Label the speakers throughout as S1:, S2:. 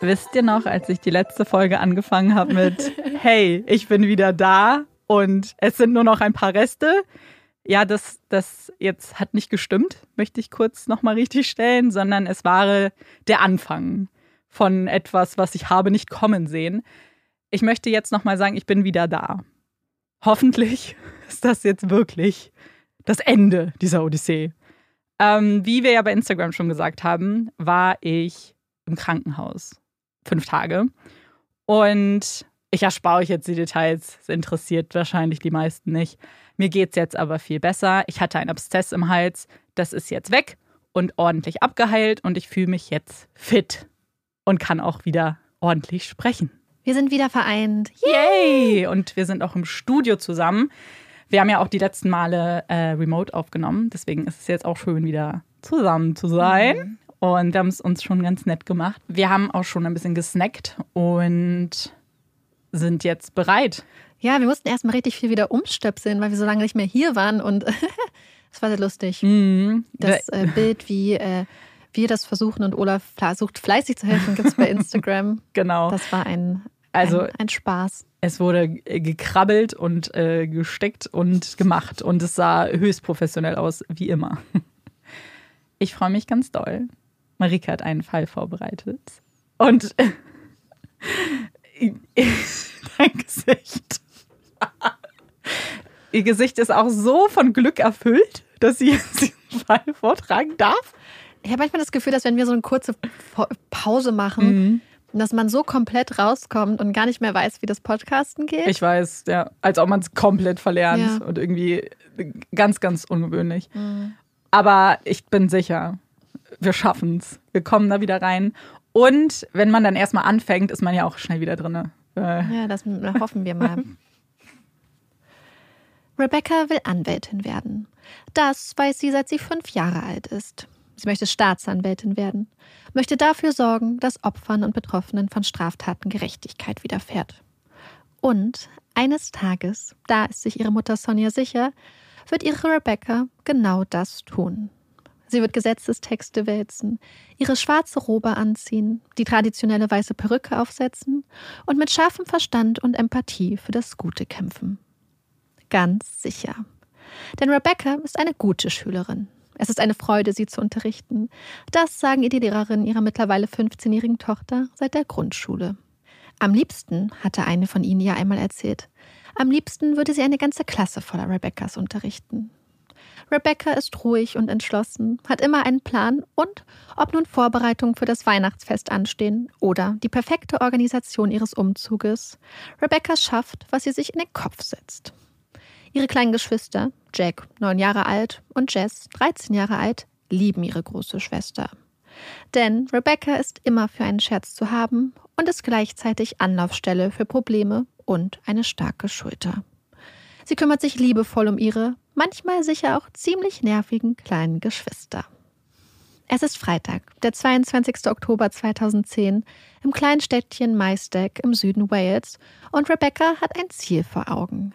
S1: Wisst ihr noch, als ich die letzte Folge angefangen habe mit Hey, ich bin wieder da und es sind nur noch ein paar Reste? Ja, das, das jetzt hat nicht gestimmt, möchte ich kurz nochmal richtig stellen, sondern es war der Anfang von etwas, was ich habe nicht kommen sehen. Ich möchte jetzt nochmal sagen, ich bin wieder da. Hoffentlich ist das jetzt wirklich das Ende dieser Odyssee. Ähm, wie wir ja bei Instagram schon gesagt haben, war ich im Krankenhaus fünf Tage. Und ich erspare euch jetzt die Details, es interessiert wahrscheinlich die meisten nicht. Mir geht es jetzt aber viel besser. Ich hatte einen Abszess im Hals, das ist jetzt weg und ordentlich abgeheilt und ich fühle mich jetzt fit und kann auch wieder ordentlich sprechen.
S2: Wir sind wieder vereint.
S1: Yay! Und wir sind auch im Studio zusammen. Wir haben ja auch die letzten Male äh, remote aufgenommen, deswegen ist es jetzt auch schön, wieder zusammen zu sein. Mhm. Und wir haben es uns schon ganz nett gemacht. Wir haben auch schon ein bisschen gesnackt und sind jetzt bereit.
S2: Ja, wir mussten erstmal richtig viel wieder umstöpseln, weil wir so lange nicht mehr hier waren und es war sehr lustig.
S1: Mhm.
S2: Das äh, Bild, wie äh, Wir das versuchen und Olaf versucht fleißig zu helfen, gibt es bei Instagram.
S1: genau.
S2: Das war ein,
S1: Also-
S2: ein, ein Spaß.
S1: Es wurde gekrabbelt und äh, gesteckt und gemacht und es sah höchst professionell aus, wie immer. Ich freue mich ganz doll. Marika hat einen Fall vorbereitet und dein Gesicht. Ihr Gesicht ist auch so von Glück erfüllt, dass sie jetzt diesen Fall vortragen darf.
S2: Ich habe manchmal das Gefühl, dass wenn wir so eine kurze Pa- Pause machen, dass man so komplett rauskommt und gar nicht mehr weiß, wie das Podcasten geht.
S1: Ich weiß, ja, als ob man es komplett verlernt
S2: Ja.
S1: und irgendwie ganz, ganz ungewöhnlich. Aber ich bin sicher, wir schaffen es. Wir kommen da wieder rein. Und wenn man dann erstmal anfängt, ist man ja auch schnell wieder drin. Äh,
S2: Ja, das hoffen wir mal. Rebecca will Anwältin werden. Das weiß sie, seit sie fünf Jahre alt ist. Sie möchte Staatsanwältin werden, möchte dafür sorgen, dass Opfern und Betroffenen von Straftaten Gerechtigkeit widerfährt. Und eines Tages, da ist sich ihre Mutter Sonja sicher, wird ihre Rebecca genau das tun. Sie wird Gesetzestexte wälzen, ihre schwarze Robe anziehen, die traditionelle weiße Perücke aufsetzen und mit scharfem Verstand und Empathie für das Gute kämpfen. Ganz sicher. Denn Rebecca ist eine gute Schülerin. Es ist eine Freude, sie zu unterrichten. Das sagen ihr die Lehrerinnen ihrer mittlerweile 15-jährigen Tochter seit der Grundschule. Am liebsten, hatte eine von ihnen ihr einmal erzählt, am liebsten würde sie eine ganze Klasse voller Rebeccas unterrichten. Rebecca ist ruhig und entschlossen, hat immer einen Plan und, ob nun Vorbereitungen für das Weihnachtsfest anstehen oder die perfekte Organisation ihres Umzuges, Rebecca schafft, was sie sich in den Kopf setzt. Ihre kleinen Geschwister, Jack, neun Jahre alt, und Jess, 13 Jahre alt, lieben ihre große Schwester. Denn Rebecca ist immer für einen Scherz zu haben und ist gleichzeitig Anlaufstelle für Probleme und eine starke Schulter. Sie kümmert sich liebevoll um ihre, manchmal sicher auch ziemlich nervigen kleinen Geschwister. Es ist Freitag, der 22. Oktober 2010, im kleinen Städtchen Maesteg im Süden Wales und Rebecca hat ein Ziel vor Augen.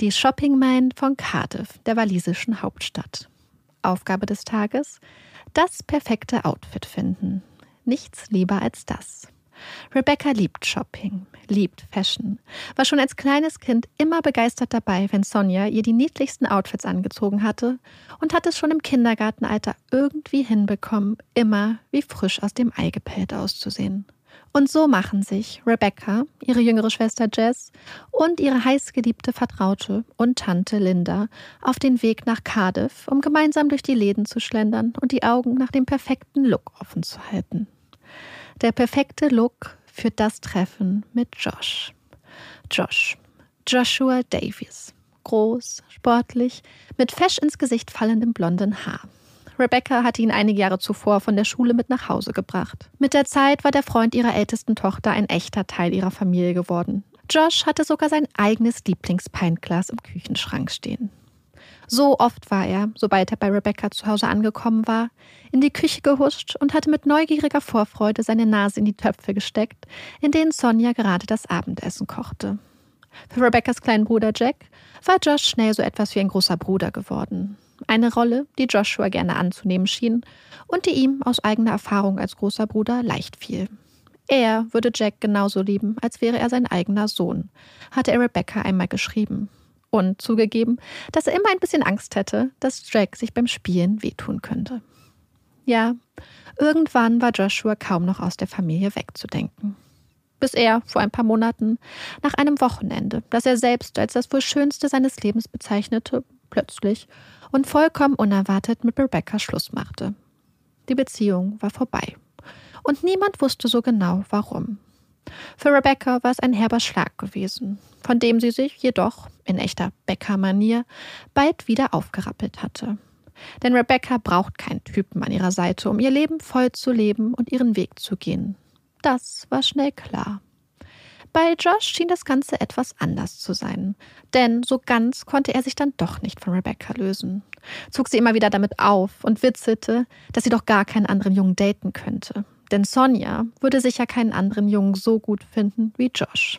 S2: Die Shoppingmeile von Cardiff, der walisischen Hauptstadt. Aufgabe des Tages? Das perfekte Outfit finden. Nichts lieber als das. Rebecca liebt Shopping, liebt Fashion, war schon als kleines Kind immer begeistert dabei, wenn Sonja ihr die niedlichsten Outfits angezogen hatte und hat es schon im Kindergartenalter irgendwie hinbekommen, immer wie frisch aus dem Ei gepellt auszusehen. Und so machen sich Rebecca, ihre jüngere Schwester Jess und ihre heißgeliebte Vertraute und Tante Linda auf den Weg nach Cardiff, um gemeinsam durch die Läden zu schlendern und die Augen nach dem perfekten Look offen zu halten. Der perfekte Look für das Treffen mit Josh. Josh. Joshua Davies. Groß, sportlich, mit fesch ins Gesicht fallendem blonden Haar. Rebecca hatte ihn einige Jahre zuvor von der Schule mit nach Hause gebracht. Mit der Zeit war der Freund ihrer ältesten Tochter ein echter Teil ihrer Familie geworden. Josh hatte sogar sein eigenes Lieblingspintglas im Küchenschrank stehen. So oft war er, sobald er bei Rebecca zu Hause angekommen war, in die Küche gehuscht und hatte mit neugieriger Vorfreude seine Nase in die Töpfe gesteckt, in denen Sonja gerade das Abendessen kochte. Für Rebeccas kleinen Bruder Jack war Josh schnell so etwas wie ein großer Bruder geworden. Eine Rolle, die Joshua gerne anzunehmen schien und die ihm aus eigener Erfahrung als großer Bruder leicht fiel. Er würde Jack genauso lieben, als wäre er sein eigener Sohn, hatte er Rebecca einmal geschrieben. Und zugegeben, dass er immer ein bisschen Angst hätte, dass Jack sich beim Spielen wehtun könnte. Ja, irgendwann war Joshua kaum noch aus der Familie wegzudenken. Bis er vor ein paar Monaten, nach einem Wochenende, das er selbst als das wohl schönste seines Lebens bezeichnete, plötzlich und vollkommen unerwartet mit Rebecca Schluss machte. Die Beziehung war vorbei. Und niemand wusste so genau, warum. Für Rebecca war es ein herber Schlag gewesen, von dem sie sich jedoch, in echter Becker-Manier, bald wieder aufgerappelt hatte. Denn Rebecca braucht keinen Typen an ihrer Seite, um ihr Leben voll zu leben und ihren Weg zu gehen. Das war schnell klar. Bei Josh schien das Ganze etwas anders zu sein, denn so ganz konnte er sich dann doch nicht von Rebecca lösen. Zog sie immer wieder damit auf und witzelte, dass sie doch gar keinen anderen Jungen daten könnte. Denn Sonja würde sicher keinen anderen Jungen so gut finden wie Josh.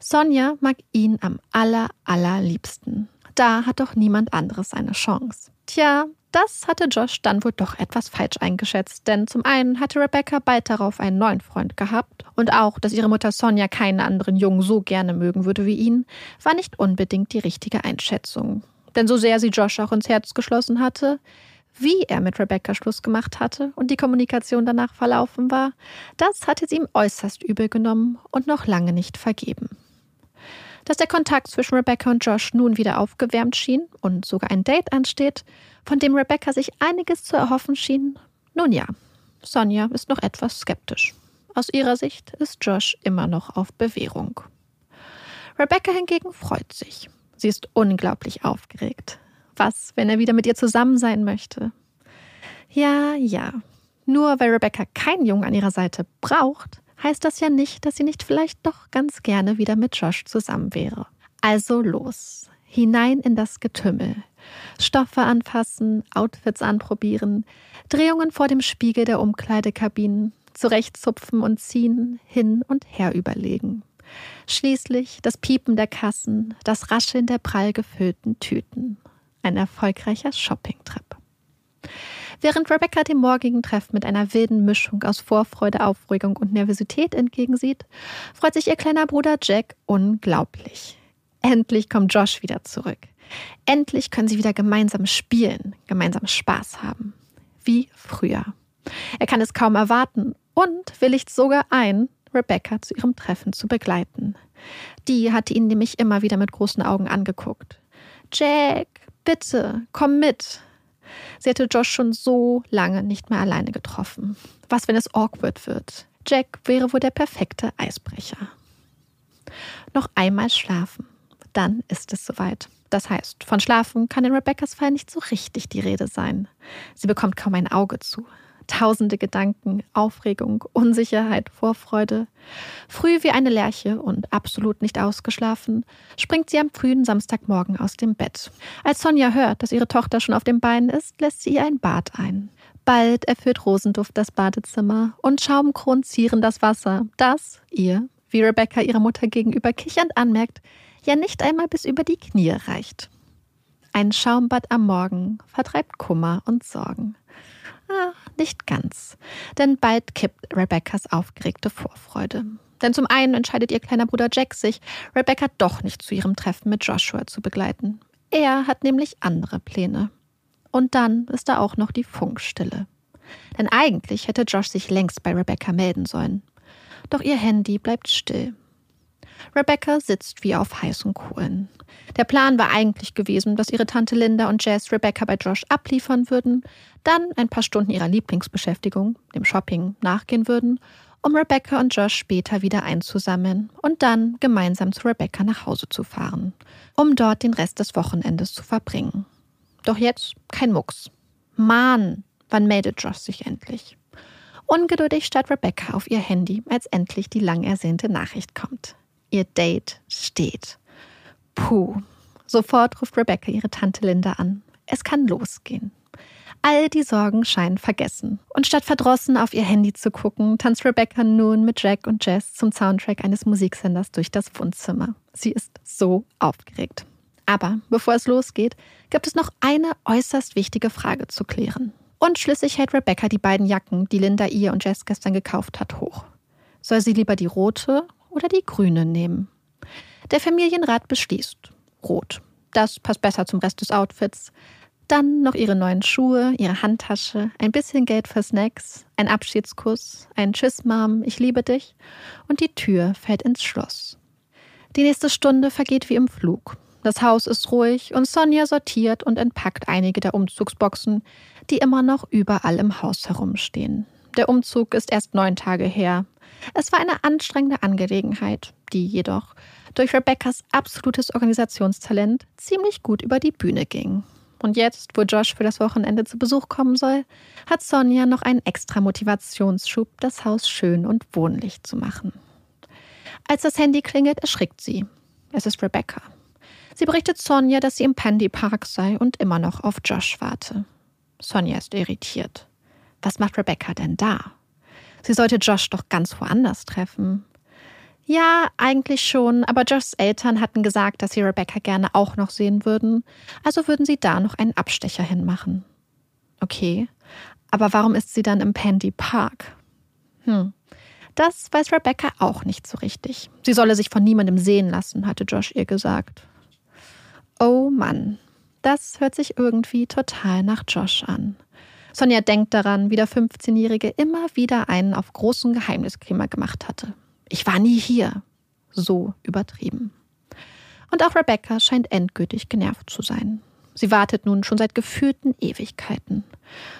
S2: Sonja mag ihn am aller, allerliebsten. da hat doch niemand anderes eine Chance. Tja, das hatte Josh dann wohl doch etwas falsch eingeschätzt, denn zum einen hatte Rebecca bald darauf einen neuen Freund gehabt und auch, dass ihre Mutter Sonja keinen anderen Jungen so gerne mögen würde wie ihn, war nicht unbedingt die richtige Einschätzung. Denn so sehr sie Josh auch ins Herz geschlossen hatte, wie er mit Rebecca Schluss gemacht hatte und die Kommunikation danach verlaufen war, das hatte sie ihm äußerst übel genommen und noch lange nicht vergeben. Dass der Kontakt zwischen Rebecca und Josh nun wieder aufgewärmt schien und sogar ein Date ansteht, von dem Rebecca sich einiges zu erhoffen schien, nun ja, Sonja ist noch etwas skeptisch. Aus ihrer Sicht ist Josh immer noch auf Bewährung. Rebecca hingegen freut sich. Sie ist unglaublich aufgeregt. Was, wenn er wieder mit ihr zusammen sein möchte? Ja, ja. Nur weil Rebecca keinen Jungen an ihrer Seite braucht, heißt das ja nicht, dass sie nicht vielleicht doch ganz gerne wieder mit Josh zusammen wäre. Also los, hinein in das Getümmel. Stoffe anfassen, Outfits anprobieren, Drehungen vor dem Spiegel der Umkleidekabinen, zurechtzupfen und ziehen, hin und her überlegen. Schließlich das Piepen der Kassen, das Rascheln der prall gefüllten Tüten. Ein erfolgreicher Shopping-Trip. Während Rebecca dem morgigen Treff mit einer wilden Mischung aus Vorfreude, Aufregung und Nervosität entgegensieht, freut sich ihr kleiner Bruder Jack unglaublich. Endlich kommt Josh wieder zurück. Endlich können sie wieder gemeinsam spielen, gemeinsam Spaß haben. Wie früher. Er kann es kaum erwarten und willigt sogar ein, Rebecca zu ihrem Treffen zu begleiten. Die hatte ihn nämlich immer wieder mit großen Augen angeguckt. Jack, bitte, komm mit, Sie hätte Josh schon so lange nicht mehr alleine getroffen. Was, wenn es awkward wird? Jack wäre wohl der perfekte Eisbrecher. Noch einmal schlafen. Dann ist es soweit. Das heißt, von Schlafen kann in Rebeccas Fall nicht so richtig die Rede sein. Sie bekommt kaum ein Auge zu. Tausende Gedanken, Aufregung, Unsicherheit, Vorfreude. Früh wie eine Lerche und absolut nicht ausgeschlafen, springt sie am frühen Samstagmorgen aus dem Bett. Als Sonja hört, dass ihre Tochter schon auf dem Bein ist, lässt sie ihr ein Bad ein. Bald erfüllt Rosenduft das Badezimmer und Schaumkronen zieren das Wasser, das ihr, wie Rebecca ihrer Mutter gegenüber kichernd anmerkt, ja nicht einmal bis über die Knie reicht. Ein Schaumbad am Morgen vertreibt Kummer und Sorgen. Ah, nicht ganz. Denn bald kippt Rebeccas aufgeregte Vorfreude. Denn zum einen entscheidet ihr kleiner Bruder Jack sich, Rebecca doch nicht zu ihrem Treffen mit Joshua zu begleiten. Er hat nämlich andere Pläne. Und dann ist da auch noch die Funkstille. Denn eigentlich hätte Josh sich längst bei Rebecca melden sollen. Doch ihr Handy bleibt still. Rebecca sitzt wie auf heißen Kohlen. Der Plan war eigentlich gewesen, dass ihre Tante Linda und Jess Rebecca bei Josh abliefern würden, dann ein paar Stunden ihrer Lieblingsbeschäftigung, dem Shopping, nachgehen würden, um Rebecca und Josh später wieder einzusammeln und dann gemeinsam zu Rebecca nach Hause zu fahren, um dort den Rest des Wochenendes zu verbringen. Doch jetzt kein Mucks. Mann, wann meldet Josh sich endlich? Ungeduldig starrt Rebecca auf ihr Handy, als endlich die lang ersehnte Nachricht kommt. Ihr Date steht. Puh. Sofort ruft Rebecca ihre Tante Linda an. Es kann losgehen. All die Sorgen scheinen vergessen. Und statt verdrossen auf ihr Handy zu gucken, tanzt Rebecca nun mit Jack und Jess zum Soundtrack eines Musiksenders durch das Wohnzimmer. Sie ist so aufgeregt. Aber bevor es losgeht, gibt es noch eine äußerst wichtige Frage zu klären. Und schließlich hält Rebecca die beiden Jacken, die Linda ihr und Jess gestern gekauft hat, hoch. Soll sie lieber die rote oder die grüne nehmen? Der Familienrat beschließt rot. Das passt besser zum Rest des Outfits. Dann noch ihre neuen Schuhe, ihre Handtasche, ein bisschen Geld für Snacks, ein Abschiedskuss, ein Tschüss, Mom, ich liebe dich und die Tür fällt ins Schloss. Die nächste Stunde vergeht wie im Flug. Das Haus ist ruhig und Sonja sortiert und entpackt einige der Umzugsboxen, die immer noch überall im Haus herumstehen. Der Umzug ist erst neun Tage her. Es war eine anstrengende Angelegenheit, die jedoch durch Rebeccas absolutes Organisationstalent ziemlich gut über die Bühne ging. Und jetzt, wo Josh für das Wochenende zu Besuch kommen soll, hat Sonja noch einen extra Motivationsschub, das Haus schön und wohnlich zu machen. Als das Handy klingelt, erschrickt sie. Es ist Rebecca. Sie berichtet Sonja, dass sie im Pandy Park sei und immer noch auf Josh warte. Sonja ist irritiert. Was macht Rebecca denn da? Sie sollte Josh doch ganz woanders treffen. Ja, eigentlich schon, aber Joshs Eltern hatten gesagt, dass sie Rebecca gerne auch noch sehen würden, also würden sie da noch einen Abstecher hinmachen. Okay, aber warum ist sie dann im Pandy Park? Hm, das weiß Rebecca auch nicht so richtig. Sie solle sich von niemandem sehen lassen, hatte Josh ihr gesagt. Oh Mann, das hört sich irgendwie total nach Josh an. Sonja denkt daran, wie der 15-Jährige immer wieder einen auf großen Geheimniskrämer gemacht hatte. Ich war nie hier. So übertrieben. Und auch Rebecca scheint endgültig genervt zu sein. Sie wartet nun schon seit gefühlten Ewigkeiten.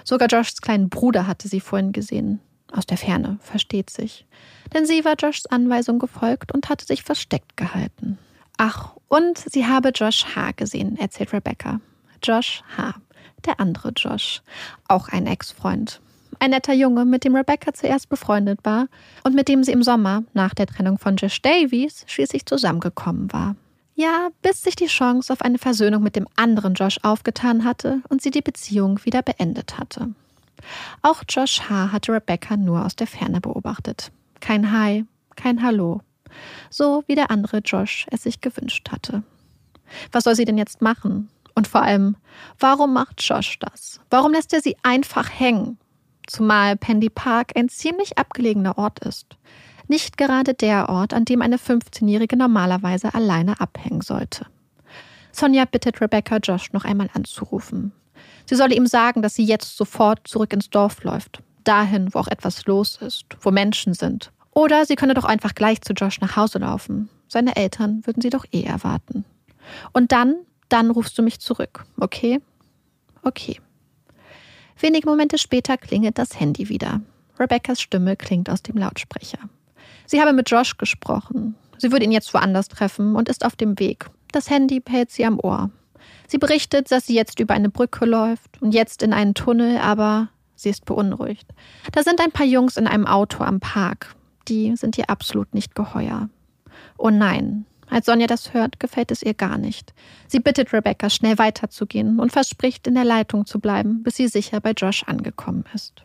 S2: Sogar Joshs kleinen Bruder hatte sie vorhin gesehen. Aus der Ferne, versteht sich. Denn sie war Joshs Anweisung gefolgt und hatte sich versteckt gehalten. Ach, und sie habe Josh H. gesehen, erzählt Rebecca. Josh H., der andere Josh, auch ein Ex-Freund. Ein netter Junge, mit dem Rebecca zuerst befreundet war und mit dem sie im Sommer nach der Trennung von Josh Davies schließlich zusammengekommen war. Ja, bis sich die Chance auf eine Versöhnung mit dem anderen Josh aufgetan hatte und sie die Beziehung wieder beendet hatte. Auch Josh H. hatte Rebecca nur aus der Ferne beobachtet. Kein Hi, kein Hallo. So wie der andere Josh es sich gewünscht hatte. Was soll sie denn jetzt machen? Und vor allem, warum macht Josh das? Warum lässt er sie einfach hängen? Zumal Pendy Park ein ziemlich abgelegener Ort ist. Nicht gerade der Ort, an dem eine 15-Jährige normalerweise alleine abhängen sollte. Sonja bittet Rebecca, Josh noch einmal anzurufen. Sie solle ihm sagen, dass sie jetzt sofort zurück ins Dorf läuft. Dahin, wo auch etwas los ist, wo Menschen sind. Oder sie könne doch einfach gleich zu Josh nach Hause laufen. Seine Eltern würden sie doch eh erwarten. Und dann, dann rufst du mich zurück, okay? Okay. Wenige Momente später klingelt das Handy wieder. Rebeccas Stimme klingt aus dem Lautsprecher. Sie habe mit Josh gesprochen. Sie würde ihn jetzt woanders treffen und ist auf dem Weg. Das Handy hält sie am Ohr. Sie berichtet, dass sie jetzt über eine Brücke läuft und jetzt in einen Tunnel, aber sie ist beunruhigt. Da sind ein paar Jungs in einem Auto am Park. Die sind ihr absolut nicht geheuer. Oh nein, als Sonja das hört, gefällt es ihr gar nicht. Sie bittet Rebecca, schnell weiterzugehen und verspricht, in der Leitung zu bleiben, bis sie sicher bei Josh angekommen ist.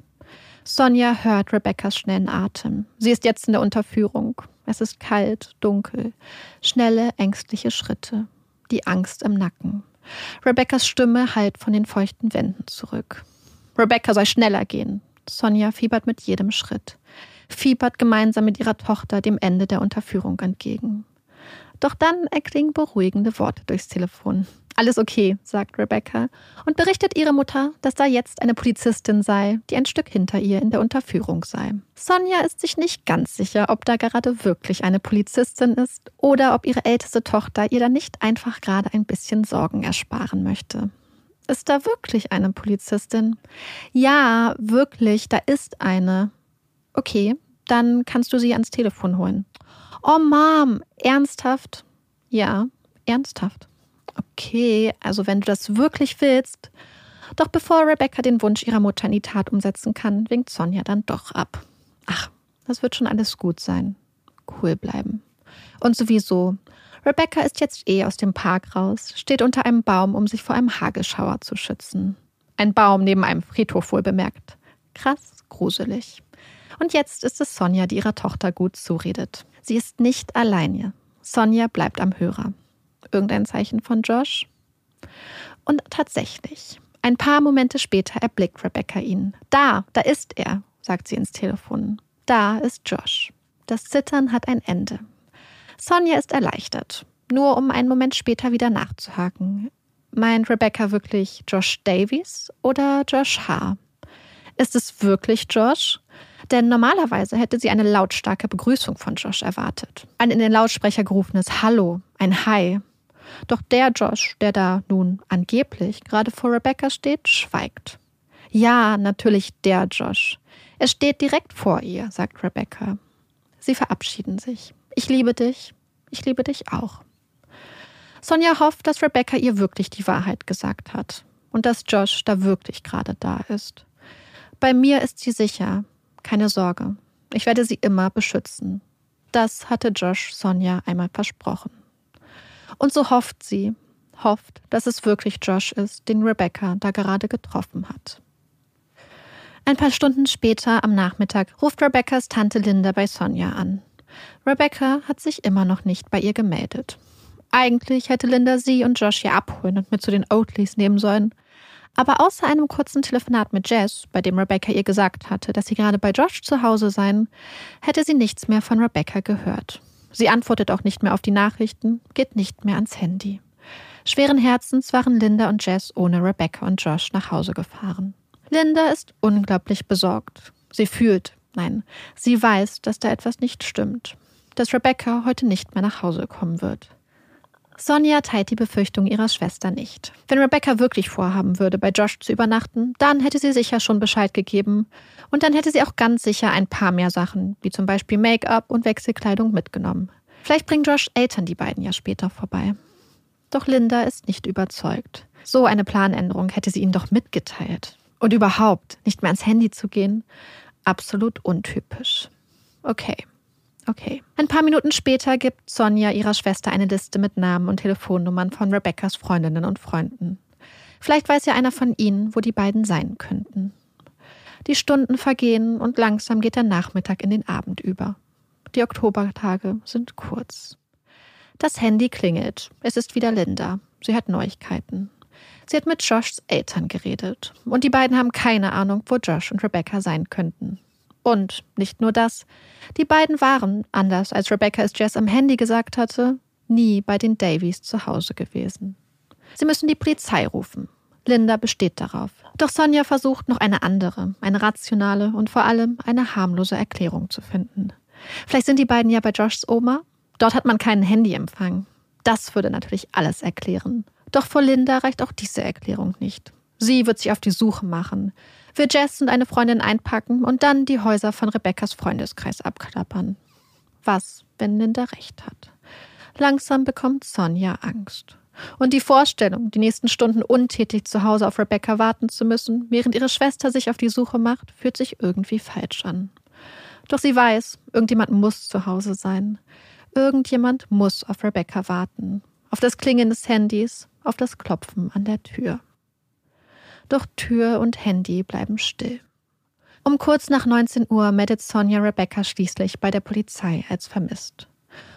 S2: Sonja hört Rebeccas schnellen Atem. Sie ist jetzt in der Unterführung. Es ist kalt, dunkel, schnelle, ängstliche Schritte, die Angst im Nacken. Rebeccas Stimme hallt von den feuchten Wänden zurück. Rebecca soll schneller gehen. Sonja fiebert mit jedem Schritt, fiebert gemeinsam mit ihrer Tochter dem Ende der Unterführung entgegen. Doch dann erklingen beruhigende Worte durchs Telefon. Alles okay, sagt Rebecca und berichtet ihrer Mutter, dass da jetzt eine Polizistin sei, die ein Stück hinter ihr in der Unterführung sei. Sonja ist sich nicht ganz sicher, ob da gerade wirklich eine Polizistin ist oder ob ihre älteste Tochter ihr da nicht einfach gerade ein bisschen Sorgen ersparen möchte. Ist da wirklich eine Polizistin? Ja, wirklich, da ist eine. Okay, dann kannst du sie ans Telefon holen. Oh Mom, ernsthaft? Ja, ernsthaft. Okay, also wenn du das wirklich willst. Doch bevor Rebecca den Wunsch ihrer Mutter in die Tat umsetzen kann, winkt Sonja dann doch ab. Ach, das wird schon alles gut sein. Cool bleiben. Und sowieso, Rebecca ist jetzt eh aus dem Park raus, steht unter einem Baum, um sich vor einem Hagelschauer zu schützen. Ein Baum neben einem Friedhof wohl bemerkt. Krass, gruselig. Und jetzt ist es Sonja, die ihrer Tochter gut zuredet. Sie ist nicht alleine. Sonja bleibt am Hörer. Irgendein Zeichen von Josh? Und tatsächlich, ein paar Momente später erblickt Rebecca ihn. Da, da ist er, sagt sie ins Telefon. Da ist Josh. Das Zittern hat ein Ende. Sonja ist erleichtert, nur um einen Moment später wieder nachzuhaken. Meint Rebecca wirklich Josh Davies oder Josh H.? Ist es wirklich Josh? Denn normalerweise hätte sie eine lautstarke Begrüßung von Josh erwartet. Ein in den Lautsprecher gerufenes Hallo, ein Hi. Doch der Josh, der da nun angeblich gerade vor Rebecca steht, schweigt. Ja, natürlich der Josh. Er steht direkt vor ihr, sagt Rebecca. Sie verabschieden sich. Ich liebe dich. Ich liebe dich auch. Sonja hofft, dass Rebecca ihr wirklich die Wahrheit gesagt hat und dass Josh da wirklich gerade da ist. Bei mir ist sie sicher. Keine Sorge. Ich werde sie immer beschützen. Das hatte Josh Sonja einmal versprochen. Und so hofft sie, hofft, dass es wirklich Josh ist, den Rebecca da gerade getroffen hat. Ein paar Stunden später am Nachmittag ruft Rebeccas Tante Linda bei Sonja an. Rebecca hat sich immer noch nicht bei ihr gemeldet. Eigentlich hätte Linda sie und Josh hier abholen und mit zu den Oatleys nehmen sollen. Aber außer einem kurzen Telefonat mit Jess, bei dem Rebecca ihr gesagt hatte, dass sie gerade bei Josh zu Hause seien, hätte sie nichts mehr von Rebecca gehört. Sie antwortet auch nicht mehr auf die Nachrichten, geht nicht mehr ans Handy. Schweren Herzens waren Linda und Jess ohne Rebecca und Josh nach Hause gefahren. Linda ist unglaublich besorgt. Sie fühlt, nein, sie weiß, dass da etwas nicht stimmt. Dass Rebecca heute nicht mehr nach Hause kommen wird. Sonja teilt die Befürchtung ihrer Schwester nicht. Wenn Rebecca wirklich vorhaben würde, bei Josh zu übernachten, dann hätte sie sicher schon Bescheid gegeben. Und dann hätte sie auch ganz sicher ein paar mehr Sachen, wie zum Beispiel Make-up und Wechselkleidung, mitgenommen. Vielleicht bringen Josh Eltern die beiden ja später vorbei. Doch Linda ist nicht überzeugt. So eine Planänderung hätte sie ihnen doch mitgeteilt. Und überhaupt, nicht mehr ans Handy zu gehen, absolut untypisch. Okay, okay. Ein paar Minuten später gibt Sonja ihrer Schwester eine Liste mit Namen und Telefonnummern von Rebeccas Freundinnen und Freunden. Vielleicht weiß ja einer von ihnen, wo die beiden sein könnten. Die Stunden vergehen und langsam geht der Nachmittag in den Abend über. Die Oktobertage sind kurz. Das Handy klingelt. Es ist wieder Linda. Sie hat Neuigkeiten. Sie hat mit Joshs Eltern geredet. Und die beiden haben keine Ahnung, wo Josh und Rebecca sein könnten. Und nicht nur das. Die beiden waren, anders als Rebecca es Jess am Handy gesagt hatte, nie bei den Davies zu Hause gewesen. Sie müssen die Polizei rufen. Linda besteht darauf. Doch Sonja versucht noch eine andere, eine rationale und vor allem eine harmlose Erklärung zu finden. Vielleicht sind die beiden ja bei Joshs Oma. Dort hat man keinen Handyempfang. Das würde natürlich alles erklären. Doch vor Linda reicht auch diese Erklärung nicht. Sie wird sich auf die Suche machen, wird Jess und eine Freundin einpacken und dann die Häuser von Rebeccas Freundeskreis abklappern. Was, wenn Linda recht hat? Langsam bekommt Sonja Angst. Und die Vorstellung, die nächsten Stunden untätig zu Hause auf Rebecca warten zu müssen, während ihre Schwester sich auf die Suche macht, fühlt sich irgendwie falsch an. Doch sie weiß, irgendjemand muss zu Hause sein. Irgendjemand muss auf Rebecca warten. Auf das Klingen des Handys, auf das Klopfen an der Tür. Doch Tür und Handy bleiben still. Um kurz nach 19 Uhr meldet Sonja Rebecca schließlich bei der Polizei als vermisst.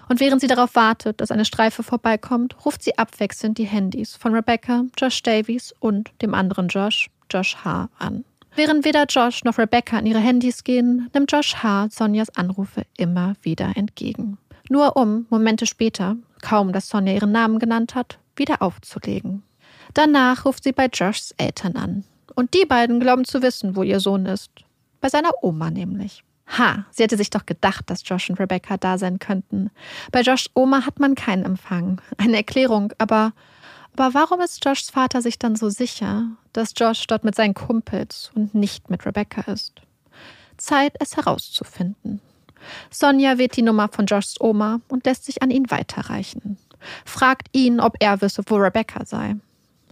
S2: Und während sie darauf wartet, dass eine Streife vorbeikommt, ruft sie abwechselnd die Handys von Rebecca, Josh Davies und dem anderen Josh, Josh H., an. Während weder Josh noch Rebecca an ihre Handys gehen, nimmt Josh H. Sonjas Anrufe immer wieder entgegen. Nur um, Momente später, kaum dass Sonja ihren Namen genannt hat, wieder aufzulegen. Danach ruft sie bei Joshs Eltern an. Und die beiden glauben zu wissen, wo ihr Sohn ist. Bei seiner Oma nämlich. Ha, sie hätte sich doch gedacht, dass Josh und Rebecca da sein könnten. Bei Joshs Oma hat man keinen Empfang. Eine Erklärung, aber, aber warum ist Joshs Vater sich dann so sicher, dass Josh dort mit seinen Kumpels und nicht mit Rebecca ist? Zeit, es herauszufinden. Sonja wählt die Nummer von Joshs Oma und lässt sich an ihn weiterreichen. Fragt ihn, ob er wisse, wo Rebecca sei.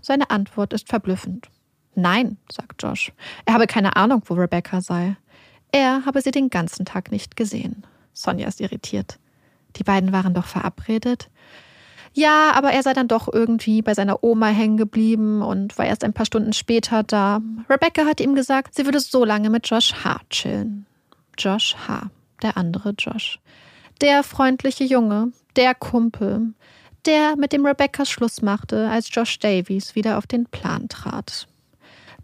S2: Seine Antwort ist verblüffend. Nein, sagt Josh. Er habe keine Ahnung, wo Rebecca sei. Er habe sie den ganzen Tag nicht gesehen. Sonja ist irritiert. Die beiden waren doch verabredet. Ja, aber er sei dann doch irgendwie bei seiner Oma hängen geblieben und war erst ein paar Stunden später da. Rebecca hat ihm gesagt, sie würde so lange mit Josh H. chillen. Josh H., der andere Josh. Der freundliche Junge, der Kumpel, der mit dem Rebecca Schluss machte, als Josh Davies wieder auf den Plan trat.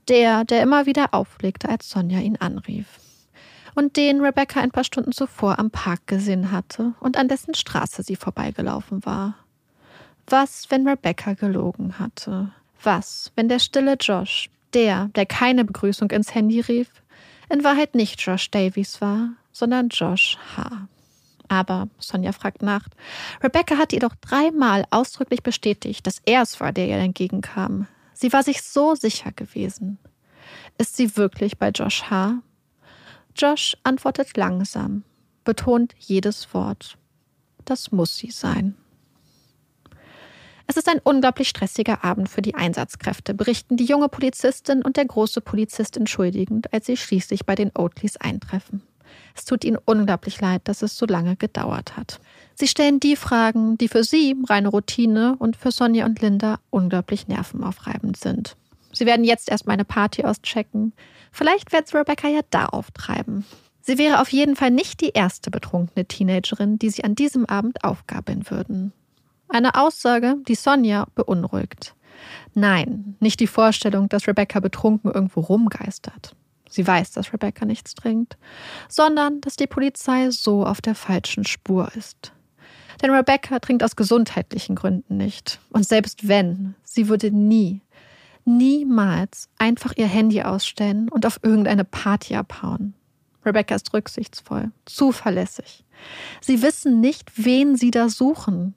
S2: Der, der immer wieder auflegte, als Sonja ihn anrief. Und den Rebecca ein paar Stunden zuvor am Park gesehen hatte und an dessen Straße sie vorbeigelaufen war. Was, wenn Rebecca gelogen hatte? Was, wenn der stille Josh, der, der keine Begrüßung ins Handy rief, in Wahrheit nicht Josh Davies war, sondern Josh H. Aber, Sonja fragt nach, Rebecca hat ihr doch dreimal ausdrücklich bestätigt, dass er es war, der ihr entgegenkam. Sie war sich so sicher gewesen. Ist sie wirklich bei Josh H.? Josh antwortet langsam, betont jedes Wort. Das muss sie sein. Es ist ein unglaublich stressiger Abend für die Einsatzkräfte, berichten die junge Polizistin und der große Polizist entschuldigend, als sie schließlich bei den Oatleys eintreffen. Es tut ihnen unglaublich leid, dass es so lange gedauert hat. Sie stellen die Fragen, die für sie reine Routine und für Sonja und Linda unglaublich nervenaufreibend sind. Sie werden jetzt erstmal eine Party auschecken. Vielleicht wird es Rebecca ja da auftreiben. Sie wäre auf jeden Fall nicht die erste betrunkene Teenagerin, die sie an diesem Abend aufgabeln würden. Eine Aussage, die Sonja beunruhigt. Nein, nicht die Vorstellung, dass Rebecca betrunken irgendwo rumgeistert. Sie weiß, dass Rebecca nichts trinkt, sondern dass die Polizei so auf der falschen Spur ist. Denn Rebecca trinkt aus gesundheitlichen Gründen nicht. Und selbst wenn, sie würde nie, niemals einfach ihr Handy ausstellen und auf irgendeine Party abhauen. Rebecca ist rücksichtsvoll, zuverlässig. Sie wissen nicht, wen sie da suchen.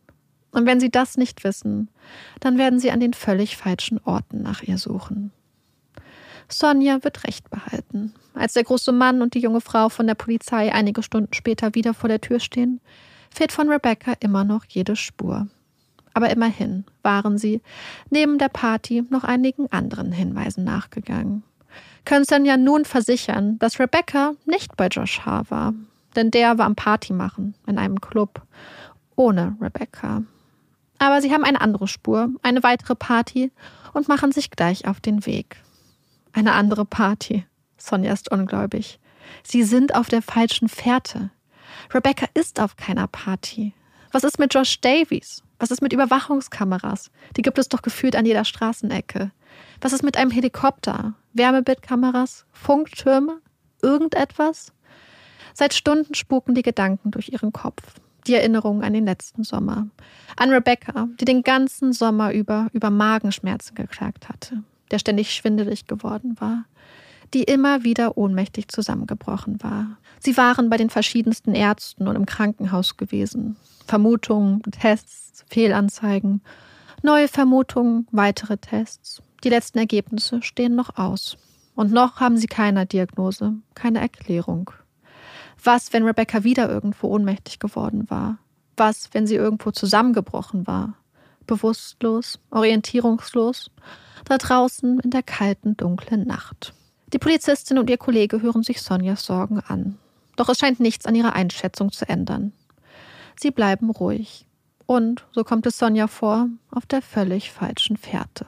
S2: Und wenn sie das nicht wissen, dann werden sie an den völlig falschen Orten nach ihr suchen. Sonja wird Recht behalten. Als der große Mann und die junge Frau von der Polizei einige Stunden später wieder vor der Tür stehen, fehlt von Rebecca immer noch jede Spur. Aber immerhin waren sie neben der Party noch einigen anderen Hinweisen nachgegangen. Können Sonja nun versichern, dass Rebecca nicht bei Josh H. war, denn der war am Party machen in einem Club ohne Rebecca. Aber sie haben eine andere Spur, eine weitere Party und machen sich gleich auf den Weg. Eine andere Party. Sonja ist ungläubig. Sie sind auf der falschen Fährte. Rebecca ist auf keiner Party. Was ist mit Josh Davies? Was ist mit Überwachungskameras? Die gibt es doch gefühlt an jeder Straßenecke. Was ist mit einem Helikopter? Wärmebildkameras? Funktürme? Irgendetwas? Seit Stunden spuken die Gedanken durch ihren Kopf die Erinnerung an den letzten Sommer. An Rebecca, die den ganzen Sommer über über Magenschmerzen geklagt hatte, der ständig schwindelig geworden war, die immer wieder ohnmächtig zusammengebrochen war. Sie waren bei den verschiedensten Ärzten und im Krankenhaus gewesen. Vermutungen, Tests, Fehlanzeigen, neue Vermutungen, weitere Tests. Die letzten Ergebnisse stehen noch aus. Und noch haben sie keine Diagnose, keine Erklärung. Was, wenn Rebecca wieder irgendwo ohnmächtig geworden war? Was, wenn sie irgendwo zusammengebrochen war? Bewusstlos, orientierungslos, da draußen in der kalten, dunklen Nacht. Die Polizistin und ihr Kollege hören sich Sonjas Sorgen an. Doch es scheint nichts an ihrer Einschätzung zu ändern. Sie bleiben ruhig. Und, so kommt es Sonja vor, auf der völlig falschen Fährte.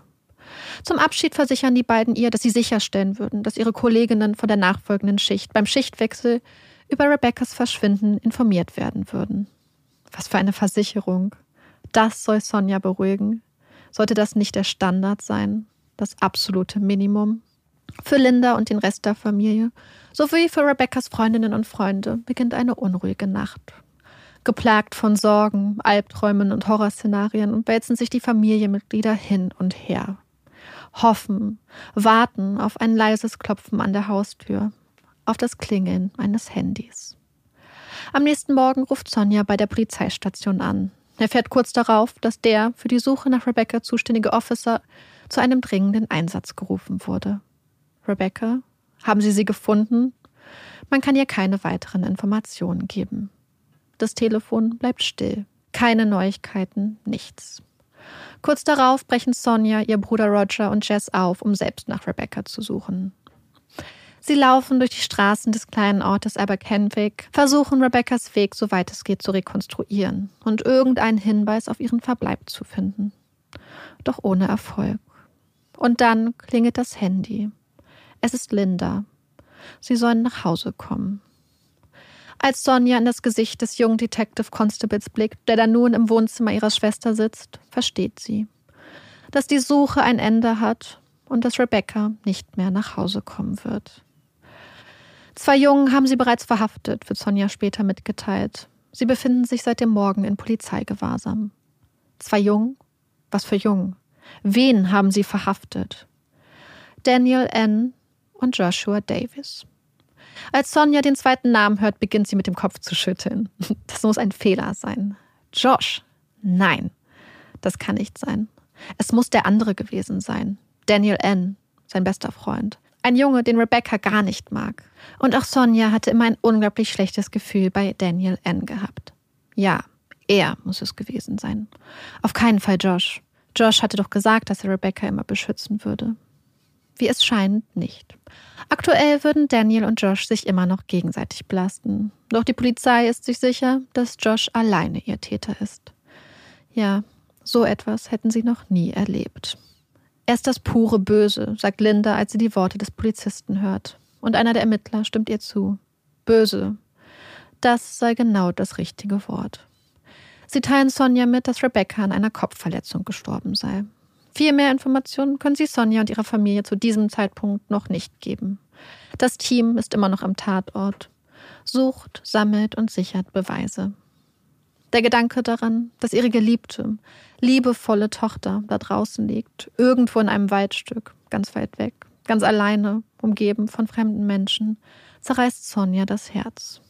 S2: Zum Abschied versichern die beiden ihr, dass sie sicherstellen würden, dass ihre Kolleginnen von der nachfolgenden Schicht beim Schichtwechsel über Rebeccas Verschwinden informiert werden würden. Was für eine Versicherung. Das soll Sonja beruhigen. Sollte das nicht der Standard sein? Das absolute Minimum? Für Linda und den Rest der Familie, sowie für Rebeccas Freundinnen und Freunde, beginnt eine unruhige Nacht. Geplagt von Sorgen, Albträumen und Horrorszenarien wälzen sich die Familienmitglieder hin und her. Hoffen, warten auf ein leises Klopfen an der Haustür, auf das Klingeln eines Handys. Am nächsten Morgen ruft Sonja bei der Polizeistation an. Er fährt kurz darauf, dass der für die Suche nach Rebecca zuständige Officer zu einem dringenden Einsatz gerufen wurde. Rebecca, haben Sie sie gefunden? Man kann ihr keine weiteren Informationen geben. Das Telefon bleibt still. Keine Neuigkeiten, nichts. Kurz darauf brechen Sonja, ihr Bruder Roger und Jess auf, um selbst nach Rebecca zu suchen. Sie laufen durch die Straßen des kleinen Ortes Aberkenwick, versuchen Rebeccas Weg, soweit es geht, zu rekonstruieren und irgendeinen Hinweis auf ihren Verbleib zu finden. Doch ohne Erfolg. Und dann klingelt das Handy. Es ist Linda. Sie sollen nach Hause kommen. Als Sonja in das Gesicht des jungen Detective Constables blickt, der da nun im Wohnzimmer ihrer Schwester sitzt, versteht sie, dass die Suche ein Ende hat und dass Rebecca nicht mehr nach Hause kommen wird. Zwei Jungen haben sie bereits verhaftet, wird Sonja später mitgeteilt. Sie befinden sich seit dem Morgen in Polizeigewahrsam. Zwei Jungen? Was für Jungen? Wen haben sie verhaftet? Daniel N. und Joshua Davis. Als Sonja den zweiten Namen hört, beginnt sie mit dem Kopf zu schütteln. Das muss ein Fehler sein. Josh? Nein, das kann nicht sein. Es muss der andere gewesen sein. Daniel N., sein bester Freund. Ein Junge, den Rebecca gar nicht mag. Und auch Sonja hatte immer ein unglaublich schlechtes Gefühl bei Daniel N. gehabt. Ja, er muss es gewesen sein. Auf keinen Fall Josh. Josh hatte doch gesagt, dass er Rebecca immer beschützen würde. Wie es scheint, nicht. Aktuell würden Daniel und Josh sich immer noch gegenseitig belasten. Doch die Polizei ist sich sicher, dass Josh alleine ihr Täter ist. Ja, so etwas hätten sie noch nie erlebt. Er ist das pure Böse, sagt Linda, als sie die Worte des Polizisten hört. Und einer der Ermittler stimmt ihr zu. böse. Das sei genau das richtige Wort. Sie teilen Sonja mit, dass Rebecca an einer Kopfverletzung gestorben sei. Viel mehr Informationen können sie Sonja und ihrer Familie zu diesem Zeitpunkt noch nicht geben. Das Team ist immer noch am Tatort, sucht, sammelt und sichert Beweise. Der Gedanke daran, dass ihre geliebte, liebevolle Tochter da draußen liegt, irgendwo in einem Waldstück, ganz weit weg, ganz alleine, umgeben von fremden Menschen, zerreißt Sonja das Herz.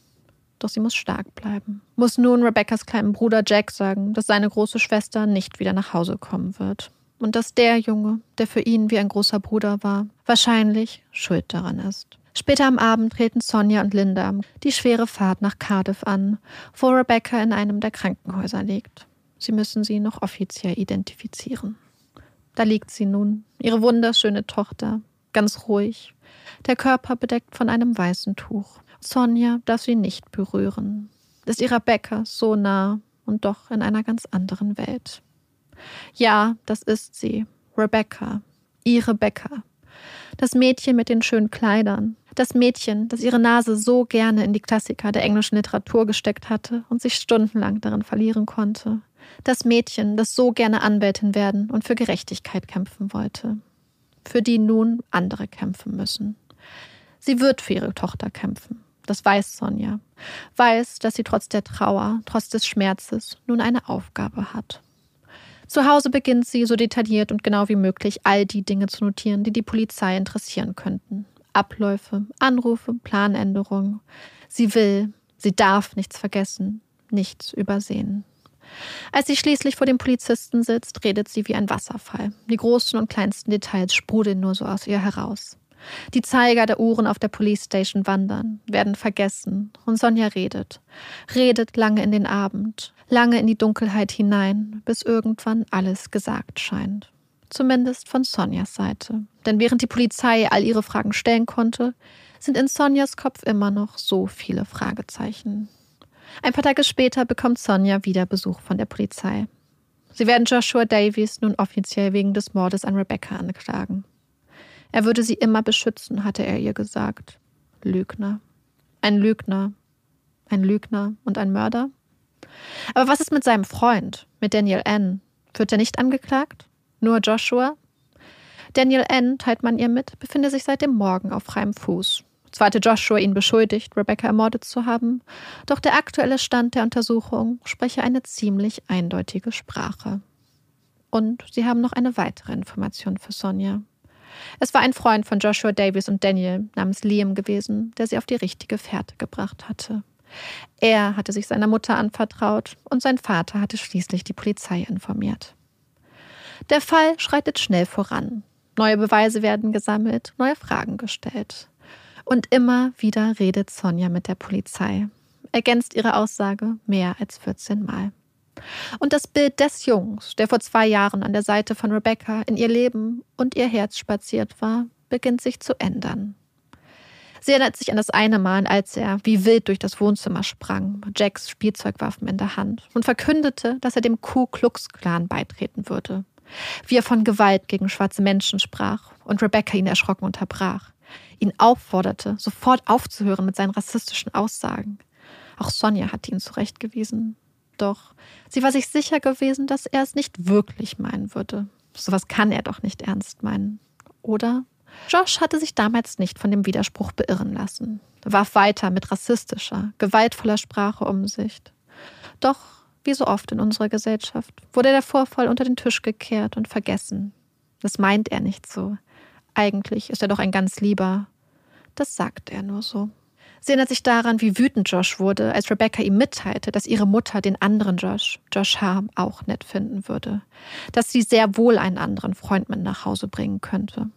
S2: Doch sie muss stark bleiben. Muss nun Rebecca's kleinen Bruder Jack sagen, dass seine große Schwester nicht wieder nach Hause kommen wird. Und dass der Junge, der für ihn wie ein großer Bruder war, wahrscheinlich schuld daran ist. Später am Abend treten Sonja und Linda die schwere Fahrt nach Cardiff an, wo Rebecca in einem der Krankenhäuser liegt. Sie müssen sie noch offiziell identifizieren. Da liegt sie nun, ihre wunderschöne Tochter, ganz ruhig, der Körper bedeckt von einem weißen Tuch. Sonja darf sie nicht berühren, ist ihrer Rebecca so nah und doch in einer ganz anderen Welt. Ja, das ist sie, Rebecca, ihre Rebecca. Das Mädchen mit den schönen Kleidern, das Mädchen, das ihre Nase so gerne in die Klassiker der englischen Literatur gesteckt hatte und sich stundenlang darin verlieren konnte. Das Mädchen, das so gerne Anwältin werden und für Gerechtigkeit kämpfen wollte. Für die nun andere kämpfen müssen. Sie wird für ihre Tochter kämpfen. Das weiß Sonja. Weiß, dass sie trotz der Trauer, trotz des Schmerzes nun eine Aufgabe hat. Zu Hause beginnt sie, so detailliert und genau wie möglich, all die Dinge zu notieren, die die Polizei interessieren könnten. Abläufe, Anrufe, Planänderungen. Sie will, sie darf nichts vergessen, nichts übersehen. Als sie schließlich vor dem Polizisten sitzt, redet sie wie ein Wasserfall. Die großen und kleinsten Details sprudeln nur so aus ihr heraus. Die Zeiger der Uhren auf der Police Station wandern, werden vergessen, und Sonja redet. Redet lange in den Abend, lange in die Dunkelheit hinein, bis irgendwann alles gesagt scheint. Zumindest von Sonjas Seite. Denn während die Polizei all ihre Fragen stellen konnte, sind in Sonjas Kopf immer noch so viele Fragezeichen. Ein paar Tage später bekommt Sonja wieder Besuch von der Polizei. Sie werden Joshua Davies nun offiziell wegen des Mordes an Rebecca anklagen. Er würde sie immer beschützen, hatte er ihr gesagt. Lügner. Ein Lügner. Ein Lügner und ein Mörder? Aber was ist mit seinem Freund, mit Daniel N? Wird er nicht angeklagt? Nur Joshua? Daniel N., teilt man ihr mit, befinde sich seit dem Morgen auf freiem Fuß. Zwar hatte Joshua ihn beschuldigt, Rebecca ermordet zu haben, doch der aktuelle Stand der Untersuchung spreche eine ziemlich eindeutige Sprache. Und sie haben noch eine weitere Information für Sonja. Es war ein Freund von Joshua Davis und Daniel namens Liam gewesen, der sie auf die richtige Fährte gebracht hatte. Er hatte sich seiner Mutter anvertraut und sein Vater hatte schließlich die Polizei informiert. Der Fall schreitet schnell voran. Neue Beweise werden gesammelt, neue Fragen gestellt. Und immer wieder redet Sonja mit der Polizei, ergänzt ihre Aussage mehr als 14 Mal. Und das Bild des Jungs, der vor zwei Jahren an der Seite von Rebecca in ihr Leben und ihr Herz spaziert war, beginnt sich zu ändern. Sie erinnert sich an das eine Mal, als er wie wild durch das Wohnzimmer sprang, Jacks Spielzeugwaffen in der Hand, und verkündete, dass er dem Ku Klux Klan beitreten würde. Wie er von Gewalt gegen schwarze Menschen sprach und Rebecca ihn erschrocken unterbrach, ihn aufforderte, sofort aufzuhören mit seinen rassistischen Aussagen. Auch Sonja hatte ihn zurechtgewiesen. Doch sie war sich sicher gewesen, dass er es nicht wirklich meinen würde. Sowas kann er doch nicht ernst meinen. Oder? Josh hatte sich damals nicht von dem Widerspruch beirren lassen, warf weiter mit rassistischer, gewaltvoller Sprache um sich. Doch, wie so oft in unserer Gesellschaft, wurde der Vorfall unter den Tisch gekehrt und vergessen. Das meint er nicht so. Eigentlich ist er doch ein ganz lieber. Das sagt er nur so. Sie erinnert sich daran, wie wütend Josh wurde, als Rebecca ihm mitteilte, dass ihre Mutter den anderen Josh, Josh Harm, auch nett finden würde. Dass sie sehr wohl einen anderen Freund mit nach Hause bringen könnte.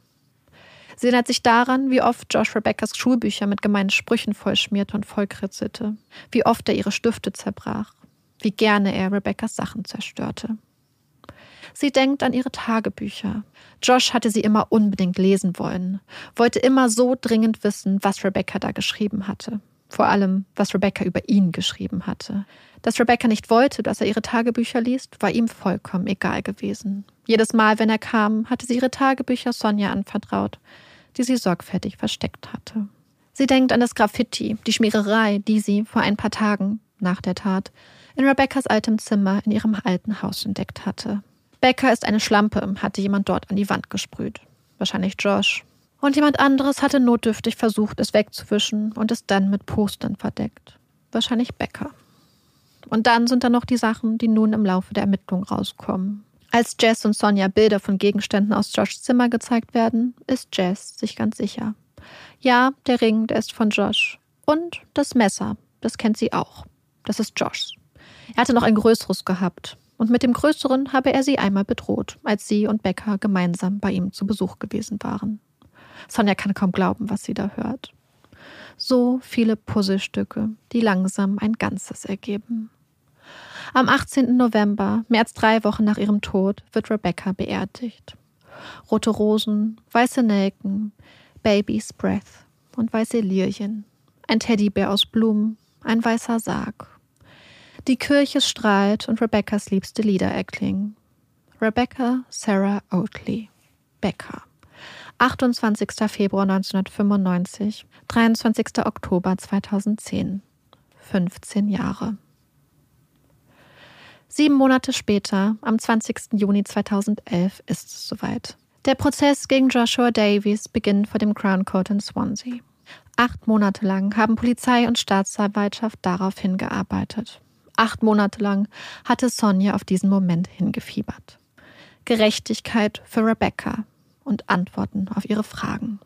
S2: Sie erinnert sich daran, wie oft Josh Rebeccas Schulbücher mit gemeinen Sprüchen vollschmierte und vollkritzelte, wie oft er ihre Stifte zerbrach, wie gerne er Rebeccas Sachen zerstörte. Sie denkt an ihre Tagebücher. Josh hatte sie immer unbedingt lesen wollen, wollte immer so dringend wissen, was Rebecca da geschrieben hatte. Vor allem, was Rebecca über ihn geschrieben hatte. Dass Rebecca nicht wollte, dass er ihre Tagebücher liest, war ihm vollkommen egal gewesen. Jedes Mal, wenn er kam, hatte sie ihre Tagebücher Sonja anvertraut, die sie sorgfältig versteckt hatte. Sie denkt an das Graffiti, die Schmiererei, die sie vor ein paar Tagen nach der Tat in Rebeccas altem Zimmer in ihrem alten Haus entdeckt hatte. Becca ist eine Schlampe, hatte jemand dort an die Wand gesprüht. Wahrscheinlich Josh. Und jemand anderes hatte notdürftig versucht, es wegzuwischen und es dann mit Postern verdeckt. Wahrscheinlich Becca. Und dann sind da noch die Sachen, die nun im Laufe der Ermittlung rauskommen. Als Jess und Sonja Bilder von Gegenständen aus Joshs Zimmer gezeigt werden, ist Jess sich ganz sicher. Ja, der Ring, der ist von Josh. Und das Messer, das kennt sie auch. Das ist Joshs. Er hatte noch ein größeres gehabt. Und mit dem größeren habe er sie einmal bedroht, als sie und Becca gemeinsam bei ihm zu Besuch gewesen waren. Sonja kann kaum glauben, was sie da hört. So viele Puzzlestücke, die langsam ein Ganzes ergeben. Am 18. November, mehr als drei Wochen nach ihrem Tod, wird Rebecca beerdigt. Rote Rosen, weiße Nelken, Baby's Breath und weiße Lilien, ein Teddybär aus Blumen, ein weißer Sarg. Die Kirche strahlt und Rebeccas liebste Lieder erklingen. Rebecca Sarah Oatley, Becker. 28. Februar 1995, 23. Oktober 2010. 15 Jahre. Sieben Monate später, am 20. Juni 2011, ist es soweit. Der Prozess gegen Joshua Davies beginnt vor dem Crown Court in Swansea. Acht Monate lang haben Polizei und Staatsanwaltschaft darauf hingearbeitet. Acht Monate lang hatte Sonja auf diesen Moment hingefiebert. Gerechtigkeit für Rebecca und Antworten auf ihre Fragen.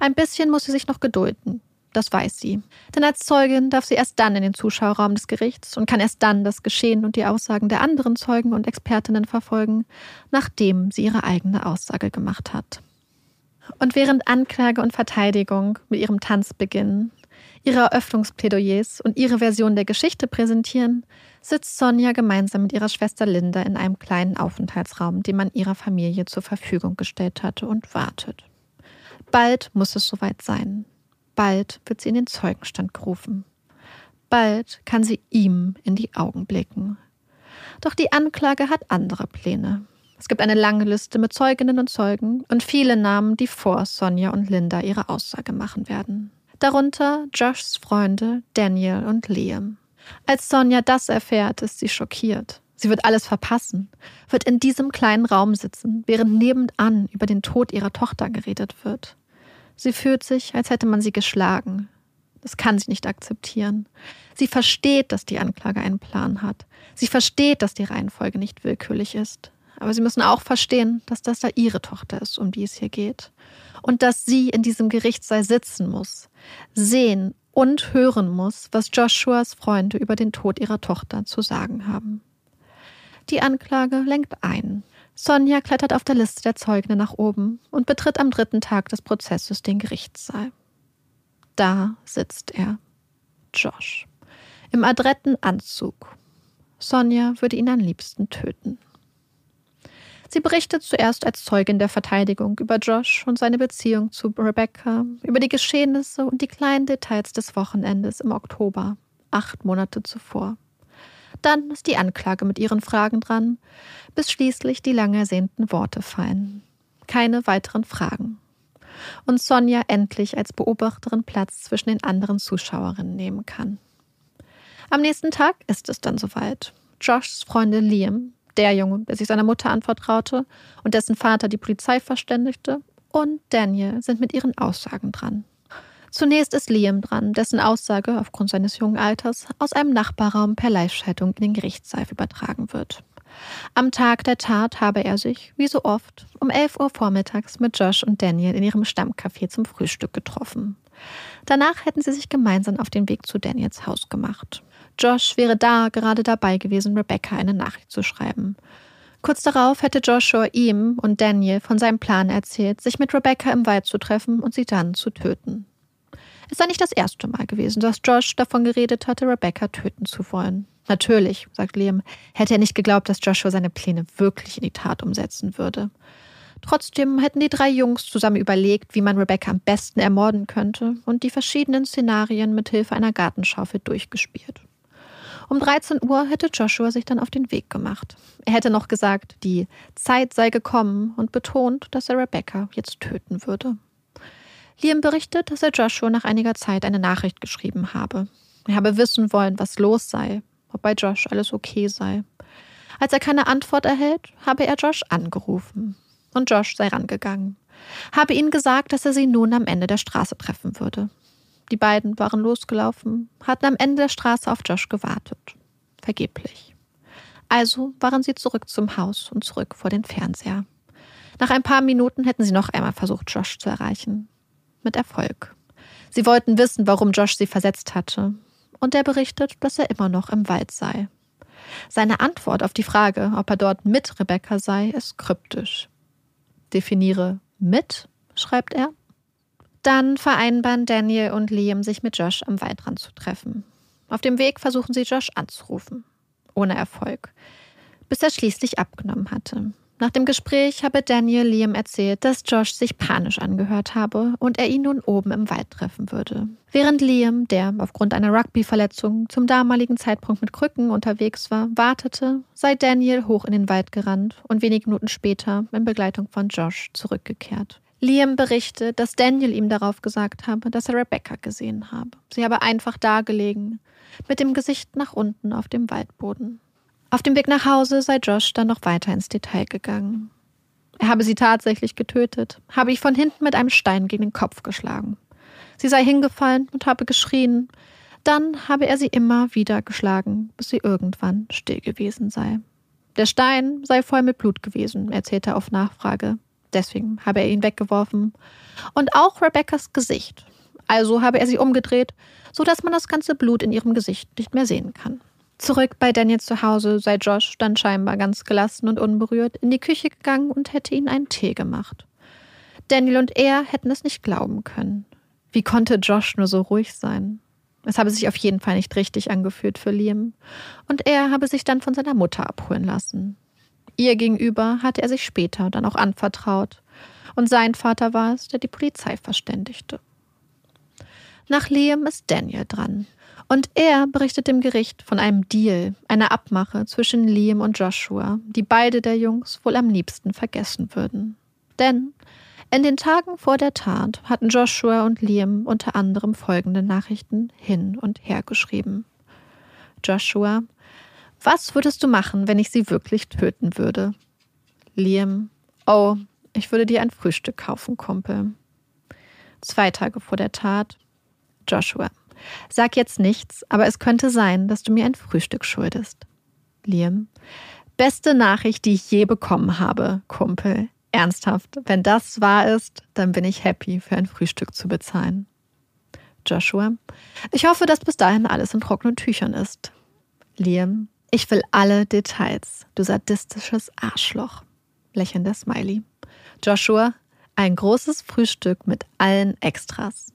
S2: Ein bisschen muss sie sich noch gedulden. Das weiß sie. Denn als Zeugin darf sie erst dann in den Zuschauerraum des Gerichts und kann erst dann das Geschehen und die Aussagen der anderen Zeugen und Expertinnen verfolgen, nachdem sie ihre eigene Aussage gemacht hat. Und während Anklage und Verteidigung mit ihrem Tanz beginnen, ihre Eröffnungsplädoyers und ihre Version der Geschichte präsentieren, sitzt Sonja gemeinsam mit ihrer Schwester Linda in einem kleinen Aufenthaltsraum, den man ihrer Familie zur Verfügung gestellt hatte und wartet. Bald muss es soweit sein. Bald wird sie in den Zeugenstand gerufen. Bald kann sie ihm in die Augen blicken. Doch die Anklage hat andere Pläne. Es gibt eine lange Liste mit Zeuginnen und Zeugen und viele Namen, die vor Sonja und Linda ihre Aussage machen werden. Darunter Joshs Freunde Daniel und Liam. Als Sonja das erfährt, ist sie schockiert. Sie wird alles verpassen, wird in diesem kleinen Raum sitzen, während nebenan über den Tod ihrer Tochter geredet wird. Sie fühlt sich, als hätte man sie geschlagen. Das kann sie nicht akzeptieren. Sie versteht, dass die Anklage einen Plan hat. Sie versteht, dass die Reihenfolge nicht willkürlich ist. Aber sie müssen auch verstehen, dass das da ihre Tochter ist, um die es hier geht. Und dass sie in diesem Gerichtssaal sitzen muss, sehen und hören muss, was Joshuas Freunde über den Tod ihrer Tochter zu sagen haben. Die Anklage lenkt ein. Sonja klettert auf der Liste der Zeugen nach oben und betritt am dritten Tag des Prozesses den Gerichtssaal. Da sitzt er, Josh, im adretten Anzug. Sonja würde ihn am liebsten töten. Sie berichtet zuerst als Zeugin der Verteidigung über Josh und seine Beziehung zu Rebecca, über die Geschehnisse und die kleinen Details des Wochenendes im Oktober, acht Monate zuvor. Dann ist die Anklage mit ihren Fragen dran, bis schließlich die lang ersehnten Worte fallen. Keine weiteren Fragen. Und Sonja endlich als Beobachterin Platz zwischen den anderen Zuschauerinnen nehmen kann. Am nächsten Tag ist es dann soweit. Joshs Freundin Liam, der Junge, der sich seiner Mutter anvertraute und dessen Vater die Polizei verständigte, und Daniel sind mit ihren Aussagen dran. Zunächst ist Liam dran, dessen Aussage aufgrund seines jungen Alters aus einem Nachbarraum per Live-Schaltung in den Gerichtssaal übertragen wird. Am Tag der Tat habe er sich, wie so oft, um 11 Uhr vormittags mit Josh und Daniel in ihrem Stammcafé zum Frühstück getroffen. Danach hätten sie sich gemeinsam auf den Weg zu Daniels Haus gemacht. Josh wäre da gerade dabei gewesen, Rebecca eine Nachricht zu schreiben. Kurz darauf hätte Joshua ihm und Daniel von seinem Plan erzählt, sich mit Rebecca im Wald zu treffen und sie dann zu töten. Es sei nicht das erste Mal gewesen, dass Josh davon geredet hatte, Rebecca töten zu wollen. Natürlich, sagt Liam, hätte er nicht geglaubt, dass Joshua seine Pläne wirklich in die Tat umsetzen würde. Trotzdem hätten die drei Jungs zusammen überlegt, wie man Rebecca am besten ermorden könnte und die verschiedenen Szenarien mit Hilfe einer Gartenschaufel durchgespielt. Um 13 Uhr hätte Joshua sich dann auf den Weg gemacht. Er hätte noch gesagt, die Zeit sei gekommen und betont, dass er Rebecca jetzt töten würde. Liam berichtet, dass er Joshua nach einiger Zeit eine Nachricht geschrieben habe. Er habe wissen wollen, was los sei, ob bei Josh alles okay sei. Als er keine Antwort erhält, habe er Josh angerufen. Und Josh sei rangegangen. Habe ihnen gesagt, dass er sie nun am Ende der Straße treffen würde. Die beiden waren losgelaufen, hatten am Ende der Straße auf Josh gewartet. Vergeblich. Also waren sie zurück zum Haus und zurück vor den Fernseher. Nach ein paar Minuten hätten sie noch einmal versucht, Josh zu erreichen. Mit Erfolg. Sie wollten wissen, warum Josh sie versetzt hatte. Und er berichtet, dass er immer noch im Wald sei. Seine Antwort auf die Frage, ob er dort mit Rebecca sei, ist kryptisch. Definiere mit, schreibt er. Dann vereinbaren Daniel und Liam, sich mit Josh am Waldrand zu treffen. Auf dem Weg versuchen sie Josh anzurufen. Ohne Erfolg. Bis er schließlich abgenommen hatte. Nach dem Gespräch habe Daniel Liam erzählt, dass Josh sich panisch angehört habe und er ihn nun oben im Wald treffen würde. Während Liam, der aufgrund einer Rugby-Verletzung zum damaligen Zeitpunkt mit Krücken unterwegs war, wartete, sei Daniel hoch in den Wald gerannt und wenige Minuten später in Begleitung von Josh zurückgekehrt. Liam berichtet, dass Daniel ihm darauf gesagt habe, dass er Rebecca gesehen habe. Sie habe einfach dagelegen, mit dem Gesicht nach unten auf dem Waldboden. Auf dem Weg nach Hause sei Josh dann noch weiter ins Detail gegangen. Er habe sie tatsächlich getötet, habe ich von hinten mit einem Stein gegen den Kopf geschlagen. Sie sei hingefallen und habe geschrien. Dann habe er sie immer wieder geschlagen, bis sie irgendwann still gewesen sei. Der Stein sei voll mit Blut gewesen, erzählte er auf Nachfrage. Deswegen habe er ihn weggeworfen. Und auch Rebeccas Gesicht. Also habe er sie umgedreht, so dass man das ganze Blut in ihrem Gesicht nicht mehr sehen kann. Zurück bei Daniel zu Hause sei Josh dann scheinbar ganz gelassen und unberührt in die Küche gegangen und hätte ihnen einen Tee gemacht. Daniel und er hätten es nicht glauben können. Wie konnte Josh nur so ruhig sein? Es habe sich auf jeden Fall nicht richtig angefühlt für Liam. Und er habe sich dann von seiner Mutter abholen lassen. Ihr gegenüber hatte er sich später dann auch anvertraut. Und sein Vater war es, der die Polizei verständigte. Nach Liam ist Daniel dran. Und er berichtet dem Gericht von einem Deal, einer Abmache zwischen Liam und Joshua, die beide der Jungs wohl am liebsten vergessen würden. Denn in den Tagen vor der Tat hatten Joshua und Liam unter anderem folgende Nachrichten hin und her geschrieben. Joshua, was würdest du machen, wenn ich sie wirklich töten würde? Liam, oh, ich würde dir ein Frühstück kaufen, Kumpel. Zwei Tage vor der Tat, Joshua, Sag jetzt nichts, aber es könnte sein, dass du mir ein Frühstück schuldest. Liam. Beste Nachricht, die ich je bekommen habe, Kumpel. Ernsthaft, wenn das wahr ist, dann bin ich happy, für ein Frühstück zu bezahlen. Joshua. Ich hoffe, dass bis dahin alles in trockenen Tüchern ist. Liam. Ich will alle Details, du sadistisches Arschloch. Lächelnder Smiley. Joshua. Ein großes Frühstück mit allen Extras.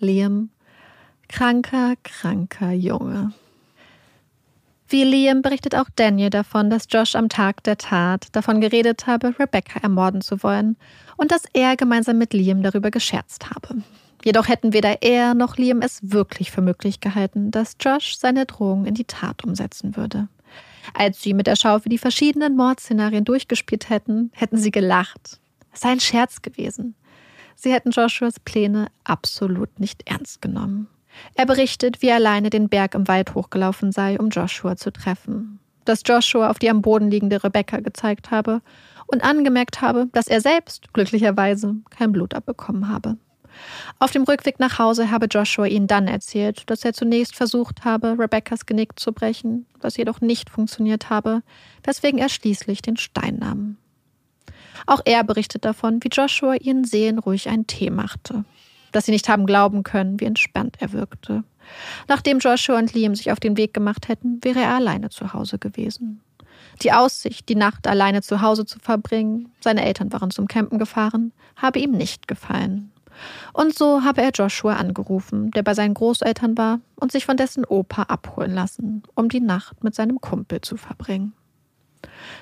S2: Liam. Kranker, kranker Junge. Wie Liam berichtet auch Daniel davon, dass Josh am Tag der Tat davon geredet habe, Rebecca ermorden zu wollen und dass er gemeinsam mit Liam darüber gescherzt habe. Jedoch hätten weder er noch Liam es wirklich für möglich gehalten, dass Josh seine Drohung in die Tat umsetzen würde. Als sie mit der Schaufel die verschiedenen Mordszenarien durchgespielt hätten, hätten sie gelacht. Es sei ein Scherz gewesen. Sie hätten Joshuas Pläne absolut nicht ernst genommen. Er berichtet, wie er alleine den Berg im Wald hochgelaufen sei, um Joshua zu treffen. Dass Joshua auf die am Boden liegende Rebecca gezeigt habe und angemerkt habe, dass er selbst glücklicherweise kein Blut abbekommen habe. Auf dem Rückweg nach Hause habe Joshua ihnen dann erzählt, dass er zunächst versucht habe, Rebeccas Genick zu brechen, was jedoch nicht funktioniert habe, weswegen er schließlich den Stein nahm. Auch er berichtet davon, wie Joshua ihren seelenruhig einen Tee machte dass sie nicht haben glauben können, wie entspannt er wirkte. Nachdem Joshua und Liam sich auf den Weg gemacht hätten, wäre er alleine zu Hause gewesen. Die Aussicht, die Nacht alleine zu Hause zu verbringen, seine Eltern waren zum Campen gefahren, habe ihm nicht gefallen. Und so habe er Joshua angerufen, der bei seinen Großeltern war, und sich von dessen Opa abholen lassen, um die Nacht mit seinem Kumpel zu verbringen.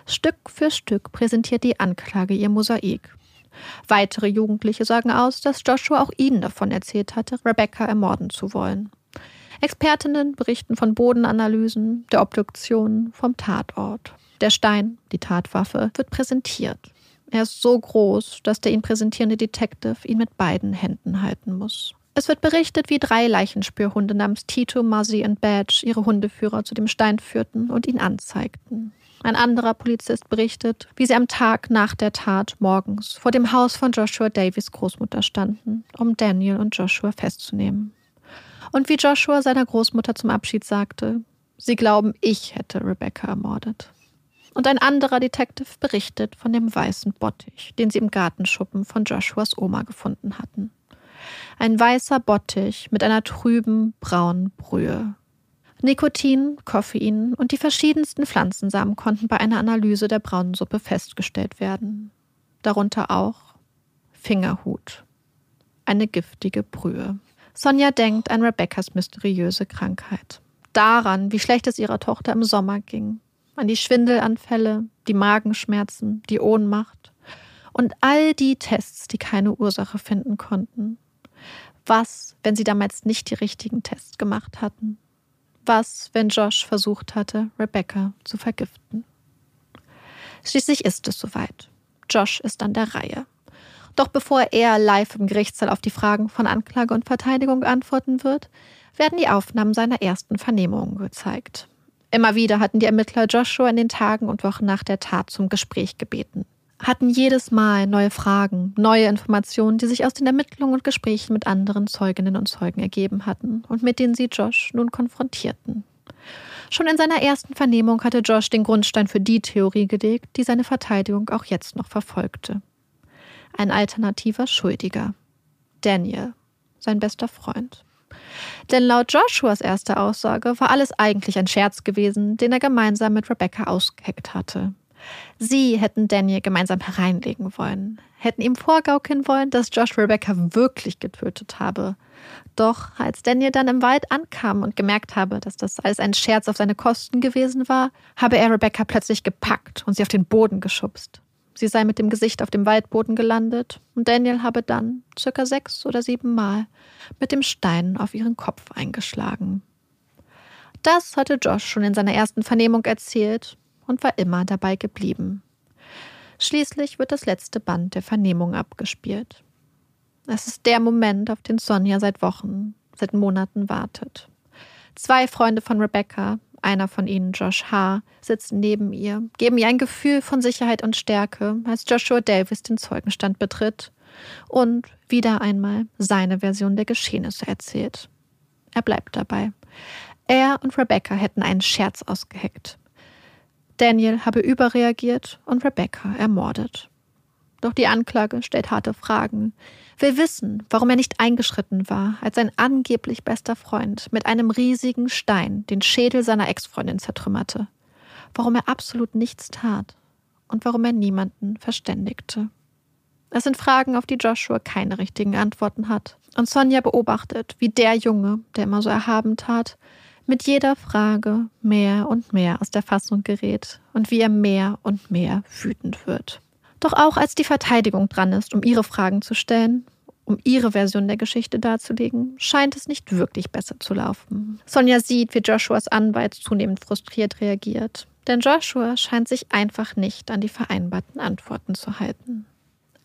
S2: Stück für Stück präsentiert die Anklage ihr Mosaik, Weitere Jugendliche sagen aus, dass Joshua auch ihnen davon erzählt hatte, Rebecca ermorden zu wollen. Expertinnen berichten von Bodenanalysen, der Obduktion, vom Tatort. Der Stein, die Tatwaffe, wird präsentiert. Er ist so groß, dass der ihn präsentierende Detective ihn mit beiden Händen halten muss. Es wird berichtet, wie drei Leichenspürhunde namens Tito, Muzzy und Badge ihre Hundeführer zu dem Stein führten und ihn anzeigten. Ein anderer Polizist berichtet, wie sie am Tag nach der Tat morgens vor dem Haus von Joshua Davies Großmutter standen, um Daniel und Joshua festzunehmen. Und wie Joshua seiner Großmutter zum Abschied sagte, sie glauben, ich hätte Rebecca ermordet. Und ein anderer Detective berichtet von dem weißen Bottich, den sie im Gartenschuppen von Joshuas Oma gefunden hatten. Ein weißer Bottich mit einer trüben, braunen Brühe. Nikotin, Koffein und die verschiedensten Pflanzensamen konnten bei einer Analyse der braunen Suppe festgestellt werden. Darunter auch Fingerhut. Eine giftige Brühe. Sonja denkt an Rebeccas mysteriöse Krankheit. Daran, wie schlecht es ihrer Tochter im Sommer ging. An die Schwindelanfälle, die Magenschmerzen, die Ohnmacht und all die Tests, die keine Ursache finden konnten. Was, wenn sie damals nicht die richtigen Tests gemacht hatten? Was, wenn Josh versucht hatte, Rebecca zu vergiften? Schließlich ist es soweit. Josh ist an der Reihe. Doch bevor er live im Gerichtssaal auf die Fragen von Anklage und Verteidigung antworten wird, werden die Aufnahmen seiner ersten Vernehmungen gezeigt. Immer wieder hatten die Ermittler Joshua in den Tagen und Wochen nach der Tat zum Gespräch gebeten hatten jedes Mal neue Fragen, neue Informationen, die sich aus den Ermittlungen und Gesprächen mit anderen Zeuginnen und Zeugen ergeben hatten und mit denen sie Josh nun konfrontierten. Schon in seiner ersten Vernehmung hatte Josh den Grundstein für die Theorie gelegt, die seine Verteidigung auch jetzt noch verfolgte. Ein alternativer Schuldiger. Daniel, sein bester Freund. Denn laut Joshuas erster Aussage war alles eigentlich ein Scherz gewesen, den er gemeinsam mit Rebecca ausgeheckt hatte. Sie hätten Daniel gemeinsam hereinlegen wollen, hätten ihm vorgaukeln wollen, dass Josh Rebecca wirklich getötet habe. Doch als Daniel dann im Wald ankam und gemerkt habe, dass das alles ein Scherz auf seine Kosten gewesen war, habe er Rebecca plötzlich gepackt und sie auf den Boden geschubst. Sie sei mit dem Gesicht auf dem Waldboden gelandet und Daniel habe dann circa sechs oder sieben Mal mit dem Stein auf ihren Kopf eingeschlagen. Das hatte Josh schon in seiner ersten Vernehmung erzählt und war immer dabei geblieben. Schließlich wird das letzte Band der Vernehmung abgespielt. Es ist der Moment, auf den Sonja seit Wochen, seit Monaten wartet. Zwei Freunde von Rebecca, einer von ihnen Josh H., sitzen neben ihr, geben ihr ein Gefühl von Sicherheit und Stärke, als Joshua Davis den Zeugenstand betritt und wieder einmal seine Version der Geschehnisse erzählt. Er bleibt dabei. Er und Rebecca hätten einen Scherz ausgeheckt. Daniel habe überreagiert und Rebecca ermordet. Doch die Anklage stellt harte Fragen, will wissen, warum er nicht eingeschritten war, als sein angeblich bester Freund mit einem riesigen Stein den Schädel seiner Ex-Freundin zertrümmerte, warum er absolut nichts tat und warum er niemanden verständigte. Es sind Fragen, auf die Joshua keine richtigen Antworten hat. Und Sonja beobachtet, wie der Junge, der immer so erhaben tat, mit jeder Frage mehr und mehr aus der Fassung gerät und wie er mehr und mehr wütend wird. Doch auch als die Verteidigung dran ist, um ihre Fragen zu stellen, um ihre Version der Geschichte darzulegen, scheint es nicht wirklich besser zu laufen. Sonja sieht, wie Joshuas Anwalt zunehmend frustriert reagiert, denn Joshua scheint sich einfach nicht an die vereinbarten Antworten zu halten.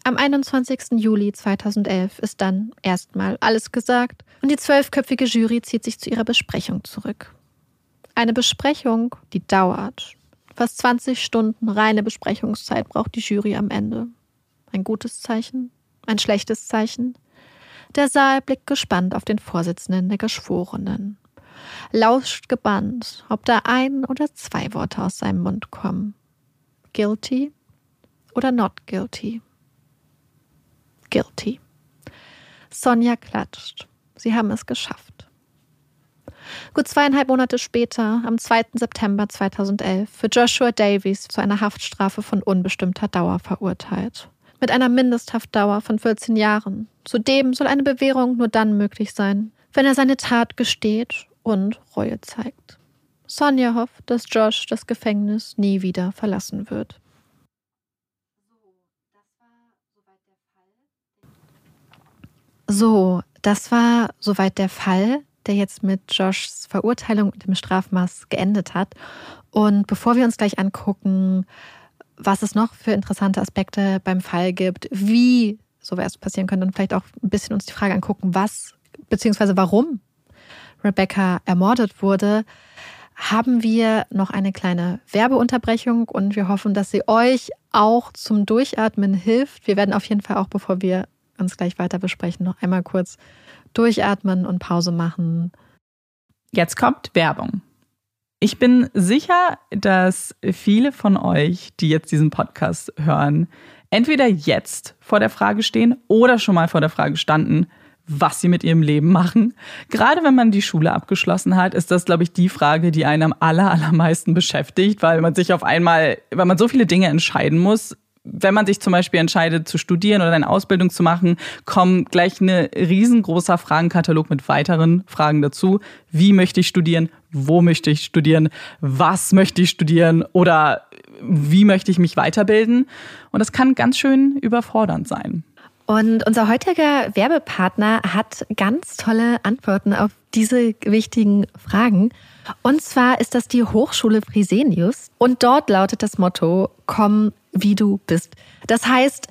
S2: Am 21. Juli 2011 ist dann erstmal alles gesagt und die zwölfköpfige Jury zieht sich zu ihrer Besprechung zurück. Eine Besprechung, die dauert. Fast 20 Stunden reine Besprechungszeit braucht die Jury am Ende. Ein gutes Zeichen? Ein schlechtes Zeichen? Der Saal blickt gespannt auf den Vorsitzenden der Geschworenen. Lauscht gebannt, ob da ein oder zwei Worte aus seinem Mund kommen. Guilty oder not guilty? Guilty. Sonja klatscht. Sie haben es geschafft. Gut zweieinhalb Monate später, am 2. September 2011, wird Joshua Davies zu einer Haftstrafe von unbestimmter Dauer verurteilt. Mit einer Mindesthaftdauer von 14 Jahren. Zudem soll eine Bewährung nur dann möglich sein, wenn er seine Tat gesteht und Reue zeigt. Sonja hofft, dass Josh das Gefängnis nie wieder verlassen wird. So, das war soweit der Fall, der jetzt mit Joshs Verurteilung und dem Strafmaß geendet hat. Und bevor wir uns gleich angucken, was es noch für interessante Aspekte beim Fall gibt, wie sowas passieren könnte und vielleicht auch ein bisschen uns die Frage angucken, was beziehungsweise warum Rebecca ermordet wurde, haben wir noch eine kleine Werbeunterbrechung und wir hoffen, dass sie euch auch zum Durchatmen hilft. Wir werden auf jeden Fall auch, bevor wir uns gleich weiter besprechen, noch einmal kurz durchatmen und Pause machen.
S1: Jetzt kommt Werbung. Ich bin sicher, dass viele von euch, die jetzt diesen Podcast hören, entweder jetzt vor der Frage stehen oder schon mal vor der Frage standen, was sie mit ihrem Leben machen. Gerade wenn man die Schule abgeschlossen hat, ist das, glaube ich, die Frage, die einen am aller, allermeisten beschäftigt, weil man sich auf einmal, weil man so viele Dinge entscheiden muss. Wenn man sich zum Beispiel entscheidet zu studieren oder eine Ausbildung zu machen, kommt gleich ein riesengroßer Fragenkatalog mit weiteren Fragen dazu. Wie möchte ich studieren? Wo möchte ich studieren? Was möchte ich studieren? Oder wie möchte ich mich weiterbilden? Und das kann ganz schön überfordernd sein.
S2: Und unser heutiger Werbepartner hat ganz tolle Antworten auf diese wichtigen Fragen. Und zwar ist das die Hochschule Frisenius. Und dort lautet das Motto, komm wie du bist. Das heißt,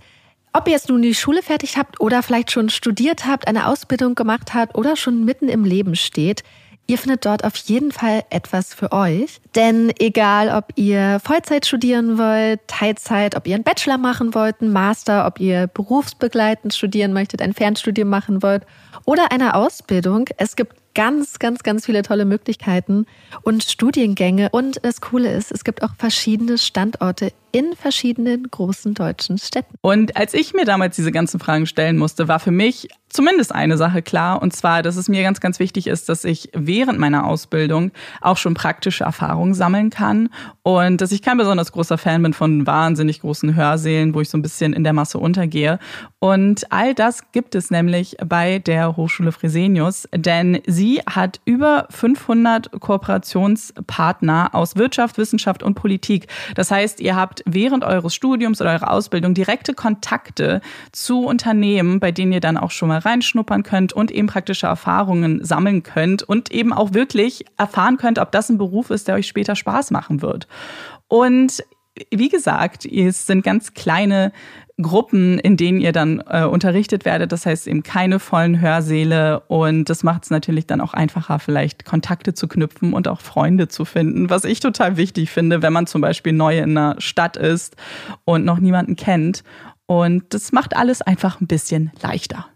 S2: ob ihr jetzt nun die Schule fertig habt oder vielleicht schon studiert habt, eine Ausbildung gemacht habt oder schon mitten im Leben steht, Ihr findet dort auf jeden Fall etwas für euch. Denn egal, ob ihr Vollzeit studieren wollt, Teilzeit, ob ihr einen Bachelor machen wollt, einen Master, ob ihr berufsbegleitend studieren möchtet, ein Fernstudium machen wollt oder eine Ausbildung, es gibt ganz, ganz, ganz viele tolle Möglichkeiten und Studiengänge. Und das Coole ist, es gibt auch verschiedene Standorte in verschiedenen großen deutschen Städten.
S1: Und als ich mir damals diese ganzen Fragen stellen musste, war für mich zumindest eine Sache klar, und zwar, dass es mir ganz, ganz wichtig ist, dass ich während meiner Ausbildung auch schon praktische Erfahrungen sammeln kann und dass ich kein besonders großer Fan bin von wahnsinnig großen Hörsälen, wo ich so ein bisschen in der Masse untergehe. Und all das gibt es nämlich bei der Hochschule Fresenius, denn sie hat über 500 Kooperationspartner aus Wirtschaft, Wissenschaft und Politik. Das heißt, ihr habt während eures Studiums oder eurer Ausbildung direkte Kontakte zu Unternehmen, bei denen ihr dann auch schon mal reinschnuppern könnt und eben praktische Erfahrungen sammeln könnt und eben auch wirklich erfahren könnt, ob das ein Beruf ist, der euch später Spaß machen wird. Und wie gesagt, es sind ganz kleine Gruppen, in denen ihr dann äh, unterrichtet werdet. Das heißt eben keine vollen Hörsäle und das macht es natürlich dann auch einfacher, vielleicht Kontakte zu knüpfen und auch Freunde zu finden, was ich total wichtig finde, wenn man zum Beispiel neu in einer Stadt ist und noch niemanden kennt. Und das macht alles einfach ein bisschen leichter.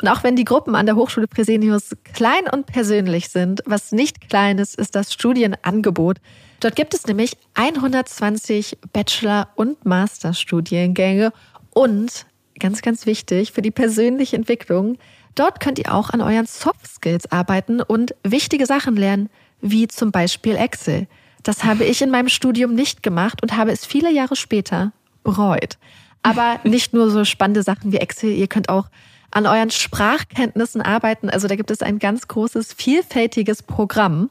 S2: Und auch wenn die Gruppen an der Hochschule Fresenius klein und persönlich sind, was nicht klein ist, ist das Studienangebot. Dort gibt es nämlich 120 Bachelor- und Masterstudiengänge und ganz, ganz wichtig für die persönliche Entwicklung, dort könnt ihr auch an euren Soft Skills arbeiten und wichtige Sachen lernen, wie zum Beispiel Excel. Das habe ich in meinem Studium nicht gemacht und habe es viele Jahre später bereut. Aber nicht nur so spannende Sachen wie Excel, ihr könnt auch an euren Sprachkenntnissen arbeiten. Also da gibt es ein ganz großes, vielfältiges Programm.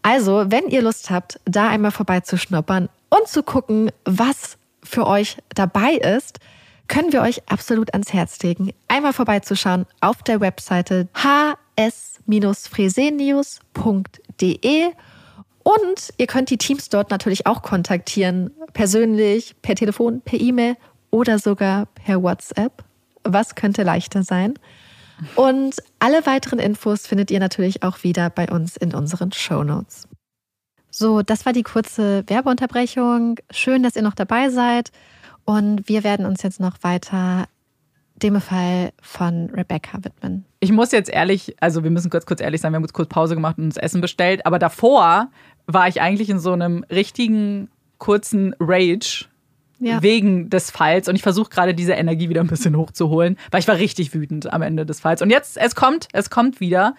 S2: Also, wenn ihr Lust habt, da einmal vorbeizuschnuppern und zu gucken, was für euch dabei ist, können wir euch absolut ans Herz legen, einmal vorbeizuschauen auf der Webseite hs-fresenius.de und ihr könnt die Teams dort natürlich auch kontaktieren, persönlich, per Telefon, per E-Mail oder sogar per WhatsApp. Was könnte leichter sein? Und alle weiteren Infos findet ihr natürlich auch wieder bei uns in unseren Show Notes. So, das war die kurze Werbeunterbrechung. Schön, dass ihr noch dabei seid. Und wir werden uns jetzt noch weiter dem Fall von Rebecca widmen.
S1: Ich muss jetzt ehrlich, also wir müssen kurz, kurz ehrlich sein, wir haben kurz Pause gemacht und uns Essen bestellt, aber davor war ich eigentlich in so einem richtigen kurzen Rage ja. wegen des Falls und ich versuche gerade diese Energie wieder ein bisschen hochzuholen, weil ich war richtig wütend am Ende des Falls. Und jetzt, es kommt, es kommt wieder,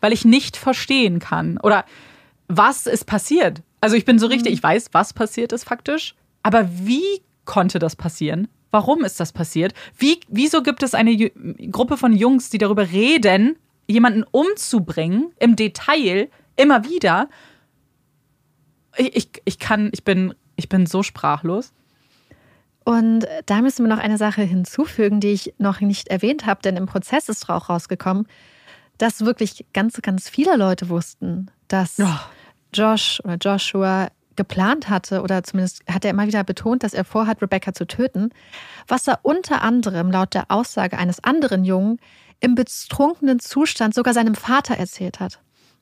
S1: weil ich nicht verstehen kann oder was ist passiert. Also ich bin so richtig, mhm. ich weiß, was passiert ist faktisch, aber wie konnte das passieren? Warum ist das passiert? Wie, wieso gibt es eine Ju Gruppe von Jungs, die darüber reden, jemanden umzubringen, im Detail, immer wieder? Ich, ich, ich kann, ich bin, ich bin so sprachlos.
S2: Und da müssen wir noch eine Sache hinzufügen, die ich noch nicht erwähnt habe, denn im Prozess ist auch rausgekommen, dass wirklich ganz, ganz viele Leute wussten, dass oh. Josh oder Joshua geplant hatte, oder zumindest hat er immer wieder betont, dass er vorhat, Rebecca zu töten, was er unter anderem laut der Aussage eines anderen Jungen im betrunkenen Zustand sogar seinem Vater erzählt hat.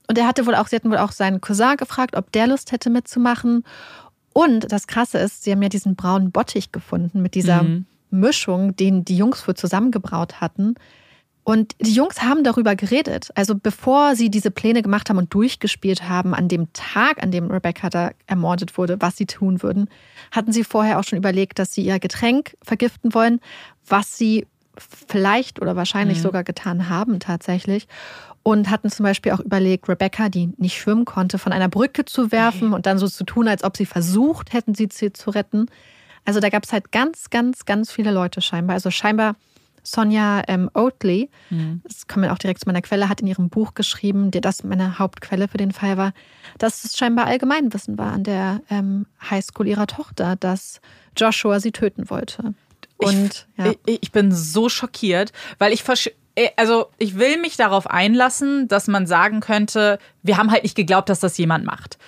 S2: Und er hatte wohl auch, sie hatten wohl auch seinen Cousin gefragt, ob der Lust hätte mitzumachen. Und das Krasse ist, sie haben ja diesen braunen Bottich gefunden mit dieser mhm. Mischung, den die Jungs wohl zusammengebraut hatten. Und die Jungs haben darüber geredet. Also bevor sie diese Pläne gemacht haben und durchgespielt haben, an dem Tag, an dem Rebecca da ermordet wurde, was sie tun würden, hatten sie vorher auch schon überlegt, dass sie ihr Getränk vergiften wollen, was sie vielleicht oder wahrscheinlich mhm. sogar getan haben tatsächlich. Und hatten zum Beispiel auch überlegt, Rebecca, die nicht schwimmen konnte, von einer Brücke zu werfen okay. und dann so zu tun, als ob sie versucht hätten, sie zu retten. Also da gab es halt ganz, ganz, ganz viele Leute scheinbar. Also scheinbar Sonja ähm, Oatley, mhm. das kommt auch direkt zu meiner Quelle, hat in ihrem Buch geschrieben, die das meine Hauptquelle für den Fall war, dass es scheinbar Allgemeinwissen war an der ähm, Highschool ihrer Tochter, dass Joshua sie töten wollte.
S1: Und ich, ja. ich, ich bin so schockiert, weil ich äh, also ich will mich darauf einlassen, dass man sagen könnte, wir haben halt nicht geglaubt, dass das jemand macht.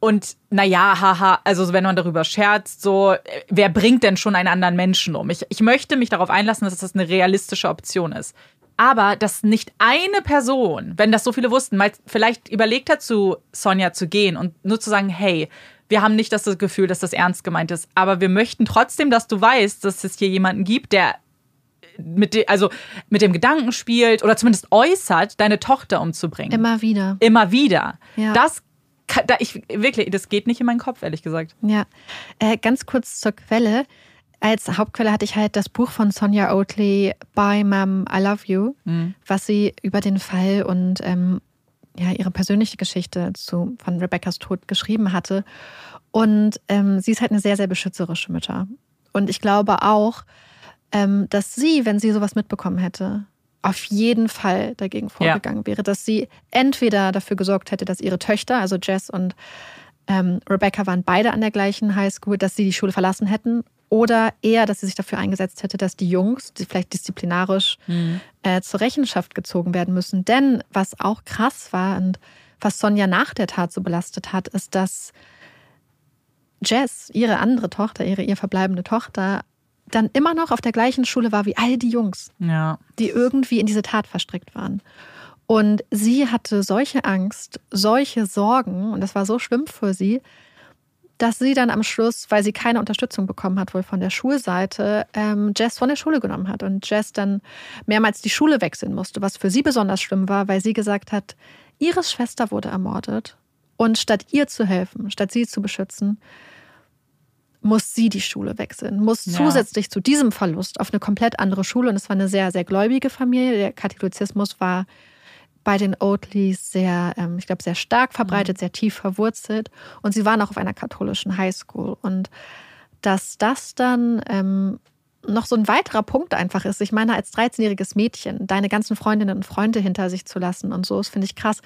S1: Und naja, haha, also wenn man darüber scherzt, so, wer bringt denn schon einen anderen Menschen um? Ich, ich möchte mich darauf einlassen, dass das eine realistische Option ist. Aber dass nicht eine Person, wenn das so viele wussten, mal vielleicht überlegt hat, zu Sonja zu gehen und nur zu sagen, hey, wir haben nicht das Gefühl, dass das ernst gemeint ist, aber wir möchten trotzdem, dass du weißt, dass es hier jemanden gibt, der mit dem, also mit dem Gedanken spielt oder zumindest äußert, deine Tochter umzubringen.
S2: Immer wieder.
S1: Immer wieder. Ja. Das da ich wirklich, das geht nicht in meinen Kopf, ehrlich gesagt.
S2: Ja, äh, ganz kurz zur Quelle. Als Hauptquelle hatte ich halt das Buch von Sonja Oatley, Bye Mom, I Love You, mhm. was sie über den Fall und ähm, ja, ihre persönliche Geschichte zu, von Rebecca's Tod geschrieben hatte. Und ähm, sie ist halt eine sehr, sehr beschützerische Mutter. Und ich glaube auch, ähm, dass sie, wenn sie sowas mitbekommen hätte, auf jeden Fall dagegen vorgegangen ja. wäre, dass sie entweder dafür gesorgt hätte, dass ihre Töchter, also Jess und ähm, Rebecca waren beide an der gleichen Highschool, dass sie die Schule verlassen hätten oder eher, dass sie sich dafür eingesetzt hätte, dass die Jungs, die vielleicht disziplinarisch mhm. äh, zur Rechenschaft gezogen werden müssen. Denn was auch krass war und was Sonja nach der Tat so belastet hat, ist, dass Jess, ihre andere Tochter, ihre ihr verbleibende Tochter, dann immer noch auf der gleichen Schule war wie all die Jungs,
S1: ja.
S2: die irgendwie in diese Tat verstrickt waren. Und sie hatte solche Angst, solche Sorgen, und das war so schlimm für sie, dass sie dann am Schluss, weil sie keine Unterstützung bekommen hat, wohl von der Schulseite, ähm, Jess von der Schule genommen hat und Jess dann mehrmals die Schule wechseln musste, was für sie besonders schlimm war, weil sie gesagt hat, ihre Schwester wurde ermordet und statt ihr zu helfen, statt sie zu beschützen, muss sie die Schule wechseln, muss ja. zusätzlich zu diesem Verlust auf eine komplett andere Schule. Und es war eine sehr, sehr gläubige Familie. Der Katholizismus war bei den Oatleys sehr, ähm, ich glaube, sehr stark verbreitet, mhm. sehr tief verwurzelt. Und sie waren auch auf einer katholischen Highschool. Und dass das dann ähm, noch so ein weiterer Punkt einfach ist. Ich meine, als 13-jähriges Mädchen deine ganzen Freundinnen und Freunde hinter sich zu lassen und so, das finde ich krass.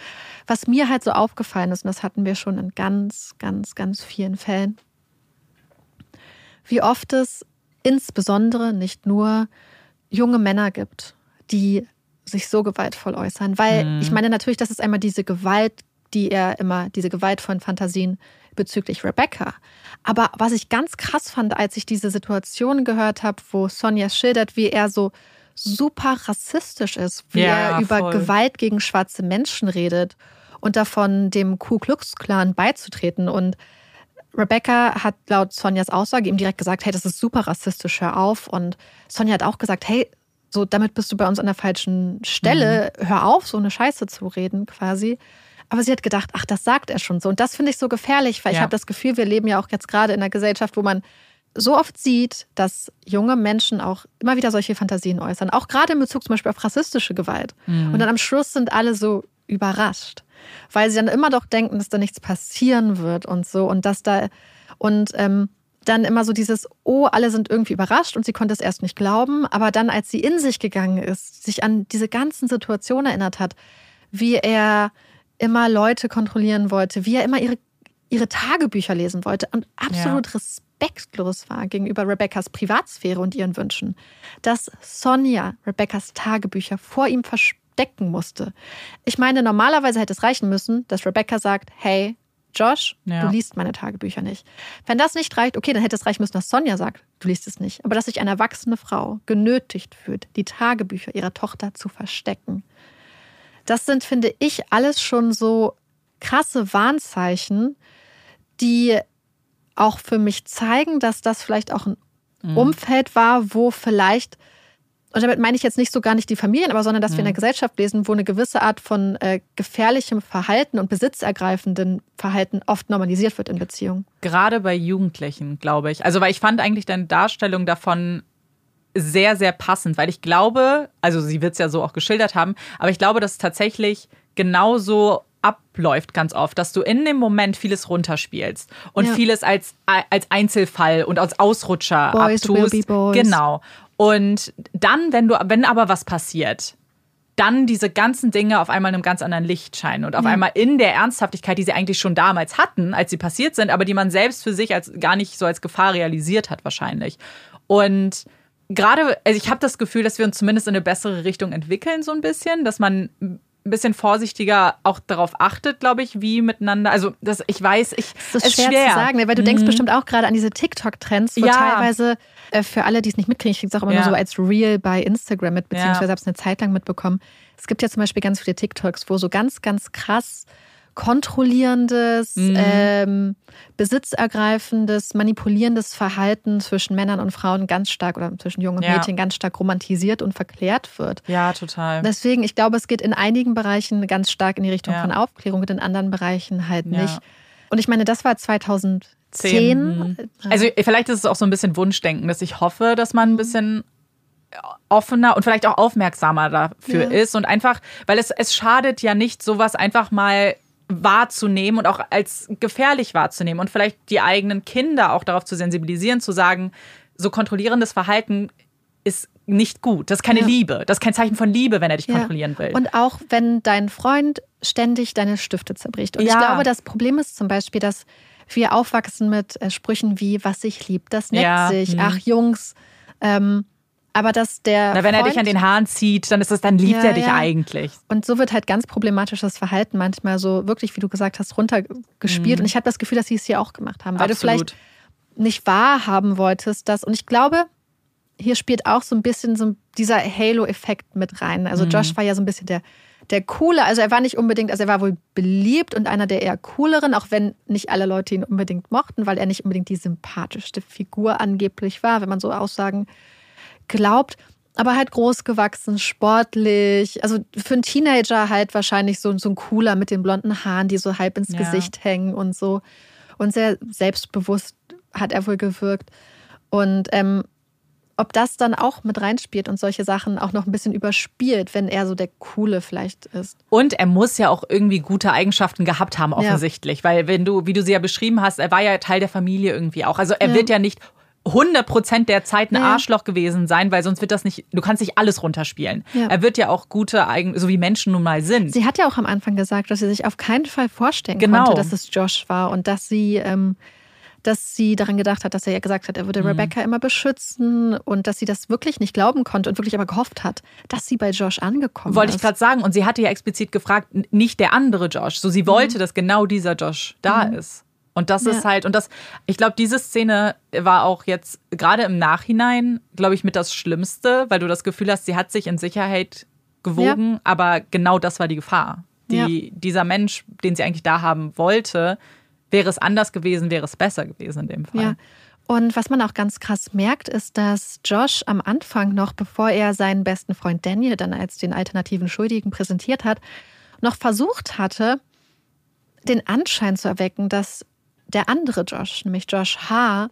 S2: Was mir halt so aufgefallen ist, und das hatten wir schon in ganz, ganz, ganz vielen Fällen, wie oft es insbesondere nicht nur junge Männer gibt, die sich so gewaltvoll äußern. Weil mhm. ich meine natürlich, das ist einmal diese Gewalt, die er immer, diese gewaltvollen Fantasien bezüglich Rebecca. Aber was ich ganz krass fand, als ich diese Situation gehört habe, wo Sonja schildert, wie er so super rassistisch ist, wie ja, er über voll. Gewalt gegen schwarze Menschen redet und davon dem Ku Klux Klan beizutreten und Rebecca hat laut Sonjas Aussage ihm direkt gesagt, hey, das ist super rassistisch, hör auf. Und Sonja hat auch gesagt, hey, so damit bist du bei uns an der falschen Stelle, mhm. hör auf, so eine Scheiße zu reden quasi. Aber sie hat gedacht, ach, das sagt er schon so. Und das finde ich so gefährlich, weil ja. ich habe das Gefühl, wir leben ja auch jetzt gerade in einer Gesellschaft, wo man so oft sieht, dass junge Menschen auch immer wieder solche Fantasien äußern. Auch gerade in Bezug zum Beispiel auf rassistische Gewalt. Mhm. Und dann am Schluss sind alle so überrascht weil sie dann immer doch denken, dass da nichts passieren wird und so und dass da und ähm, dann immer so dieses, oh, alle sind irgendwie überrascht und sie konnte es erst nicht glauben, aber dann, als sie in sich gegangen ist, sich an diese ganzen Situationen erinnert hat, wie er immer Leute kontrollieren wollte, wie er immer ihre, ihre Tagebücher lesen wollte und absolut ja. respektlos war gegenüber Rebeccas Privatsphäre und ihren Wünschen, dass Sonja Rebeccas Tagebücher vor ihm verspürt decken musste. Ich meine, normalerweise hätte es reichen müssen, dass Rebecca sagt, hey, Josh,
S1: Ja.
S2: du liest meine Tagebücher nicht. Wenn das nicht reicht, okay, dann hätte es reichen müssen, dass Sonja sagt, du liest es nicht. Aber dass sich eine erwachsene Frau genötigt fühlt, die Tagebücher ihrer Tochter zu verstecken, das sind, finde ich, alles schon so krasse Warnzeichen, die auch für mich zeigen, dass das vielleicht auch ein Umfeld war, wo vielleicht, und damit meine ich jetzt nicht so gar nicht die Familien, aber sondern dass wir in einer Gesellschaft lesen, wo eine gewisse Art von äh, gefährlichem Verhalten und besitzergreifenden Verhalten oft normalisiert wird in Beziehungen.
S1: Gerade bei Jugendlichen, glaube ich. Also, weil ich fand eigentlich deine Darstellung davon sehr, sehr passend, weil ich glaube, also sie wird es ja so auch geschildert haben, aber ich glaube, dass es tatsächlich genauso abläuft ganz oft, dass du in dem Moment vieles runterspielst und
S2: Ja.
S1: vieles als, als Einzelfall und als Ausrutscher
S2: Boys will
S1: abtust.
S2: be boys.
S1: Genau. Und dann, wenn du, wenn aber was passiert, dann diese ganzen Dinge auf einmal in einem ganz anderen Licht scheinen und auf einmal in der Ernsthaftigkeit, die sie eigentlich schon damals hatten, als sie passiert sind, aber die man selbst für sich als gar nicht so als Gefahr realisiert hat wahrscheinlich. Und gerade, also ich habe das Gefühl, dass wir uns zumindest in eine bessere Richtung entwickeln so ein bisschen, dass man ein bisschen vorsichtiger auch darauf achtet, glaube ich, wie miteinander. Also das, ich weiß, ich
S2: Das ist
S1: es
S2: schwer, zu sagen, ne? weil du denkst bestimmt auch gerade an diese TikTok-Trends, wo
S1: Ja.
S2: teilweise äh, für alle, die es nicht mitkriegen, ich kriege es auch immer
S1: Ja.
S2: nur so als Real bei Instagram mit, beziehungsweise
S1: Ja.
S2: habe es eine Zeit lang mitbekommen. Es gibt ja zum Beispiel ganz viele TikToks, wo so ganz, ganz krass kontrollierendes,
S1: Mhm.
S2: ähm, besitzergreifendes, manipulierendes Verhalten zwischen Männern und Frauen ganz stark oder zwischen Jungen und
S1: Ja.
S2: Mädchen ganz stark romantisiert und verklärt wird.
S1: Ja, total.
S2: Deswegen, ich glaube, es geht in einigen Bereichen ganz stark in die Richtung
S1: Ja.
S2: von Aufklärung und in anderen Bereichen halt
S1: Ja.
S2: nicht. Und ich meine, das war 2010.
S1: Zehn. Also vielleicht ist es auch so ein bisschen Wunschdenken, dass ich hoffe, dass man ein bisschen offener und vielleicht auch aufmerksamer dafür
S2: Ja.
S1: ist und einfach, weil es, es schadet ja nicht, sowas einfach mal wahrzunehmen und auch als gefährlich wahrzunehmen und vielleicht die eigenen Kinder auch darauf zu sensibilisieren, zu sagen, so kontrollierendes Verhalten ist nicht gut. Das ist keine
S2: Ja.
S1: Liebe. Das ist kein Zeichen von Liebe, wenn er dich
S2: Ja.
S1: kontrollieren will.
S2: Und auch wenn dein Freund ständig deine Stifte zerbricht. Und ich
S1: Ja.
S2: glaube, das Problem ist zum Beispiel, dass wir aufwachsen mit äh, Sprüchen wie, was sich liebt, das neckt sich,
S1: hm.
S2: ach Jungs. Ähm, aber dass der.
S1: Na, wenn er
S2: Freund,
S1: dich an den Haaren zieht, dann ist es, dann liebt
S2: Ja,
S1: er dich
S2: ja.
S1: eigentlich.
S2: Und so wird halt ganz problematisches Verhalten manchmal so wirklich, wie du gesagt hast, runtergespielt. Und ich habe das Gefühl, dass sie es hier auch gemacht haben, weil du
S1: Mhm. Absolut.
S2: vielleicht nicht wahrhaben wolltest, dass. Und ich glaube, hier spielt auch so ein bisschen so dieser Halo-Effekt mit rein. Also
S1: Mhm.
S2: Josh war ja so ein bisschen der, der coole, also er war nicht unbedingt, also er war wohl beliebt und einer der eher cooleren, auch wenn nicht alle Leute ihn unbedingt mochten, weil er nicht unbedingt die sympathischste Figur angeblich war, wenn man so Aussagen glaubt. Aber halt groß gewachsen, sportlich. Also für einen Teenager halt wahrscheinlich so, so ein cooler mit den blonden Haaren, die so halb ins
S1: Ja.
S2: Gesicht hängen und so. Und sehr selbstbewusst hat er wohl gewirkt. Und ähm, ob das dann auch mit reinspielt und solche Sachen auch noch ein bisschen überspielt, wenn er so der Coole vielleicht ist.
S1: Und er muss ja auch irgendwie gute Eigenschaften gehabt haben, offensichtlich. Weil, wenn du, wie du sie ja beschrieben hast, er war ja Teil der Familie irgendwie auch. Also er
S2: Ja.
S1: wird ja nicht 100% der Zeit ein
S2: Ja.
S1: Arschloch gewesen sein, weil sonst wird das nicht, du kannst nicht alles runterspielen.
S2: Ja.
S1: Er wird ja auch gute Eigen, so wie Menschen nun mal sind.
S2: Sie hat ja auch am Anfang gesagt, dass sie sich auf keinen Fall vorstellen
S1: Genau.
S2: konnte, dass es Josh war und dass sie, ähm, dass sie daran gedacht hat, dass er ja gesagt hat, er
S1: Mhm.
S2: würde Rebecca immer beschützen und dass sie das wirklich nicht glauben konnte und wirklich aber gehofft hat, dass sie bei Josh angekommen
S1: Wollte
S2: ist.
S1: ich gerade sagen. Und sie hatte ja explizit gefragt, nicht der andere Josh. So, sie wollte, dass genau dieser Josh da ist. Und das ist
S2: Ja.
S1: halt, und das, ich glaube, diese Szene war auch jetzt gerade im Nachhinein, glaube ich, mit das Schlimmste, weil du das Gefühl hast, sie hat sich in Sicherheit gewogen, aber genau das war die Gefahr. Die, Dieser Mensch, den sie eigentlich da haben wollte, wäre es anders gewesen, wäre es besser gewesen in dem Fall.
S2: Ja. Und was man auch ganz krass merkt, ist, dass Josh am Anfang noch, bevor er seinen besten Freund Daniel dann als den alternativen Schuldigen präsentiert hat, noch versucht hatte, den Anschein zu erwecken, dass der andere Josh, nämlich Josh H.,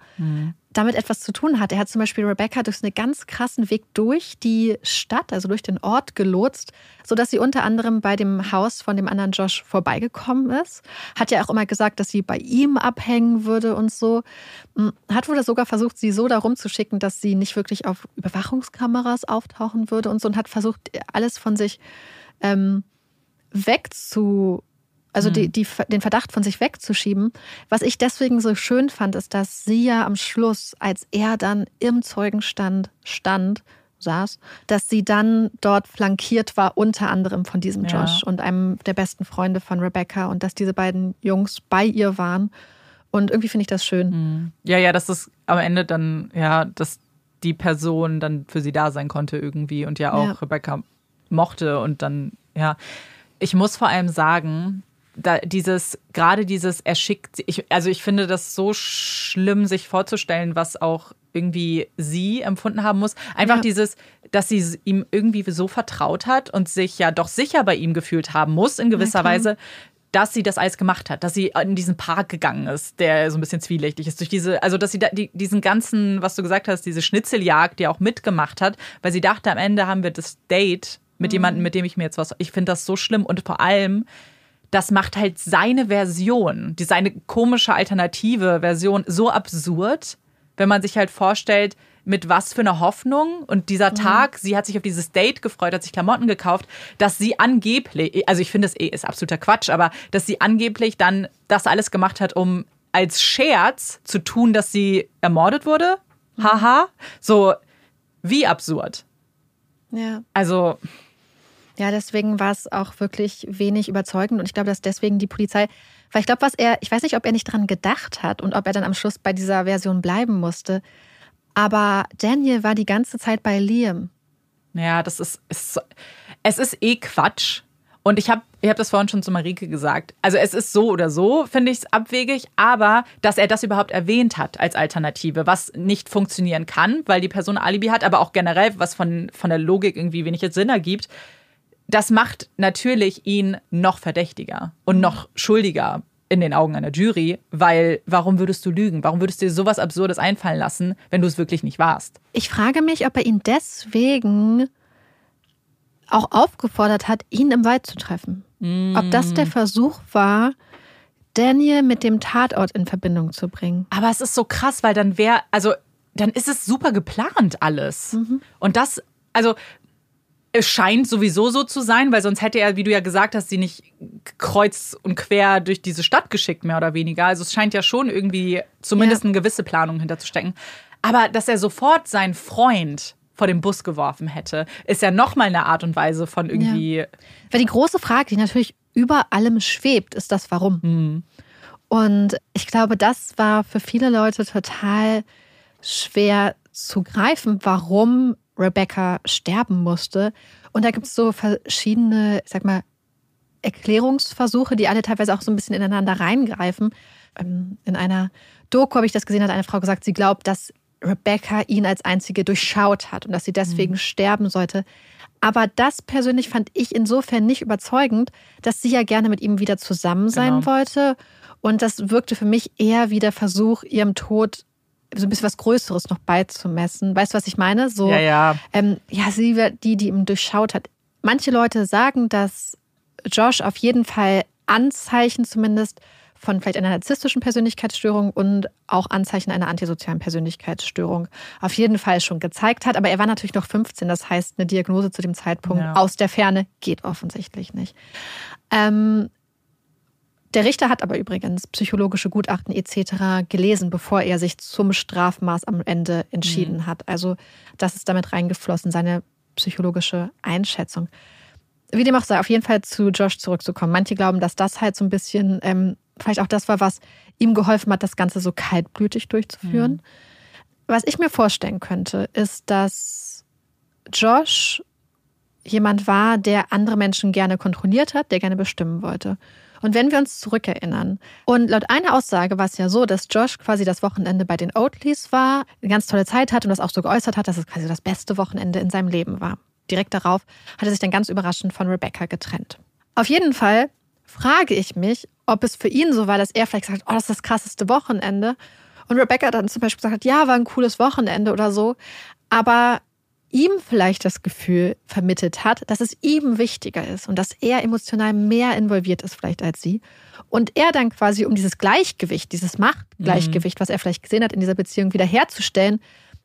S2: damit etwas zu tun hat. Er hat zum Beispiel Rebecca durch einen ganz krassen Weg durch die Stadt, also durch den Ort gelotst, sodass sie unter anderem bei dem Haus von dem anderen Josh vorbeigekommen ist. Hat ja auch immer gesagt, dass sie bei ihm abhängen würde und so. Hm, Hat wohl sogar versucht, sie so darum zu schicken, dass sie nicht wirklich auf Überwachungskameras auftauchen würde und so und hat versucht, alles von sich ähm, wegzu also die, die, den Verdacht von sich wegzuschieben. Was ich deswegen so schön fand, ist, dass sie ja am Schluss, als er dann im Zeugenstand stand saß, dass sie dann dort flankiert war, unter anderem von diesem
S1: Ja.
S2: Josh und einem der besten Freunde von Rebecca und dass diese beiden Jungs bei ihr waren. Und irgendwie finde ich das schön.
S1: Ja, ja, dass es am Ende dann, ja, dass die Person dann für sie da sein konnte irgendwie und ja auch
S2: Ja.
S1: Rebecca mochte und dann, ja. Ich muss vor allem sagen, da dieses, gerade dieses erschickt, ich, also ich finde das so schlimm, sich vorzustellen, was auch irgendwie sie empfunden haben muss. Einfach
S2: Ja.
S1: dieses, dass sie ihm irgendwie so vertraut hat und sich ja doch sicher bei ihm gefühlt haben muss, in gewisser
S2: klar.
S1: Weise, dass sie das alles gemacht hat, dass sie in diesen Park gegangen ist, der so ein bisschen zwielichtig ist. Durch diese, also dass sie da, die, diesen ganzen, was du gesagt hast, diese Schnitzeljagd, die auch mitgemacht hat, weil sie dachte, am Ende haben wir das Date mit jemandem, mit dem ich mir jetzt was. Ich finde das so schlimm und vor allem, das macht halt seine Version, die seine komische alternative Version so absurd, wenn man sich halt vorstellt, mit was für einer Hoffnung und dieser Tag, sie hat sich auf dieses Date gefreut, hat sich Klamotten gekauft, dass sie angeblich, also ich finde es eh ist absoluter Quatsch, aber dass sie angeblich dann das alles gemacht hat, um als Scherz zu tun, dass sie ermordet wurde. Haha. So wie absurd.
S2: Ja.
S1: Also
S2: Ja, deswegen war es auch wirklich wenig überzeugend und ich glaube, dass deswegen die Polizei, weil ich glaube, was er, ich weiß nicht, ob er nicht dran gedacht hat und ob er dann am Schluss bei dieser Version bleiben musste, aber Daniel war die ganze Zeit bei Liam.
S1: Ja, das ist, ist es ist eh Quatsch. Und ich habe ich hab das vorhin schon zu Marike gesagt. Also es ist so oder so, finde ich es abwegig, aber dass er das überhaupt erwähnt hat als Alternative, was nicht funktionieren kann, weil die Person Alibi hat, aber auch generell, was von, von der Logik irgendwie wenig Sinn ergibt, das macht natürlich ihn noch verdächtiger und noch schuldiger in den Augen einer Jury, weil warum würdest du lügen? Warum würdest du dir sowas Absurdes einfallen lassen, wenn du es wirklich nicht warst?
S2: Ich frage mich, ob er ihn deswegen auch aufgefordert hat, ihn im Wald zu treffen. Ob das der Versuch war, Daniel mit dem Tatort in Verbindung zu bringen.
S1: Aber es ist so krass, weil dann wäre, also dann ist es super geplant alles. Und das, also es scheint sowieso so zu sein, weil sonst hätte er, wie du ja gesagt hast, sie nicht kreuz und quer durch diese Stadt geschickt, mehr oder weniger. Also es scheint ja schon irgendwie zumindest
S2: Ja.
S1: eine gewisse Planung hinterzustecken. Aber dass er sofort seinen Freund vor den Bus geworfen hätte, ist ja nochmal eine Art und Weise von irgendwie.
S2: Weil die große Frage, die natürlich über allem schwebt, ist das Warum. Und ich glaube, das war für viele Leute total schwer zu greifen, warum Rebecca sterben musste. Und da gibt es so verschiedene, ich sag mal, Erklärungsversuche, die alle teilweise auch so ein bisschen ineinander reingreifen. Ähm, In einer Doku habe ich das gesehen, hat eine Frau gesagt, sie glaubt, dass Rebecca ihn als einzige durchschaut hat und dass sie deswegen sterben sollte. Aber das persönlich fand ich insofern nicht überzeugend, dass sie ja gerne mit ihm wieder zusammen sein
S1: Genau.
S2: wollte. Und das wirkte für mich eher wie der Versuch, ihrem Tod so ein bisschen was Größeres noch beizumessen. Weißt du, was ich meine? So,
S1: Ja, ja.
S2: ähm, ja, sie war die, die ihn durchschaut hat. Manche Leute sagen, dass Josh auf jeden Fall Anzeichen zumindest von vielleicht einer narzisstischen Persönlichkeitsstörung und auch Anzeichen einer antisozialen Persönlichkeitsstörung auf jeden Fall schon gezeigt hat. Aber er war natürlich noch 15, das heißt, eine Diagnose zu dem Zeitpunkt
S1: Ja.
S2: aus der Ferne geht offensichtlich nicht. Ähm, der Richter hat aber übrigens psychologische Gutachten etc. gelesen, bevor er sich zum Strafmaß am Ende entschieden hat. Also das ist damit reingeflossen, seine psychologische Einschätzung. Wie dem auch sei, auf jeden Fall zu Josh zurückzukommen. Manche glauben, dass das halt so ein bisschen ähm, vielleicht auch das war, was ihm geholfen hat, das Ganze so kaltblütig durchzuführen. Was ich mir vorstellen könnte, ist, dass Josh jemand war, der andere Menschen gerne kontrolliert hat, der gerne bestimmen wollte. Und wenn wir uns zurückerinnern, und laut einer Aussage war es ja so, dass Josh quasi das Wochenende bei den Oatleys war, eine ganz tolle Zeit hat und das auch so geäußert hat, dass es quasi das beste Wochenende in seinem Leben war. Direkt darauf hat er sich dann ganz überraschend von Rebecca getrennt. Auf jeden Fall frage ich mich, ob es für ihn so war, dass er vielleicht sagt, oh, das ist das krasseste Wochenende. Und Rebecca dann zum Beispiel gesagt hat, ja, war ein cooles Wochenende oder so. Aber ihm vielleicht das Gefühl vermittelt hat, dass es ihm wichtiger ist und dass er emotional mehr involviert ist vielleicht als sie. Und er dann quasi, um dieses Gleichgewicht, dieses Machtgleichgewicht, was er vielleicht gesehen hat in dieser Beziehung, wiederherzustellen,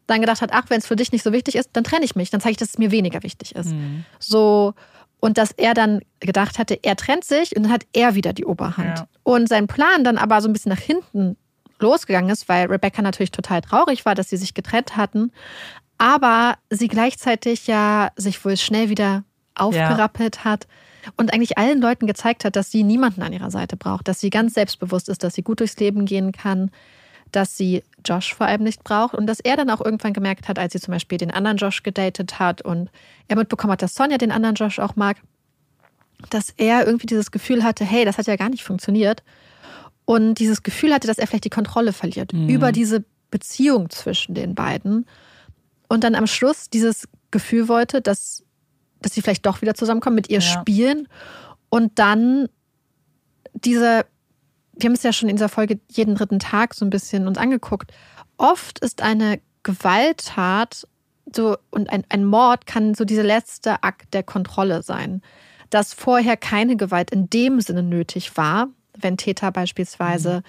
S2: dann gedacht hat, ach, wenn es für dich nicht so wichtig ist, dann trenne ich mich, dann zeige ich, dass es mir weniger wichtig ist. So, und dass er dann gedacht hatte, er trennt sich und dann hat er wieder die Oberhand.
S1: Ja.
S2: Und sein Plan dann aber so ein bisschen nach hinten losgegangen ist, weil Rebecca natürlich total traurig war, dass sie sich getrennt hatten. Aber sie gleichzeitig ja sich wohl schnell wieder aufgerappelt ja. hat und eigentlich allen Leuten gezeigt hat, dass sie niemanden an ihrer Seite braucht, dass sie ganz selbstbewusst ist, dass sie gut durchs Leben gehen kann, dass sie Josh vor allem nicht braucht und dass er dann auch irgendwann gemerkt hat, als sie zum Beispiel den anderen Josh gedatet hat und er mitbekommen hat, dass Sonja den anderen Josh auch mag, dass er irgendwie dieses Gefühl hatte, hey, das hat ja gar nicht funktioniert und dieses Gefühl hatte, dass er vielleicht die Kontrolle verliert mhm. über diese Beziehung zwischen den beiden und dann am Schluss dieses Gefühl wollte, dass, dass sie vielleicht doch wieder zusammenkommen, mit ihr ja. spielen und dann diese wir haben es ja schon in dieser Folge jeden dritten Tag so ein bisschen uns angeguckt. Oft ist eine Gewalttat so und ein, ein Mord kann so dieser letzte Akt der Kontrolle sein. Dass vorher keine Gewalt in dem Sinne nötig war, wenn Täter beispielsweise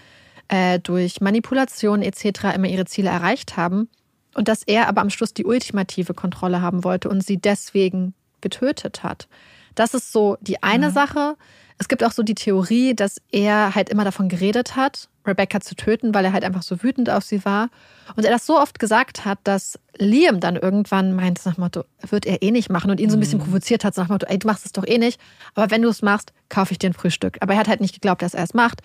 S2: mhm. äh, durch Manipulation etc. immer ihre Ziele erreicht haben und dass er aber am Schluss die ultimative Kontrolle haben wollte und sie deswegen getötet hat. Das ist so die eine mhm. Sache. Es gibt auch so die Theorie, dass er halt immer davon geredet hat, Rebecca zu töten, weil er halt einfach so wütend auf sie war. Und er das so oft gesagt hat, dass Liam dann irgendwann meint, nach Motto, wird er eh nicht machen und ihn so ein bisschen mhm. provoziert hat, nach Motto, ey, du machst es doch eh nicht. Aber wenn du es machst, kaufe ich dir ein Frühstück. Aber er hat halt nicht geglaubt, dass er es macht.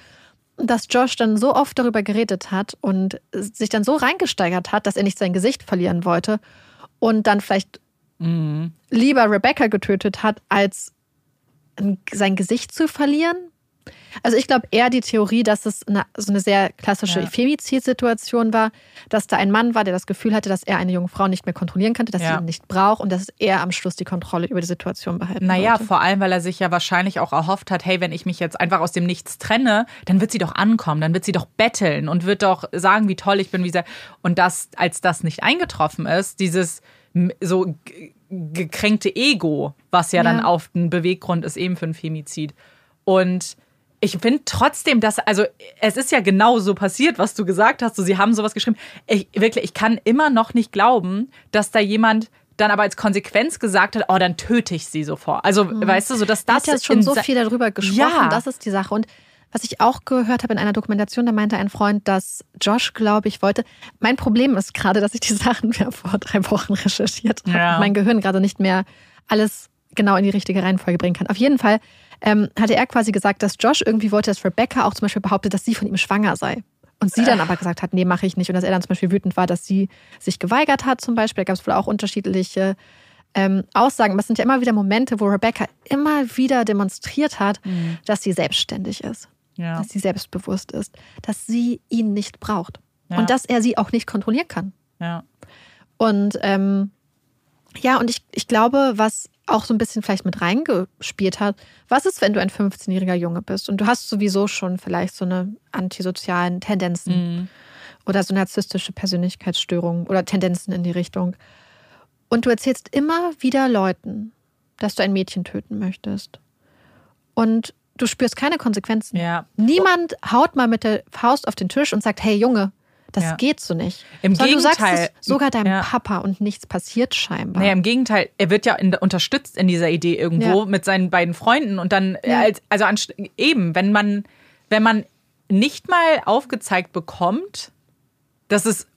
S2: Dass Josh dann so oft darüber geredet hat und sich dann so reingesteigert hat, dass er nicht sein Gesicht verlieren wollte und dann vielleicht mhm. lieber Rebecca getötet hat, als sein Gesicht zu verlieren. Also ich glaube eher die Theorie, dass es eine, so eine sehr klassische ja. Femizid-Situation war, dass da ein Mann war, der das Gefühl hatte, dass er eine junge Frau nicht mehr kontrollieren könnte, dass ja. sie ihn nicht braucht und dass er am Schluss die Kontrolle über die Situation behalten
S1: Naja,
S2: wollte.
S1: vor allem, weil er sich ja wahrscheinlich auch erhofft hat, hey, wenn ich mich jetzt einfach aus dem Nichts trenne, dann wird sie doch ankommen, dann wird sie doch betteln und wird doch sagen, wie toll ich bin, wie sehr. Und das, als das nicht eingetroffen ist, dieses so gekränkte Ego, was ja, ja. dann auf den Beweggrund ist, eben für ein Femizid. Und ich finde trotzdem, dass, also es ist ja genau so passiert, was du gesagt hast. So, sie haben sowas geschrieben. Ich, wirklich, ich kann immer noch nicht glauben, dass da jemand dann aber als Konsequenz gesagt hat, oh, dann töte ich sie sofort. Also, mhm. weißt du, so dass das.
S2: Hat ja schon so viel darüber gesprochen, ja. das ist die Sache. Und was ich auch gehört habe in einer Dokumentation, da meinte ein Freund, dass Josh, glaube ich, wollte. Mein Problem ist gerade, dass ich die Sachen vor drei Wochen recherchiert habe ja. und mein Gehirn gerade nicht mehr alles genau in die richtige Reihenfolge bringen kann. Auf jeden Fall ähm, hatte er quasi gesagt, dass Josh irgendwie wollte, dass Rebecca auch zum Beispiel behauptet, dass sie von ihm schwanger sei. Und sie dann aber gesagt hat, nee, mache ich nicht. Und dass er dann zum Beispiel wütend war, dass sie sich geweigert hat, zum Beispiel. Da gab es wohl auch unterschiedliche ähm, Aussagen. Aber es sind ja immer wieder Momente, wo Rebecca immer wieder demonstriert hat, mhm. dass sie selbstständig ist ja. dass sie selbstbewusst ist, dass sie ihn nicht braucht ja. und dass er sie auch nicht kontrollieren kann.
S1: Ja.
S2: Und ähm, ja, und ich, ich glaube, was auch so ein bisschen vielleicht mit reingespielt hat, was ist, wenn du ein 15-jähriger Junge bist und du hast sowieso schon vielleicht so eine antisozialen Tendenzen mhm. oder so narzisstische Persönlichkeitsstörungen oder Tendenzen in die Richtung. Und du erzählst immer wieder Leuten, dass du ein Mädchen töten möchtest. Und du spürst keine Konsequenzen.
S1: Ja.
S2: Niemand haut mal mit der Faust auf den Tisch und sagt, hey Junge, das ja. geht so nicht.
S1: Im Sondern Gegenteil. Du sagst
S2: es sogar deinem ja. Papa und nichts passiert scheinbar.
S1: Naja, im Gegenteil, er wird ja in, unterstützt in dieser Idee irgendwo ja. mit seinen beiden Freunden und dann, als, also an, eben, wenn man, wenn man nicht mal aufgezeigt bekommt, dass es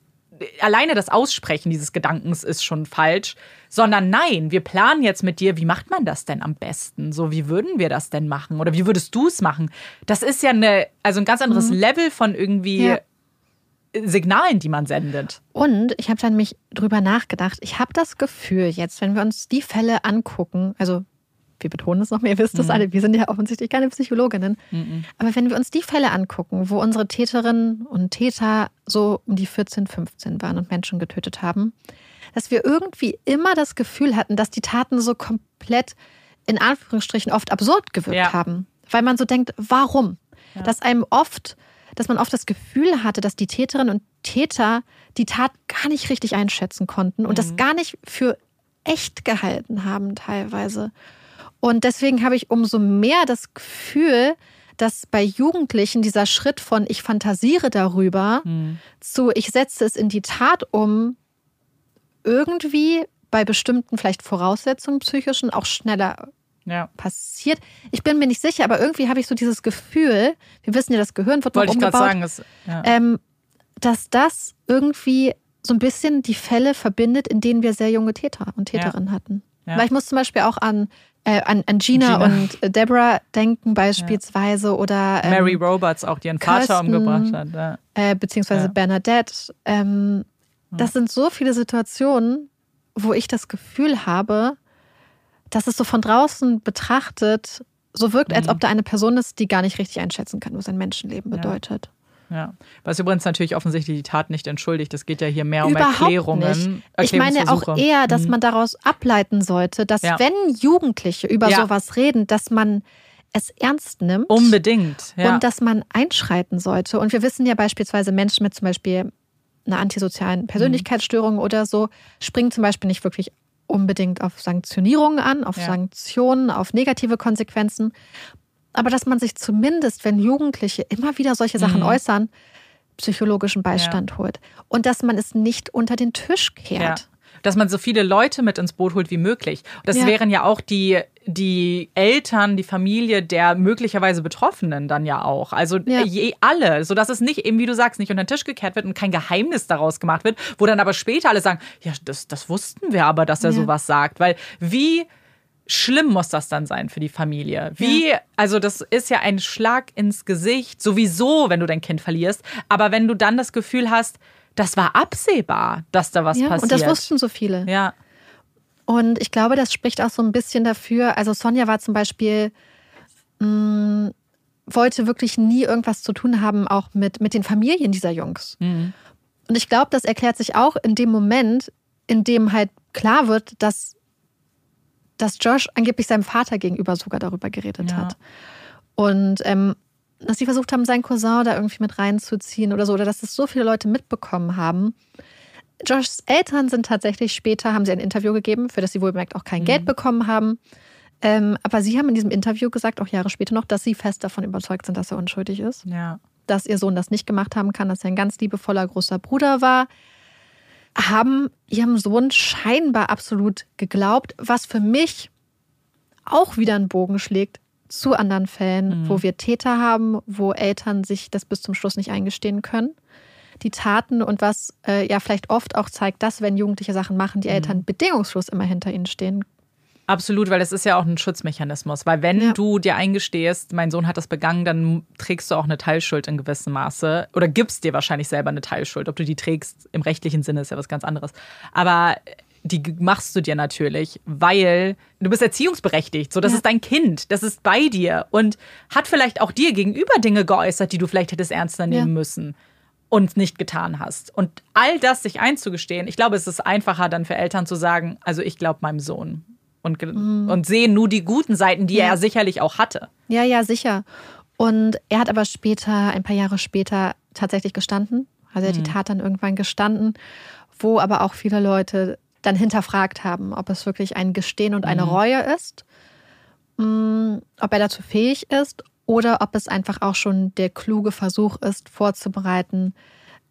S1: alleine das Aussprechen dieses Gedankens ist schon falsch, sondern nein, wir planen jetzt mit dir, wie macht man das denn am besten? So, wie würden wir das denn machen? Oder wie würdest du es machen? Das ist ja eine, also ein ganz anderes mhm. Level von irgendwie ja. Signalen, die man sendet.
S2: Und ich habe dann mich drüber nachgedacht. Ich habe das Gefühl, jetzt, wenn wir uns die Fälle angucken, also wir betonen es nochmal, ihr wisst das mhm. alle, wir sind ja offensichtlich keine Psychologinnen. Mhm. Aber wenn wir uns die Fälle angucken, wo unsere Täterinnen und Täter so um die 14, 15 waren und Menschen getötet haben, dass wir irgendwie immer das Gefühl hatten, dass die Taten so komplett in Anführungsstrichen oft absurd gewirkt ja. haben. Weil man so denkt, warum? Ja. Dass einem oft, dass man oft das Gefühl hatte, dass die Täterinnen und Täter die Tat gar nicht richtig einschätzen konnten und mhm. das gar nicht für echt gehalten haben teilweise. Und deswegen habe ich umso mehr das Gefühl, dass bei Jugendlichen dieser Schritt von ich fantasiere darüber mhm. zu ich setze es in die Tat um irgendwie bei bestimmten vielleicht Voraussetzungen psychischen auch schneller ja. passiert. Ich bin mir nicht sicher, aber irgendwie habe ich so dieses Gefühl, wir wissen ja, das Gehirn wird
S1: Wollte
S2: noch umgebaut,
S1: ich sagen, ist,
S2: ja. ähm, dass das irgendwie so ein bisschen die Fälle verbindet, in denen wir sehr junge Täter und Täterinnen ja. hatten. Ja. Weil ich muss zum Beispiel auch an, äh, an, an Gina, Gina, und Deborah denken beispielsweise oder
S1: ähm, Mary Roberts auch, die ihren Kirsten, Vater umgebracht hat.
S2: Äh, beziehungsweise Bernadette. Ähm, das sind so viele Situationen, wo ich das Gefühl habe, dass es so von draußen betrachtet so wirkt, als ob mhm. da eine Person ist, die gar nicht richtig einschätzen kann, was ein Menschenleben bedeutet.
S1: Ja. Was übrigens natürlich offensichtlich die Tat nicht entschuldigt. Es geht ja hier mehr Überhaupt um Erklärungen.
S2: Nicht. Ich meine auch eher, dass mhm. man daraus ableiten sollte, dass ja. wenn Jugendliche über ja. sowas reden, dass man es ernst nimmt.
S1: Unbedingt.
S2: Ja. Und dass man einschreiten sollte. Und wir wissen ja beispielsweise Menschen mit zum Beispiel einer antisozialen mhm. Persönlichkeitsstörung mhm. oder so, springen zum Beispiel nicht wirklich unbedingt auf Sanktionierungen an, auf Sanktionen, auf negative Konsequenzen aber dass man sich zumindest, wenn Jugendliche immer wieder solche Sachen mhm. äußern, psychologischen Beistand ja. holt. Und dass man es nicht unter den Tisch kehrt. Ja.
S1: Dass man so viele Leute mit ins Boot holt wie möglich. Das ja. wären ja auch die, die Eltern, die Familie der möglicherweise Betroffenen dann ja auch. Also je, alle, sodass es nicht, eben wie du sagst, nicht unter den Tisch gekehrt wird und kein Geheimnis daraus gemacht wird, wo dann aber später alle sagen, ja, das, das wussten wir aber, dass er sowas sagt. Weil wie schlimm muss das dann sein für die Familie? Wie, ja. also das ist ja ein Schlag ins Gesicht, sowieso, wenn du dein Kind verlierst. Aber wenn du dann das Gefühl hast, das war absehbar, dass da was ja, passiert.
S2: Und das wussten so viele.
S1: Ja.
S2: Und ich glaube, das spricht auch so ein bisschen dafür. Also Sonja war zum Beispiel, mh, mm, wollte wirklich nie irgendwas zu tun haben, auch mit, mit den Familien dieser Jungs. Mhm. Und ich glaube, das erklärt sich auch in dem Moment, in dem halt klar wird, dass dass Josh angeblich seinem Vater gegenüber sogar darüber geredet ja. hat. Und ähm, dass sie versucht haben, seinen Cousin da irgendwie mit reinzuziehen oder so, oder dass es so viele Leute mitbekommen haben. Joshs Eltern sind tatsächlich später, haben sie ein Interview gegeben, für das sie wohlbemerkt auch kein mhm. Geld bekommen haben. Ähm, aber sie haben in diesem Interview gesagt, auch Jahre später noch, dass sie fest davon überzeugt sind, dass er unschuldig ist.
S1: Ja.
S2: Dass ihr Sohn das nicht gemacht haben kann, dass er ein ganz liebevoller großer Bruder war, haben ihrem Sohn scheinbar absolut geglaubt, was für mich auch wieder einen Bogen schlägt zu anderen Fällen, mhm. wo wir Täter haben, wo Eltern sich das bis zum Schluss nicht eingestehen können. Die Taten und was äh, ja vielleicht oft auch zeigt, dass wenn Jugendliche Sachen machen, die mhm. Eltern bedingungslos immer hinter ihnen stehen
S1: Absolut, weil es ist ja auch ein Schutzmechanismus. Weil wenn ja. du dir eingestehst, mein Sohn hat das begangen, dann trägst du auch eine Teilschuld in gewissem Maße oder gibst dir wahrscheinlich selber eine Teilschuld. Ob du die trägst im rechtlichen Sinne ist ja was ganz anderes. Aber die machst du dir natürlich, weil du bist erziehungsberechtigt. So, das ja. ist dein Kind, das ist bei dir und hat vielleicht auch dir gegenüber Dinge geäußert, die du vielleicht hättest ernster nehmen ja. müssen und nicht getan hast. Und all das sich einzugestehen, ich glaube, es ist einfacher dann für Eltern zu sagen, also ich glaube meinem Sohn und, mhm. und sehen nur die guten Seiten, die ja. er sicherlich auch hatte.
S2: Ja, ja, sicher. Und er hat aber später, ein paar Jahre später, tatsächlich gestanden. Also er hat mhm. die Tat dann irgendwann gestanden, wo aber auch viele Leute dann hinterfragt haben, ob es wirklich ein Gestehen und eine mhm. Reue ist, mm, ob er dazu fähig ist oder ob es einfach auch schon der kluge Versuch ist, vorzubereiten,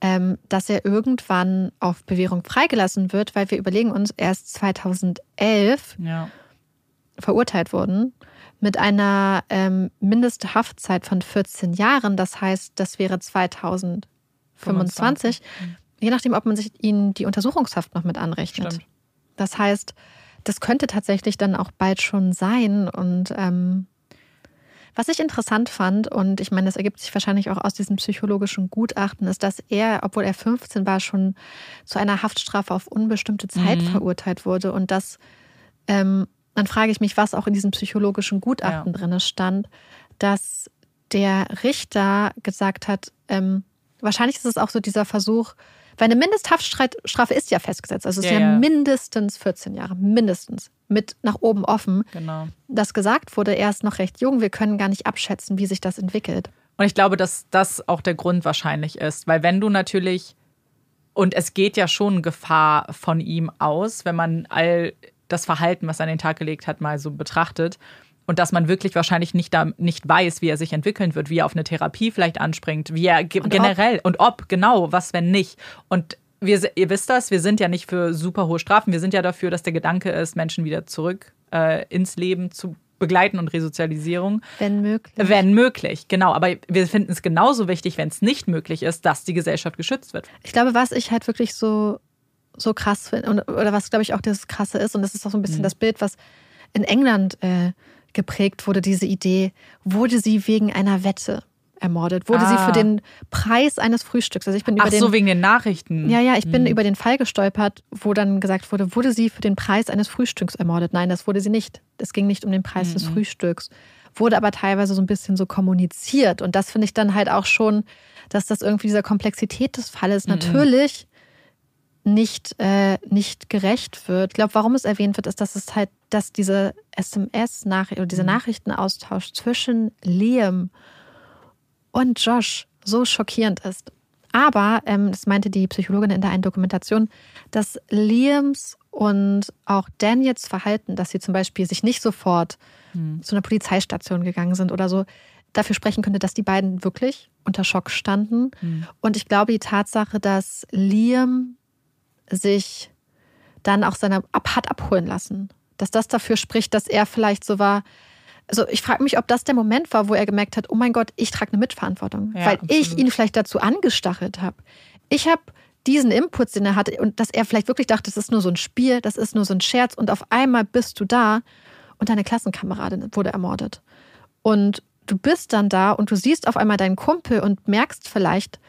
S2: ähm, dass er irgendwann auf Bewährung freigelassen wird, weil wir überlegen uns, er ist 2011 ja. verurteilt worden mit einer ähm, Mindesthaftzeit von 14 Jahren. Das heißt, das wäre 2025. 25. Je nachdem, ob man sich ihnen die Untersuchungshaft noch mit anrechnet. Stimmt. Das heißt, das könnte tatsächlich dann auch bald schon sein. Und ähm, was ich interessant fand, und ich meine, das ergibt sich wahrscheinlich auch aus diesem psychologischen Gutachten, ist, dass er, obwohl er 15 war, schon zu einer Haftstrafe auf unbestimmte Zeit mhm. verurteilt wurde. Und das, ähm, dann frage ich mich, was auch in diesem psychologischen Gutachten ja. drin stand, dass der Richter gesagt hat, ähm, wahrscheinlich ist es auch so dieser Versuch, weil eine Mindesthaftstrafe ist ja festgesetzt. Also es ja, ist ja, ja, mindestens 14 Jahre, mindestens. Mit nach oben offen.
S1: Genau.
S2: Das gesagt wurde, er ist noch recht jung. Wir können gar nicht abschätzen, wie sich das entwickelt.
S1: Und ich glaube, dass das auch der Grund wahrscheinlich ist. Weil wenn du natürlich, und es geht ja schon Gefahr von ihm aus, wenn man all das Verhalten, was er an den Tag gelegt hat, mal so betrachtet und dass man wirklich wahrscheinlich nicht, da, nicht weiß, wie er sich entwickeln wird, wie er auf eine Therapie vielleicht anspringt, wie er und generell ob. und ob, genau, was, wenn nicht. Und wir, ihr wisst das, wir sind ja nicht für super hohe Strafen, wir sind ja dafür, dass der Gedanke ist, Menschen wieder zurück äh, ins Leben zu begleiten und Resozialisierung.
S2: Wenn möglich.
S1: Wenn möglich, genau. Aber wir finden es genauso wichtig, wenn es nicht möglich ist, dass die Gesellschaft geschützt wird.
S2: Ich glaube, was ich halt wirklich so, so krass finde, oder was, glaube ich, auch das Krasse ist, und das ist auch so ein bisschen mhm. das Bild, was in England äh, geprägt wurde, diese Idee, wurde sie wegen einer Wette ermordet. Wurde ah. sie für den Preis eines Frühstücks. Also ich bin
S1: Ach
S2: über den,
S1: so, wegen den Nachrichten.
S2: Ja, ja, ich bin hm. über den Fall gestolpert, wo dann gesagt wurde, wurde sie für den Preis eines Frühstücks ermordet. Nein, das wurde sie nicht. Es ging nicht um den Preis mhm. des Frühstücks. Wurde aber teilweise so ein bisschen so kommuniziert. Und das finde ich dann halt auch schon, dass das irgendwie dieser Komplexität des Falles mhm. natürlich nicht, äh, nicht gerecht wird. Ich glaube, warum es erwähnt wird, ist, dass es halt, dass diese SMS-Nachricht oder dieser mhm. Nachrichtenaustausch zwischen Liam und Josh so schockierend ist. Aber, ähm, das meinte die Psychologin in der einen Dokumentation, dass Liams und auch Daniels Verhalten, dass sie zum Beispiel sich nicht sofort hm. zu einer Polizeistation gegangen sind oder so, dafür sprechen könnte, dass die beiden wirklich unter Schock standen. Hm. Und ich glaube, die Tatsache, dass Liam sich dann auch seine ab hat abholen lassen, dass das dafür spricht, dass er vielleicht so war, also ich frage mich, ob das der Moment war, wo er gemerkt hat, oh mein Gott, ich trage eine Mitverantwortung, ja, weil absolut. ich ihn vielleicht dazu angestachelt habe. Ich habe diesen Input, den er hatte und dass er vielleicht wirklich dachte, das ist nur so ein Spiel, das ist nur so ein Scherz und auf einmal bist du da und deine Klassenkameradin wurde ermordet. Und du bist dann da und du siehst auf einmal deinen Kumpel und merkst vielleicht,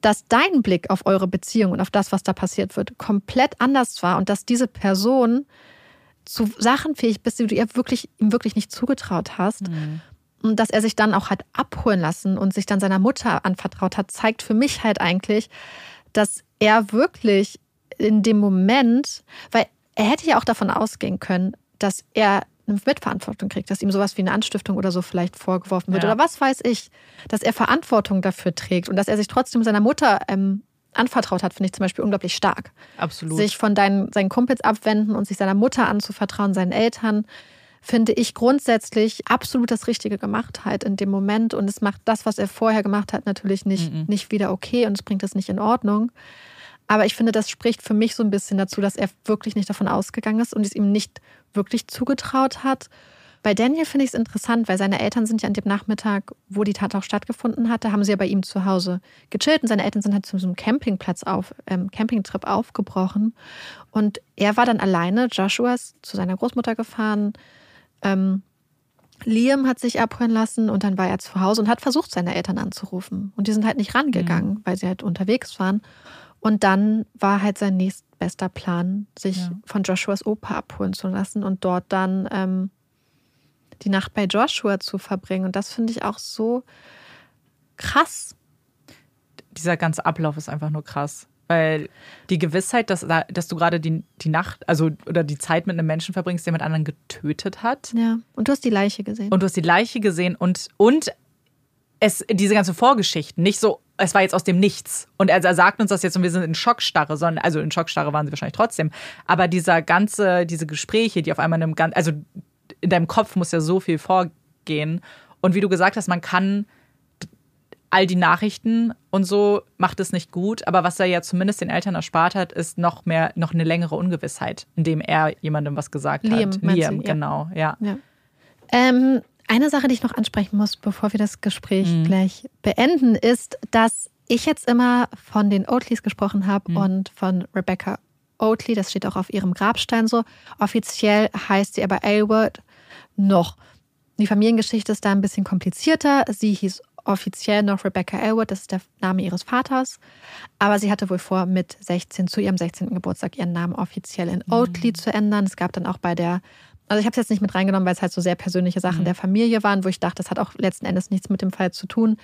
S2: dass dein Blick auf eure Beziehung und auf das, was da passiert wird, komplett anders war und dass diese Person zu Sachen fähig bist, die du ihr wirklich, ihm wirklich nicht zugetraut hast. Mhm. Und dass er sich dann auch hat abholen lassen und sich dann seiner Mutter anvertraut hat, zeigt für mich halt eigentlich, dass er wirklich in dem Moment, weil er hätte ja auch davon ausgehen können, dass er eine Mitverantwortung kriegt, dass ihm sowas wie eine Anstiftung oder so vielleicht vorgeworfen wird ja. oder was weiß ich, dass er Verantwortung dafür trägt und dass er sich trotzdem seiner Mutter ähm, anvertraut hat, finde ich zum Beispiel unglaublich stark.
S1: Absolut.
S2: Sich von deinen, seinen Kumpels abwenden und sich seiner Mutter anzuvertrauen, seinen Eltern, finde ich grundsätzlich absolut das Richtige gemacht halt in dem Moment. Und es macht das, was er vorher gemacht hat, natürlich nicht, mhm. nicht wieder okay und es bringt es nicht in Ordnung. Aber ich finde, das spricht für mich so ein bisschen dazu, dass er wirklich nicht davon ausgegangen ist und es ihm nicht wirklich zugetraut hat. Bei Daniel finde ich es interessant, weil seine Eltern sind ja an dem Nachmittag, wo die Tat auch stattgefunden hatte, haben sie ja bei ihm zu Hause gechillt und seine Eltern sind halt zu so einem Campingplatz auf, ähm, Campingtrip aufgebrochen. Und er war dann alleine, Joshua ist zu seiner Großmutter gefahren. Ähm, Liam hat sich abholen lassen und dann war er zu Hause und hat versucht, seine Eltern anzurufen. Und die sind halt nicht rangegangen, mhm. weil sie halt unterwegs waren. Und dann war halt sein nächstbester Plan, sich ja. von Joshuas Opa abholen zu lassen und dort dann ähm, die Nacht bei Joshua zu verbringen. Und das finde ich auch so krass.
S1: Dieser ganze Ablauf ist einfach nur krass. Weil die Gewissheit, dass, dass du gerade die, die Nacht, also oder die Zeit mit einem Menschen verbringst, der mit anderen getötet hat.
S2: Ja. Und du hast die Leiche gesehen.
S1: Und du hast die Leiche gesehen und, und es, diese ganze Vorgeschichten, nicht so, es war jetzt aus dem Nichts. Und er, er sagt uns das jetzt und wir sind in Schockstarre, sondern, also in Schockstarre waren sie wahrscheinlich trotzdem. Aber dieser ganze, diese Gespräche, die auf einmal in einem ganz, also in deinem Kopf muss ja so viel vorgehen. Und wie du gesagt hast, man kann all die Nachrichten und so macht es nicht gut. Aber was er ja zumindest den Eltern erspart hat, ist noch mehr, noch eine längere Ungewissheit, indem er jemandem was gesagt
S2: Liam,
S1: hat.
S2: Liam,
S1: genau, ja.
S2: ja. Ähm, eine Sache, die ich noch ansprechen muss, bevor wir das Gespräch mhm. gleich beenden, ist, dass ich jetzt immer von den Oatleys gesprochen habe mhm. und von Rebecca Oatley, das steht auch auf ihrem Grabstein so. Offiziell heißt sie aber Aylward noch. Die Familiengeschichte ist da ein bisschen komplizierter. Sie hieß offiziell noch Rebecca Elwood, das ist der Name ihres Vaters. Aber sie hatte wohl vor, mit 16 zu ihrem 16. Geburtstag ihren Namen offiziell in Oatley mhm. zu ändern. Es gab dann auch bei der, also ich habe es jetzt nicht mit reingenommen, weil es halt so sehr persönliche Sachen mhm. der Familie waren, wo ich dachte, das hat auch letzten Endes nichts mit dem Fall zu tun.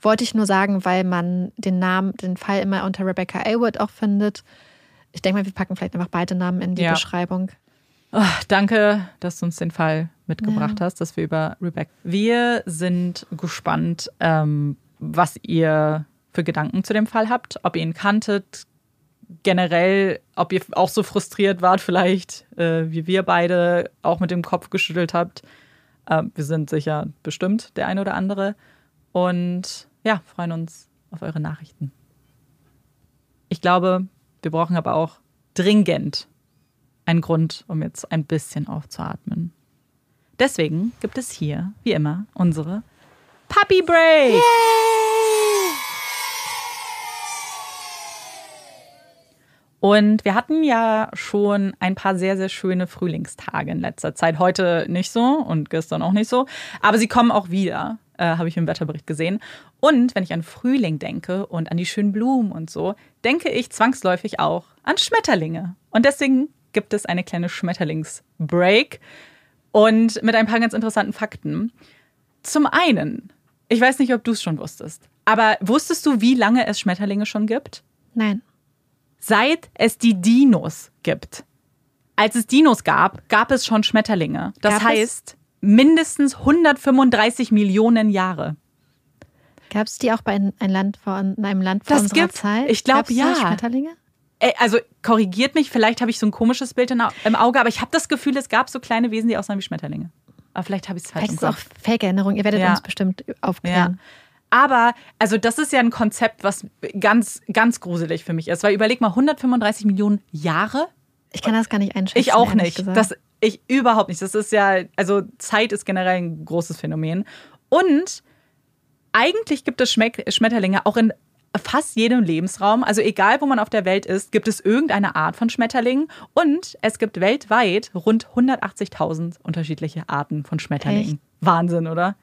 S2: Wollte ich nur sagen, weil man den Namen, den Fall immer unter Rebecca Elwood auch findet. Ich denke mal, wir packen vielleicht einfach beide Namen in die ja. Beschreibung.
S1: Oh, danke, dass du uns den Fall mitgebracht ja. hast, dass wir über Rebecca. Wir sind gespannt, ähm, was ihr für Gedanken zu dem Fall habt, ob ihr ihn kanntet, generell, ob ihr auch so frustriert wart, vielleicht äh, wie wir beide auch mit dem Kopf geschüttelt habt. Äh, wir sind sicher bestimmt der eine oder andere. Und ja, freuen uns auf eure Nachrichten. Ich glaube, wir brauchen aber auch dringend einen Grund, um jetzt ein bisschen aufzuatmen. Deswegen gibt es hier, wie immer, unsere Puppy Break. Und wir hatten ja schon ein paar sehr, sehr schöne Frühlingstage in letzter Zeit. Heute nicht so und gestern auch nicht so. Aber sie kommen auch wieder, äh, habe ich im Wetterbericht gesehen. Und wenn ich an Frühling denke und an die schönen Blumen und so, denke ich zwangsläufig auch an Schmetterlinge. Und deswegen gibt es eine kleine Schmetterlingsbreak und mit ein paar ganz interessanten Fakten. Zum einen, ich weiß nicht, ob du es schon wusstest, aber wusstest du, wie lange es Schmetterlinge schon gibt?
S3: Nein.
S1: Seit es die Dinos gibt. Als es Dinos gab, gab es schon Schmetterlinge. Das
S3: Gab
S1: heißt mindestens 135 Millionen Jahre.
S3: Gab es die auch bei ein, ein Land von in einem Land vor
S1: Das
S3: unserer
S1: gibt's.
S3: Zeit?
S1: Ich glaub,
S3: Gab's da
S1: ja.
S3: Schmetterlinge?
S1: Äh, Also korrigiert mich, vielleicht habe ich so ein komisches Bild im Auge, aber ich habe das Gefühl, es gab so kleine Wesen, die aussahen wie Schmetterlinge. Aber vielleicht habe ich es falsch
S3: Vielleicht ist es auch. Fake-Erinnerung. Ihr werdet
S1: Ja.
S3: uns bestimmt
S1: Ja. Aber, also das ist ja ein Konzept, was ganz, ganz gruselig für mich ist. Weil überleg mal, 135 Millionen Jahre?
S3: Ich kann das gar nicht einschätzen.
S1: Ich auch nicht.
S3: Gesagt.
S1: Das, ich überhaupt nicht. Das ist ja, also Zeit ist generell ein großes Phänomen. Und eigentlich gibt es Schmeck Schmetterlinge auch in fast jedem Lebensraum. Also egal, wo man auf der Welt ist, gibt es irgendeine Art von Schmetterlingen. Und es gibt weltweit rund 180.000 unterschiedliche Arten von Schmetterlingen.
S3: Echt?
S1: Wahnsinn, oder?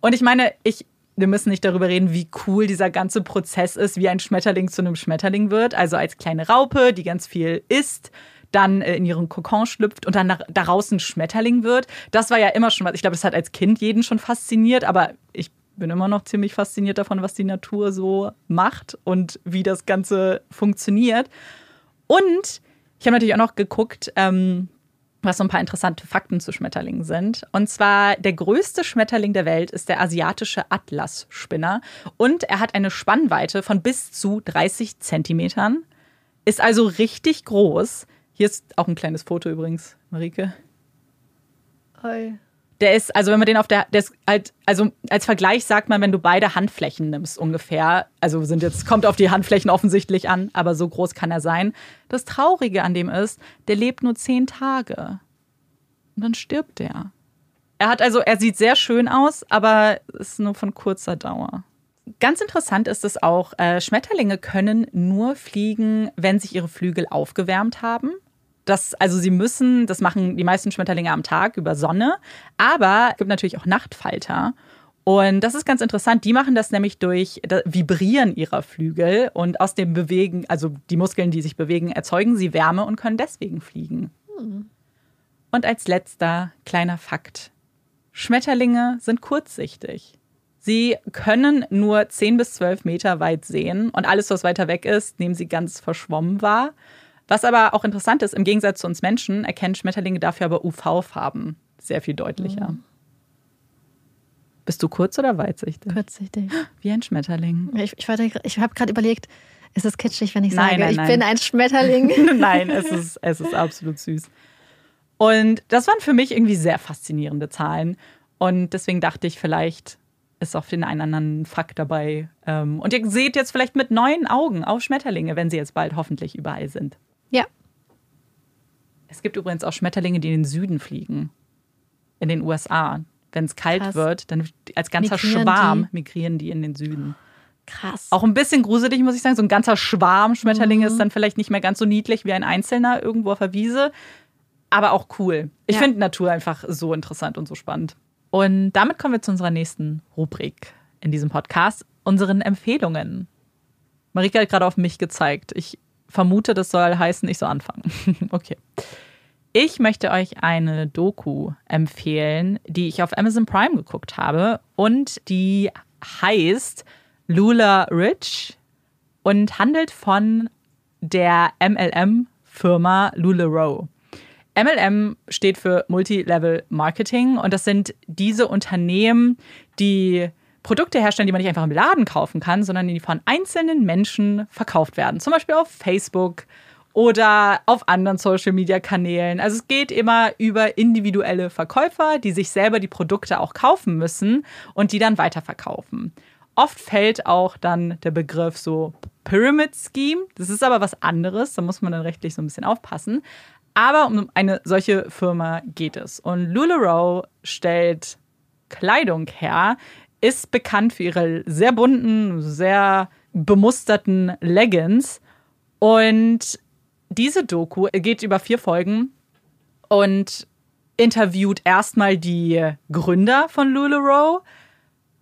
S1: Und ich meine, ich, wir müssen nicht darüber reden, wie cool dieser ganze Prozess ist, wie ein Schmetterling zu einem Schmetterling wird. Also als kleine Raupe, die ganz viel isst, dann äh, in ihren Kokon schlüpft und dann daraus ein Schmetterling wird. Das war ja immer schon was. Ich glaube, das hat als Kind jeden schon fasziniert, aber ich bin immer noch ziemlich fasziniert davon, was die Natur so macht und wie das Ganze funktioniert. Und ich habe natürlich auch noch geguckt, ähm, was so ein paar interessante Fakten zu Schmetterlingen sind. Und zwar der größte Schmetterling der Welt ist der asiatische Atlasspinner. Und er hat eine Spannweite von bis zu 30 Zentimetern. Ist also richtig groß. Hier ist auch ein kleines Foto übrigens, Marike. Der ist, also wenn man den auf der, der halt, also als Vergleich sagt man, wenn du beide Handflächen nimmst ungefähr, also sind jetzt, kommt auf die Handflächen offensichtlich an, aber so groß kann er sein. Das Traurige an dem ist, der lebt nur zehn Tage. Und dann stirbt er. Er hat also, er sieht sehr schön aus, aber ist nur von kurzer Dauer. Ganz interessant ist es auch, äh, Schmetterlinge können nur fliegen, wenn sich ihre Flügel aufgewärmt haben. Das, also sie müssen, das machen die meisten Schmetterlinge am Tag über Sonne, aber es gibt natürlich auch Nachtfalter. Und das ist ganz interessant. Die machen das nämlich durch das Vibrieren ihrer Flügel und aus dem Bewegen, also die Muskeln, die sich bewegen, erzeugen sie Wärme und können deswegen fliegen. Und als letzter kleiner Fakt. Schmetterlinge sind kurzsichtig. Sie können nur 10 bis 12 Meter weit sehen und alles, was weiter weg ist, nehmen sie ganz verschwommen wahr. Was aber auch interessant ist, im Gegensatz zu uns Menschen erkennen Schmetterlinge dafür aber UV-Farben sehr viel deutlicher. Bist du kurz- oder weitsichtig?
S3: Kurzsichtig.
S1: Wie ein Schmetterling.
S3: Ich, ich, ich habe gerade überlegt, ist es kitschig, wenn ich
S1: Nein,
S3: sage,
S1: nein,
S3: ich
S1: nein.
S3: bin ein Schmetterling?
S1: Nein, es ist, es ist absolut süß. Und das waren für mich irgendwie sehr faszinierende Zahlen. Und deswegen dachte ich, vielleicht ist auch den einen anderen Fakt dabei. Ähm, Und ihr seht jetzt vielleicht mit neuen Augen auf Schmetterlinge, wenn sie jetzt bald hoffentlich überall sind.
S3: Ja.
S1: Es gibt übrigens auch Schmetterlinge, die in den Süden fliegen. In den USA. Wenn es kalt
S3: Krass.
S1: wird, dann als ganzer
S3: Migrieren
S1: Schwarm
S3: die?
S1: migrieren die in den Süden.
S3: Krass.
S1: Auch ein bisschen gruselig, muss ich sagen. So ein ganzer Schwarm Schmetterlinge
S3: Mhm.
S1: ist dann vielleicht nicht mehr ganz so niedlich wie ein einzelner irgendwo auf der Wiese. Aber auch cool. Ich
S3: Ja.
S1: finde Natur einfach so interessant und so spannend. Und damit kommen wir zu unserer nächsten Rubrik in diesem Podcast, unseren Empfehlungen. Marika hat gerade auf mich gezeigt. Ich vermute, das soll heißen, ich soll anfangen. okay. Ich möchte euch eine Doku empfehlen, die ich auf Amazon Prime geguckt habe und die heißt Lula Rich und handelt von der MLM-Firma LuLaRoe. MLM steht für Multilevel Marketing und das sind diese Unternehmen, die Produkte herstellen, die man nicht einfach im Laden kaufen kann, sondern die von einzelnen Menschen verkauft werden. Zum Beispiel auf Facebook oder auf anderen Social-Media-Kanälen. Also es geht immer über individuelle Verkäufer, die sich selber die Produkte auch kaufen müssen und die dann weiterverkaufen. Oft fällt auch dann der Begriff so Pyramid Scheme. Das ist aber was anderes, da muss man dann rechtlich so ein bisschen aufpassen. Aber um eine solche Firma geht es. Und LuLaRoe stellt Kleidung her, ist bekannt für ihre sehr bunten, sehr bemusterten Leggings. Und diese Doku geht über vier Folgen und interviewt erstmal die Gründer von LuLaRoe,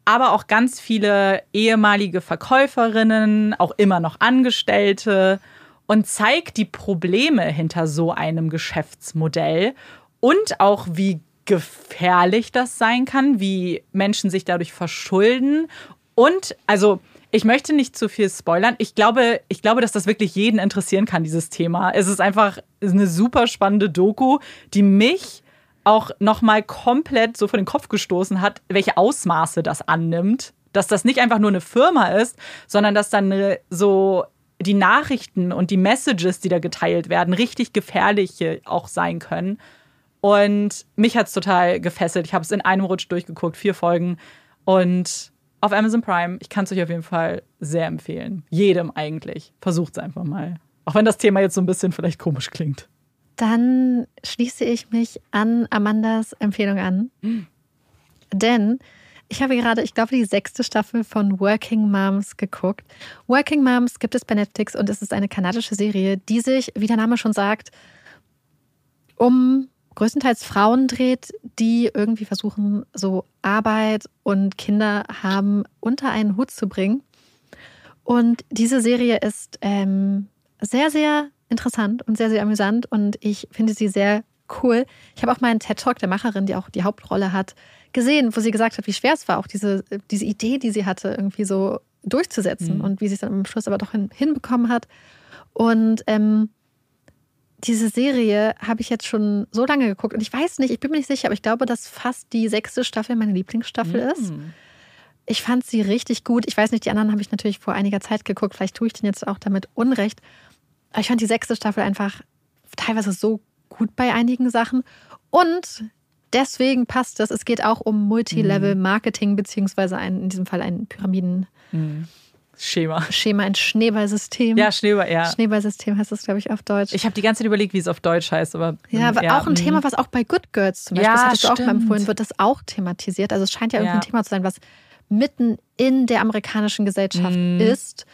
S1: aber auch ganz viele ehemalige Verkäuferinnen, auch immer noch Angestellte und zeigt die Probleme hinter so einem Geschäftsmodell und auch wie gefährlich das sein kann, wie Menschen sich dadurch verschulden und also ich möchte nicht zu viel spoilern. Ich glaube, ich glaube, dass das wirklich jeden interessieren kann, dieses Thema. Es ist einfach eine super spannende Doku, die mich auch nochmal komplett so vor den Kopf gestoßen hat, welche Ausmaße das annimmt. Dass das nicht einfach nur eine Firma ist, sondern dass dann so die Nachrichten und die Messages, die da geteilt werden, richtig gefährliche auch sein können. Und mich hat es total gefesselt. Ich habe es in einem Rutsch durchgeguckt, vier Folgen. Und auf Amazon Prime. Ich kann es euch auf jeden Fall sehr empfehlen. Jedem eigentlich. Versucht es einfach mal. Auch wenn das Thema jetzt so ein bisschen vielleicht komisch klingt.
S2: Dann schließe ich mich an Amandas Empfehlung an. Denn ich habe gerade, ich glaube, die sechste Staffel von Working Moms geguckt. Working Moms gibt es bei Netflix und es ist eine kanadische Serie, die sich, wie der Name schon sagt, um größtenteils Frauen dreht, die irgendwie versuchen, so Arbeit und Kinder haben unter einen Hut zu bringen. Und diese Serie ist ähm, sehr, sehr interessant und sehr, sehr amüsant und ich finde sie sehr cool. Ich habe auch mal einen TED Talk der Macherin, die auch die Hauptrolle hat, gesehen, wo sie gesagt hat, wie schwer es war, auch diese, diese Idee, die sie hatte, irgendwie so durchzusetzen mhm. und wie sie es dann am Schluss aber doch hin, hinbekommen hat. Und ähm, diese Serie habe ich jetzt schon so lange geguckt und ich weiß nicht, ich bin mir nicht sicher, aber ich glaube, dass fast die sechste Staffel meine Lieblingsstaffel mm. ist. Ich fand sie richtig gut. Ich weiß nicht, die anderen habe ich natürlich vor einiger Zeit geguckt. Vielleicht tue ich den jetzt auch damit Unrecht. Aber ich fand die sechste Staffel einfach teilweise so gut bei einigen Sachen. Und deswegen passt das. Es geht auch um Multilevel-Marketing, beziehungsweise ein, in diesem Fall ein Pyramiden. Mm.
S1: Schema.
S2: Schema, ein Schneeballsystem.
S1: Ja, Schneeball, ja.
S2: Schneeballsystem heißt das, glaube ich, auf Deutsch.
S1: Ich habe die ganze Zeit überlegt, wie es auf Deutsch heißt, aber.
S2: Ja, aber ja, auch ein mh. Thema, was auch bei Good Girls zum Beispiel, ja, das hattest stimmt. du auch mal empfohlen, wird das auch thematisiert. Also es scheint ja irgendwie ja. ein Thema zu sein, was mitten in der amerikanischen Gesellschaft mhm. ist.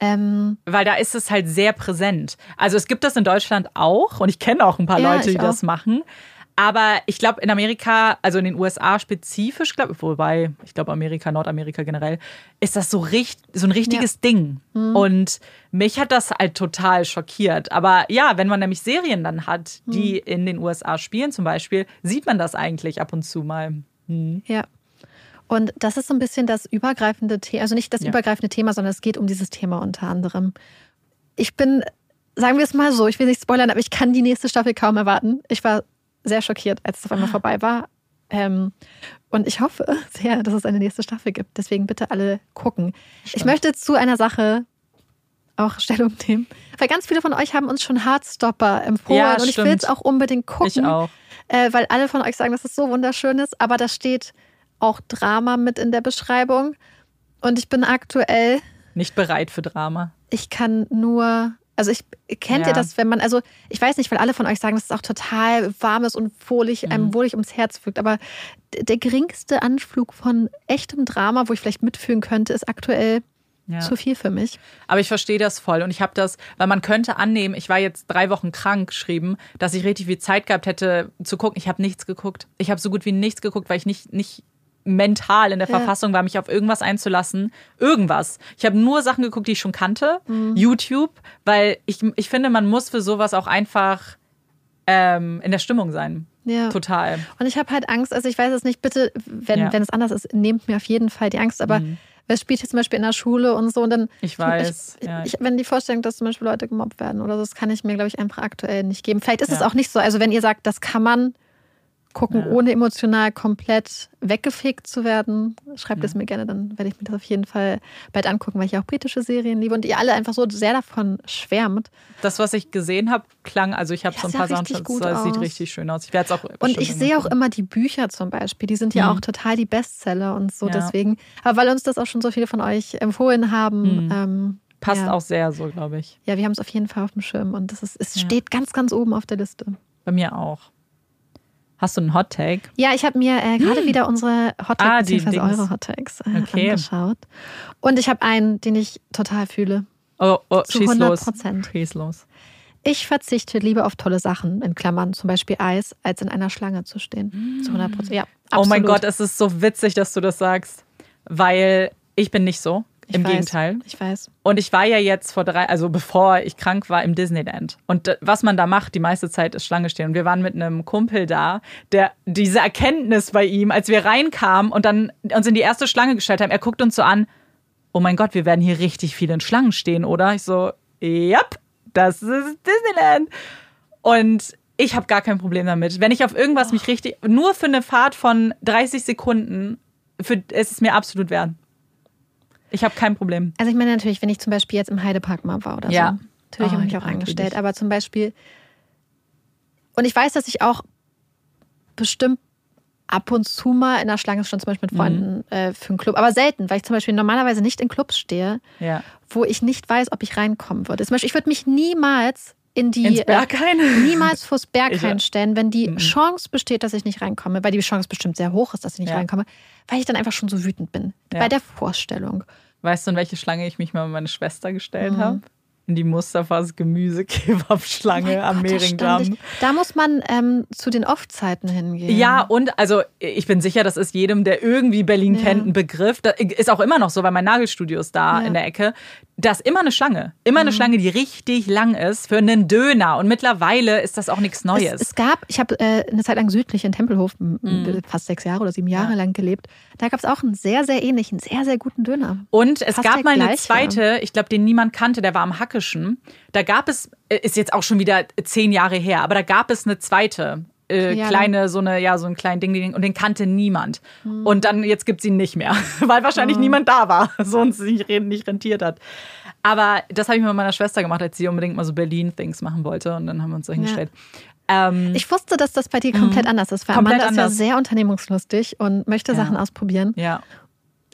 S1: Ähm, Weil da ist es halt sehr präsent. Also es gibt das in Deutschland auch und ich kenne auch ein paar ja, Leute, die auch. das machen. Aber ich glaube, in Amerika, also in den USA spezifisch, glaube wobei, ich glaube, Amerika, Nordamerika generell, ist das so, richt, so ein richtiges ja. Ding. Mhm. Und mich hat das halt total schockiert. Aber ja, wenn man nämlich Serien dann hat, die mhm. in den USA spielen zum Beispiel, sieht man das eigentlich ab und zu mal.
S2: Mhm. Ja. Und das ist so ein bisschen das übergreifende Thema, also nicht das ja. übergreifende Thema, sondern es geht um dieses Thema unter anderem. Ich bin, sagen wir es mal so, ich will nicht spoilern, aber ich kann die nächste Staffel kaum erwarten. Ich war sehr schockiert, als es auf einmal ah. vorbei war. Ähm, und ich hoffe sehr, dass es eine nächste Staffel gibt. Deswegen bitte alle gucken. Stimmt. Ich möchte zu einer Sache auch Stellung nehmen. Weil ganz viele von euch haben uns schon Hardstopper empfohlen. Ja, und ich will es auch unbedingt gucken. Ich auch. Äh, weil alle von euch sagen, dass es so wunderschön ist. Aber da steht auch Drama mit in der Beschreibung. Und ich bin aktuell.
S1: Nicht bereit für Drama.
S2: Ich kann nur also ich kennt ja. ihr das, wenn man, also ich weiß nicht, weil alle von euch sagen, dass es auch total warmes und wohlig, mhm. einem wohlig ums Herz wirkt, aber der geringste Anflug von echtem Drama, wo ich vielleicht mitfühlen könnte, ist aktuell ja. zu viel für mich.
S1: Aber ich verstehe das voll und ich habe das, weil man könnte annehmen, ich war jetzt drei Wochen krank geschrieben, dass ich richtig viel Zeit gehabt hätte zu gucken. Ich habe nichts geguckt. Ich habe so gut wie nichts geguckt, weil ich nicht, nicht mental in der ja. Verfassung war, mich auf irgendwas einzulassen. Irgendwas. Ich habe nur Sachen geguckt, die ich schon kannte. Mhm. YouTube, weil ich, ich finde, man muss für sowas auch einfach ähm, in der Stimmung sein. Ja. Total.
S2: Und ich habe halt Angst, also ich weiß es nicht, bitte, wenn, ja. wenn es anders ist, nehmt mir auf jeden Fall die Angst, aber mhm. es spielt jetzt zum Beispiel in der Schule und so und dann.
S1: Ich weiß.
S2: Ich, ja. ich, wenn die Vorstellung, dass zum Beispiel Leute gemobbt werden oder so, das kann ich mir, glaube ich, einfach aktuell nicht geben. Vielleicht ist es auch nicht so. Also wenn ihr sagt, das kann man, gucken, ja. ohne emotional komplett weggefegt zu werden. Schreibt ja. es mir gerne, dann werde ich mir das auf jeden Fall bald angucken, weil ich auch britische Serien liebe und ihr alle einfach so sehr davon schwärmt.
S1: Das, was ich gesehen habe, klang, also ich habe ja, so ein paar Sachen, das sieht richtig schön aus. Ich werde es auch
S2: Und ich sehe auch immer die Bücher zum Beispiel, die sind ja mhm. auch total die Bestseller und so deswegen. Aber weil uns das auch schon so viele von euch empfohlen haben, mhm. ähm,
S1: passt auch sehr so, glaube ich.
S2: Ja, wir haben es auf jeden Fall auf dem Schirm und das ist, es steht ganz, ganz oben auf der Liste.
S1: Bei mir auch. Hast du einen Hot Take?
S2: Ja, ich habe mir äh, gerade wieder unsere Hot Takes
S1: Ah,
S2: bzw. Eure Hot Takes äh,
S1: Okay.
S2: angeschaut. Und ich habe einen, den ich total fühle.
S1: Oh, oh
S2: Zu
S1: schieß
S2: 100
S1: los.
S2: Prozent.
S1: Schieß los.
S2: Ich verzichte lieber auf tolle Sachen, in Klammern, zum Beispiel Eis, als in einer Schlange zu stehen. Zu 100 Prozent. Ja,
S1: Oh mein
S2: absolut.
S1: Gott, es ist so witzig, dass du das sagst. Weil ich bin nicht so.
S2: Ich
S1: Im
S2: weiß,
S1: Gegenteil.
S2: Ich weiß.
S1: Und ich war ja jetzt vor drei, also bevor ich krank war, im Disneyland. Und was man da macht, die meiste Zeit ist Schlange stehen. Und wir waren mit einem Kumpel da, der diese Erkenntnis bei ihm, als wir reinkamen und dann uns in die erste Schlange gestellt haben, er guckt uns so an, oh mein Gott, wir werden hier richtig viel in Schlangen stehen, oder? Ich so, yep, das ist Disneyland. Und ich habe gar kein Problem damit. Wenn ich auf irgendwas mich richtig, nur für eine Fahrt von 30 Sekunden, für, es ist mir absolut wert. Ich habe kein Problem.
S2: Also ich meine natürlich, wenn ich zum Beispiel jetzt im Heidepark mal war oder
S1: Ja.
S2: so. Natürlich
S1: Oh,
S2: habe ich mich auch angestellt. Aber zum Beispiel, und ich weiß, dass ich auch bestimmt ab und zu mal in der Schlange schon zum Beispiel mit Freunden
S1: Mhm.
S2: äh, für einen Club, aber selten, weil ich zum Beispiel normalerweise nicht in Clubs stehe,
S1: Ja.
S2: wo ich nicht weiß, ob ich reinkommen würde. Zum Beispiel, ich würde mich niemals in die? Äh, niemals vors Berghain stellen, wenn die
S1: Mhm.
S2: Chance besteht, dass ich nicht reinkomme, weil die Chance bestimmt sehr hoch ist, dass ich nicht
S1: Ja.
S2: reinkomme, weil ich dann einfach schon so wütend bin
S1: Ja.
S2: bei der Vorstellung.
S1: Weißt du, in welche Schlange ich mich mal mit meiner Schwester gestellt
S2: Mhm.
S1: habe? In die Mustafas Gemüse-Kebab-Schlange am
S2: Oh stand
S1: Mehringdamm.
S2: Da muss man ähm, zu den Off-Zeiten hingehen.
S1: Ja, und also ich bin sicher, das ist jedem, der irgendwie Berlin
S2: Ja.
S1: kennt, ein Begriff. Das ist auch immer noch so, weil mein Nagelstudio ist da
S2: Ja.
S1: in der Ecke. Da ist immer eine Schlange. Immer eine Schlange, die richtig lang ist für einen Döner. Und mittlerweile ist das auch nichts Neues.
S2: Es, es gab, ich habe äh, eine Zeit lang südlich in Tempelhof,
S1: Mhm.
S2: fast sechs Jahre oder sieben Jahre lang gelebt. Da gab es auch einen sehr, sehr ähnlichen, sehr, sehr guten Döner.
S1: Und es
S2: Fast
S1: gab mal eine zweite, ich glaube, den niemand kannte, der war am Hackischen. Da gab es, äh, ist jetzt auch schon wieder zehn Jahre her, aber da gab es eine zweite. Äh,
S2: Ja,
S1: kleine, so eine, ja, so ein kleinen Ding, Ding, und den kannte niemand.
S2: Hm.
S1: Und dann, jetzt gibt es ihn nicht mehr, weil wahrscheinlich niemand da war, so uns nicht, nicht rentiert hat. Aber das habe ich mit meiner Schwester gemacht, als sie unbedingt mal so Berlin-Things machen wollte. Und dann haben wir uns so hingestellt. Ähm,
S2: Ich wusste, dass das bei dir komplett anders ist, weil
S1: Mhm. Komplett
S2: Amanda ist ja sehr unternehmungslustig und möchte
S1: Ja.
S2: Sachen ausprobieren.
S1: Ja.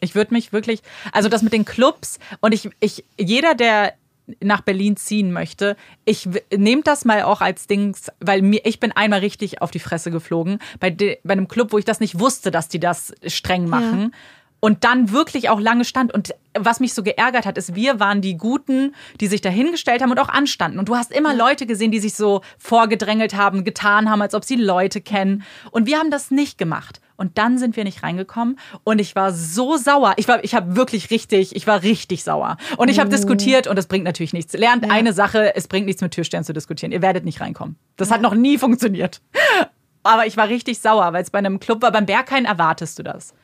S1: Ich würde mich wirklich, also das mit den Clubs und ich, ich, jeder, der nach Berlin ziehen möchte, ich nehme das mal auch als Dings, weil mir, ich bin einmal richtig auf die Fresse geflogen bei, de, bei einem Club, wo ich das nicht wusste, dass die das streng machen. Und dann wirklich auch lange stand. Und was mich so geärgert hat, ist, wir waren die Guten, die sich da hingestellt haben und auch anstanden. Und du hast immer Leute gesehen, die sich so vorgedrängelt haben, getan haben, als ob sie Leute kennen. Und wir haben das nicht gemacht. Und dann sind wir nicht reingekommen. Und ich war so sauer. Ich war, ich habe wirklich richtig, ich war richtig sauer. Und ich habe diskutiert und das bringt natürlich nichts. Lernt eine Sache, es bringt nichts mit Türstern zu diskutieren. Ihr werdet nicht reinkommen. Das hat noch nie funktioniert. Aber ich war richtig sauer, weil es bei einem Club war. Beim Berghain erwartest du das.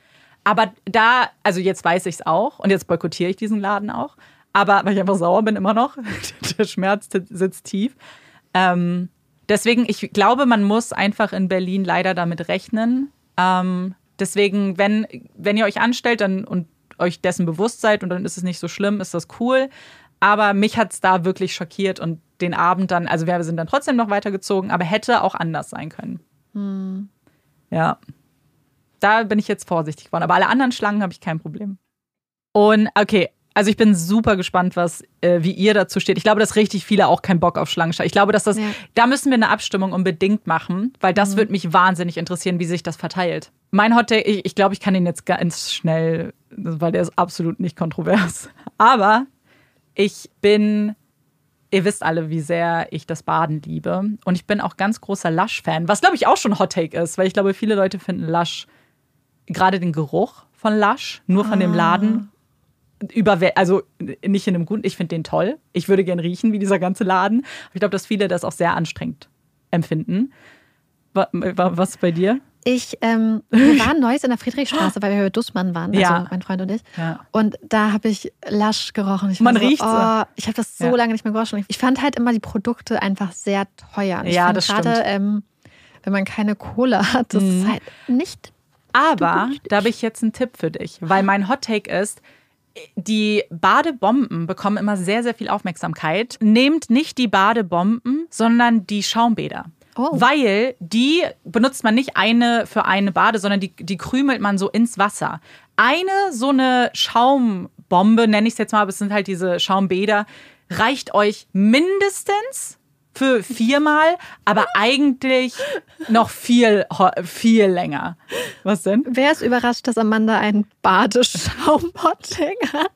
S1: Aber da, also jetzt weiß ich es auch und jetzt boykottiere ich diesen Laden auch. Aber weil ich einfach sauer bin immer noch. Der Schmerz sitzt tief. Ähm, deswegen, ich glaube, man muss einfach in Berlin leider damit rechnen. Ähm, deswegen, wenn, wenn ihr euch anstellt dann, und euch dessen bewusst seid und dann ist es nicht so schlimm, ist das cool. Aber mich hat es da wirklich schockiert und den Abend dann, also wir sind dann trotzdem noch weitergezogen, aber hätte auch anders sein können. Ja. Da bin ich jetzt vorsichtig geworden. Aber alle anderen Schlangen habe ich kein Problem. Und okay, also ich bin super gespannt, was, äh, wie ihr dazu steht. Ich glaube, dass richtig viele auch keinen Bock auf Schlangen haben. Ich glaube, dass das,
S2: Ja.
S1: da müssen wir eine Abstimmung unbedingt machen, weil das würde mich wahnsinnig interessieren, wie sich das verteilt. Mein Hot Take, ich, ich glaube, ich kann ihn jetzt ganz schnell, weil der ist absolut nicht kontrovers. Aber ich bin Ihr wisst alle, wie sehr ich das Baden liebe. Und ich bin auch ganz großer Lush-Fan, was glaube ich auch schon Hot Take ist, weil ich glaube, viele Leute finden Lush, gerade den Geruch von Lush, nur von dem Laden, überwäl also nicht in einem guten, ich finde den toll. Ich würde gern riechen wie dieser ganze Laden. Ich glaube, dass viele das auch sehr anstrengend empfinden. Wa- wa- Was bei dir?
S2: Ich, ähm, wir waren neues in der Friedrichstraße, weil wir bei Dussmann waren, also
S1: Ja.
S2: mein Freund und ich.
S1: Ja.
S2: Und da habe ich Lasch gerochen. Ich
S1: Man
S2: so,
S1: riecht's.
S2: Oh, ich habe das so
S1: Ja.
S2: lange nicht mehr gerochen. Ich fand halt immer die Produkte einfach sehr teuer. Und ich
S1: Ja, das
S2: gerade,
S1: stimmt.
S2: ähm, wenn man keine Kohle hat, das ist halt nicht.
S1: Aber da habe ich jetzt einen Tipp für dich, weil mein Hot Take ist, die Badebomben bekommen immer sehr, sehr viel Aufmerksamkeit. Nehmt nicht die Badebomben, sondern die Schaumbäder.
S2: Oh.
S1: Weil die benutzt man nicht eine für eine Bade, sondern die, die krümelt man so ins Wasser. Eine so eine Schaumbombe, nenne ich es jetzt mal, aber es sind halt diese Schaumbäder, reicht euch mindestens für viermal, aber eigentlich noch viel, viel länger. Was denn?
S2: Wer ist überrascht, dass Amanda einen Badeschaumpottling hat?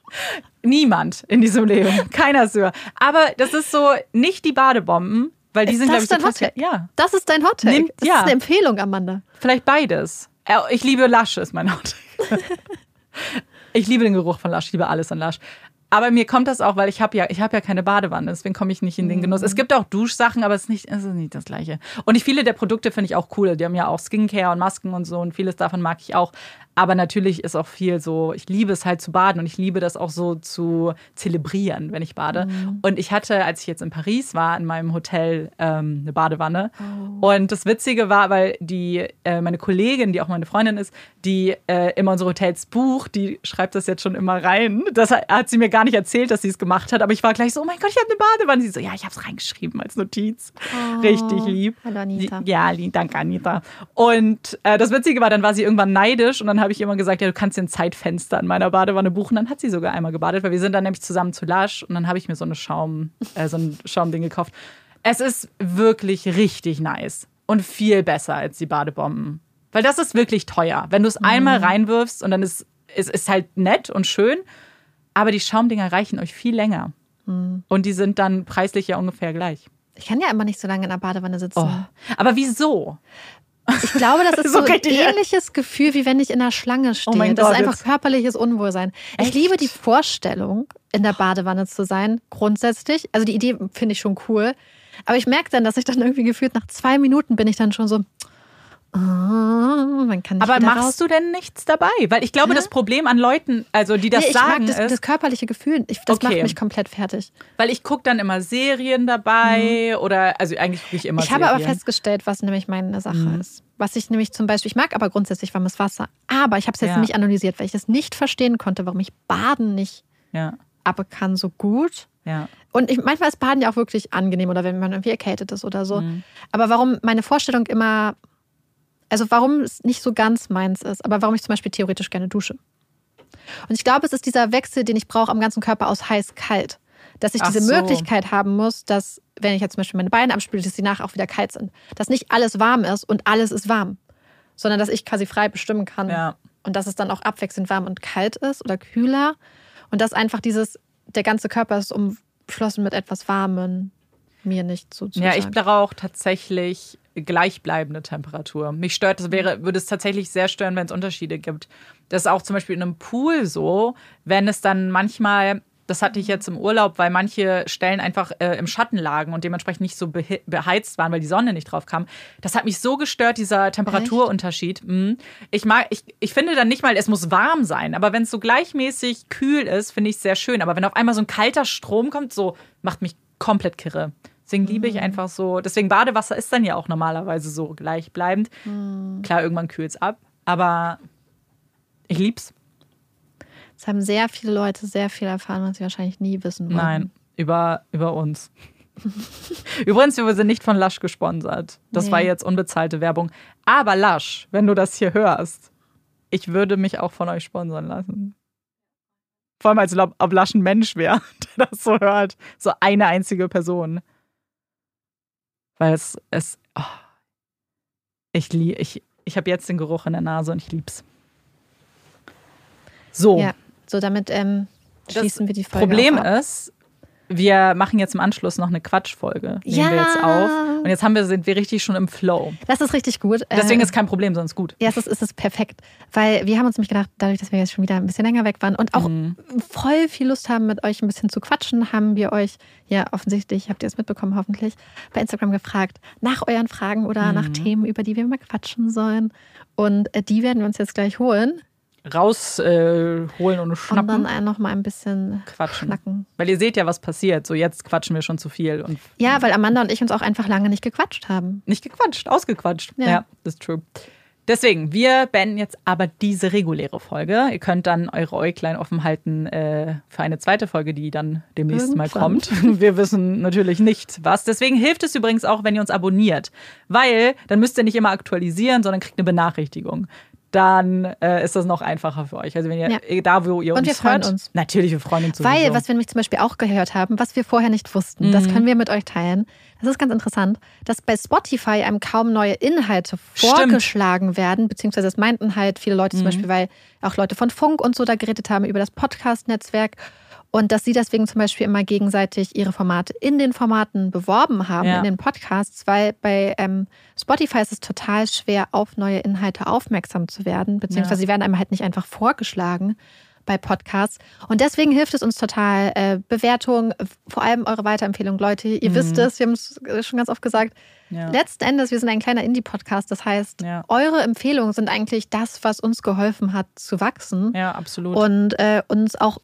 S1: Niemand in diesem Leben. Keiner so. Aber das ist so nicht die Badebomben, weil die
S2: ist
S1: sind, glaube ich,
S2: dein
S1: so
S2: Hottag?
S1: Ja.
S2: Das ist dein Hottag.
S1: Nimm-
S2: das
S1: ja.
S2: ist eine Empfehlung, Amanda.
S1: Vielleicht beides. Äh, Ich liebe Lush, ist mein Haut. ich liebe den Geruch von Lush, ich liebe alles an Lush. Aber mir kommt das auch, weil ich habe ja, ich habe ja keine Badewanne, deswegen komme ich nicht in den Genuss. Es gibt auch Duschsachen, aber es ist nicht, es ist nicht das Gleiche. Und ich, viele der Produkte finde ich auch cool. Die haben ja auch Skincare und Masken und so und vieles davon mag ich auch. Aber natürlich ist auch viel so, ich liebe es halt zu baden und ich liebe das auch so zu zelebrieren, wenn ich bade. Und ich hatte, als ich jetzt in Paris war, in meinem Hotel ähm, eine Badewanne. Und das Witzige war, weil die, äh, meine Kollegin, die auch meine Freundin ist, die äh, immer unsere Hotels bucht, die schreibt das jetzt schon immer rein. Das hat, sie mir gar nicht erzählt, dass sie es gemacht hat. Aber ich war gleich so, oh mein Gott, ich habe eine Badewanne. Sie so, ja, ich habe es reingeschrieben als Notiz. Richtig lieb.
S2: Hallo, Anita.
S1: Ja, lieb, danke, Anita. Und äh, das Witzige war, dann war sie irgendwann neidisch und dann habe ich immer gesagt, ja, du kannst dir ein Zeitfenster in meiner Badewanne buchen. Dann hat sie sogar einmal gebadet, weil wir sind dann nämlich zusammen zu Lush und dann habe ich mir so eine Schaum, äh, so ein Schaumding gekauft. Es ist wirklich richtig nice und viel besser als die Badebomben. Weil das ist wirklich teuer. Wenn du es einmal reinwirfst und dann ist es ist halt nett und schön, aber die Schaumdinger reichen euch viel länger. Und die sind dann preislich ja ungefähr gleich.
S2: Ich kann ja immer nicht so lange in der Badewanne sitzen.
S1: Oh. Aber wieso?
S2: Ich glaube, das ist
S1: So
S2: so, ein ähnliches Gefühl, wie wenn ich in der Schlange stehe.
S1: Oh mein
S2: das
S1: Gott,
S2: ist einfach
S1: jetzt-
S2: körperliches Unwohlsein. Ich
S1: Echt?
S2: liebe die Vorstellung, in der Badewanne zu sein, grundsätzlich. Also die Idee finde ich schon cool. Aber ich merke dann, dass ich dann irgendwie gefühlt nach zwei Minuten bin ich dann schon so, oh, man kann nicht
S1: Aber machst du denn nichts dabei? Weil ich glaube,
S2: Hä?
S1: das Problem an Leuten, also die das
S2: nee, ich
S1: sagen,
S2: mag das,
S1: ist,
S2: das körperliche Gefühl. Ich, das
S1: Okay.
S2: macht mich komplett fertig.
S1: weil ich gucke dann immer Serien dabei oder, also eigentlich gucke ich immer
S2: Mhm. Ich habe
S1: Serien.
S2: aber festgestellt, was nämlich meine Sache
S1: Mhm.
S2: ist. Was ich nämlich zum Beispiel, ich mag aber grundsätzlich warmes Wasser. Aber ich habe es jetzt
S1: Ja.
S2: nämlich analysiert, weil ich es nicht verstehen konnte, warum ich Baden nicht
S1: Ja,
S2: ab kann so gut.
S1: ja.
S2: Und ich, manchmal ist Baden ja auch wirklich angenehm oder wenn man irgendwie erkältet ist oder so.
S1: Mhm.
S2: Aber warum meine Vorstellung immer, also warum es nicht so ganz meins ist, aber warum ich zum Beispiel theoretisch gerne dusche. Und ich glaube, es ist dieser Wechsel, den ich brauche am ganzen Körper aus heiß-kalt. Dass ich
S1: Ach
S2: diese
S1: so.
S2: Möglichkeit haben muss, dass, wenn ich jetzt zum Beispiel meine Beine abspüle, dass sie nachher auch wieder kalt sind. Dass nicht alles warm ist und alles ist warm. Sondern dass ich quasi frei bestimmen kann.
S1: Ja.
S2: Und dass es dann auch abwechselnd warm und kalt ist oder kühler. Und dass einfach dieses, der ganze Körper ist umschlossen mit etwas Warmen, mir nicht zuzusagen.
S1: Ja, ich brauche tatsächlich gleichbleibende Temperatur. Mich stört, es wäre, würde es tatsächlich sehr stören, wenn es Unterschiede gibt. Das ist auch zum Beispiel in einem Pool so, wenn es dann manchmal, das hatte ich jetzt im Urlaub, weil manche Stellen einfach äh, im Schatten lagen und dementsprechend nicht so behe- beheizt waren, weil die Sonne nicht drauf kam. Das hat mich so gestört, dieser Temperaturunterschied. Mhm. Ich mag, ich, ich finde dann nicht mal, es muss warm sein, aber wenn es so gleichmäßig kühl ist, finde ich es sehr schön. Aber wenn auf einmal so ein kalter Strom kommt, so macht mich komplett kirre. Deswegen liebe ich einfach so. Deswegen Badewasser ist dann ja auch normalerweise so gleichbleibend. Klar, irgendwann kühlt es ab, aber ich lieb's.
S2: Es haben sehr viele Leute sehr viel erfahren, was sie wahrscheinlich nie wissen wollen.
S1: Nein, über, über uns. Übrigens, wir sind nicht von Lush gesponsert. Das
S2: Nee.
S1: war jetzt unbezahlte Werbung. Aber Lush, wenn du das hier hörst, ich würde mich auch von euch sponsern lassen. Vor allem, als ob ob Lush ein Mensch wäre, der das so hört. So eine einzige Person. Weil es, es oh. ich, lie- ich, ich habe jetzt den Geruch in der Nase und ich lieb's. So.
S2: Ja, so damit ähm,
S1: Das
S2: schließen wir die Folge
S1: Problem ist, wir machen jetzt im Anschluss noch eine Quatschfolge. Nehmen wir
S2: Ja.
S1: jetzt auf. Und jetzt haben wir, sind wir richtig schon im Flow.
S2: Das ist richtig gut.
S1: Deswegen
S2: Äh,
S1: ist kein Problem, sonst gut.
S2: Ja, es ist, es ist perfekt. Weil wir haben uns nämlich gedacht, dadurch, dass wir jetzt schon wieder ein bisschen länger weg waren und auch
S1: Mhm.
S2: voll viel Lust haben, mit euch ein bisschen zu quatschen, haben wir euch, ja offensichtlich, habt ihr es mitbekommen hoffentlich, bei Instagram gefragt nach euren Fragen oder nach
S1: Mhm.
S2: Themen, über die wir mal quatschen sollen. Und äh, die werden wir uns jetzt gleich holen
S1: Rausholen äh, holen und
S2: und dann
S1: schnappen.
S2: ein- noch mal ein bisschen
S1: Quatschen.
S2: schnacken.
S1: Weil ihr seht ja, was passiert. So jetzt quatschen wir schon zu viel und
S2: Ja, weil Amanda und ich uns auch einfach lange nicht gequatscht haben.
S1: nicht gequatscht, ausgequatscht. Ja,
S2: Ja.
S1: das ist true. Deswegen, wir beenden jetzt aber diese reguläre Folge. Ihr könnt dann eure Äuglein offen halten äh, für eine zweite Folge, die dann demnächst mal
S2: Irgendwann.
S1: kommt. Wir wissen natürlich nicht was. Deswegen hilft es übrigens auch, wenn ihr uns abonniert. Weil dann müsst ihr nicht immer aktualisieren, sondern kriegt eine Benachrichtigung. Dann äh, ist das noch einfacher für euch. Also wenn ihr
S2: Ja.
S1: da, wo ihr
S2: Und
S1: uns
S2: wir freuen
S1: hört,
S2: uns.
S1: natürlich, wir freuen uns sowieso.
S2: Weil, was wir nämlich zum Beispiel auch gehört haben, was wir vorher nicht wussten, das können wir mit euch teilen. Das ist ganz interessant, dass bei Spotify einem kaum neue Inhalte
S1: Stimmt.
S2: vorgeschlagen werden, beziehungsweise das meinten halt viele Leute zum Beispiel, weil auch Leute von Funk und so da geredet haben über das Podcast-Netzwerk und dass sie deswegen zum Beispiel immer gegenseitig ihre Formate in den Formaten beworben haben,
S1: Ja.
S2: in den Podcasts, weil bei ähm, Spotify ist es total schwer, auf neue Inhalte aufmerksam zu werden, beziehungsweise
S1: Ja.
S2: sie werden einem halt nicht einfach vorgeschlagen bei Podcasts. Und deswegen hilft es uns total, äh, Bewertungen, vor allem eure Weiterempfehlung. Leute, ihr wisst es, wir haben es schon ganz oft gesagt.
S1: Mhm. Ja.
S2: Letzten Endes, wir sind ein kleiner Indie-Podcast. Das heißt,
S1: Ja.
S2: eure Empfehlungen sind eigentlich das, was uns geholfen hat zu wachsen
S1: ja, absolut.
S2: und äh, uns auch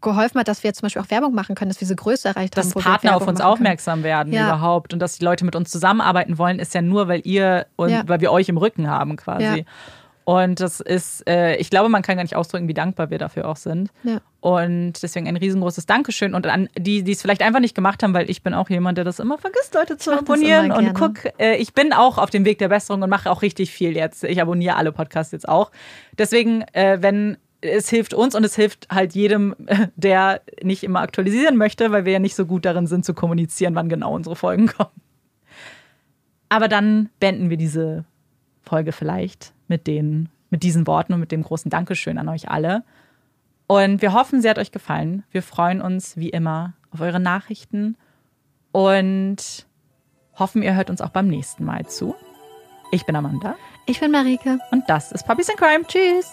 S2: geholfen hat, dass wir jetzt zum Beispiel auch Werbung machen können, dass wir diese Größe erreicht
S1: dass
S2: haben. wir
S1: Partner auf uns aufmerksam werden
S2: Ja.
S1: überhaupt und dass die Leute mit uns zusammenarbeiten wollen, ist ja nur, weil ihr und
S2: Ja.
S1: weil wir euch im Rücken haben quasi.
S2: Ja.
S1: Und das ist, äh, ich glaube, man kann gar nicht ausdrücken, wie dankbar wir dafür auch sind.
S2: Ja.
S1: Und deswegen ein riesengroßes Dankeschön. Und an die, die es vielleicht einfach nicht gemacht haben, weil ich bin auch jemand, der das immer vergisst, Leute zu abonnieren. Und guck, äh, ich bin auch auf dem Weg der Besserung und mache auch richtig viel jetzt. Ich abonniere alle Podcasts jetzt auch. Deswegen, äh, wenn es hilft uns und es hilft halt jedem, der nicht immer aktualisieren möchte, weil wir ja nicht so gut darin sind zu kommunizieren, wann genau unsere Folgen kommen. Aber dann beenden wir diese Folge vielleicht mit den, mit diesen Worten und mit dem großen Dankeschön an euch alle. Und wir hoffen, sie hat euch gefallen. Wir freuen uns wie immer auf eure Nachrichten und hoffen, ihr hört uns auch beim nächsten Mal zu. Ich bin Amanda
S2: Ich bin Marike.
S1: und das ist Puppies in Crime.
S2: Tschüss.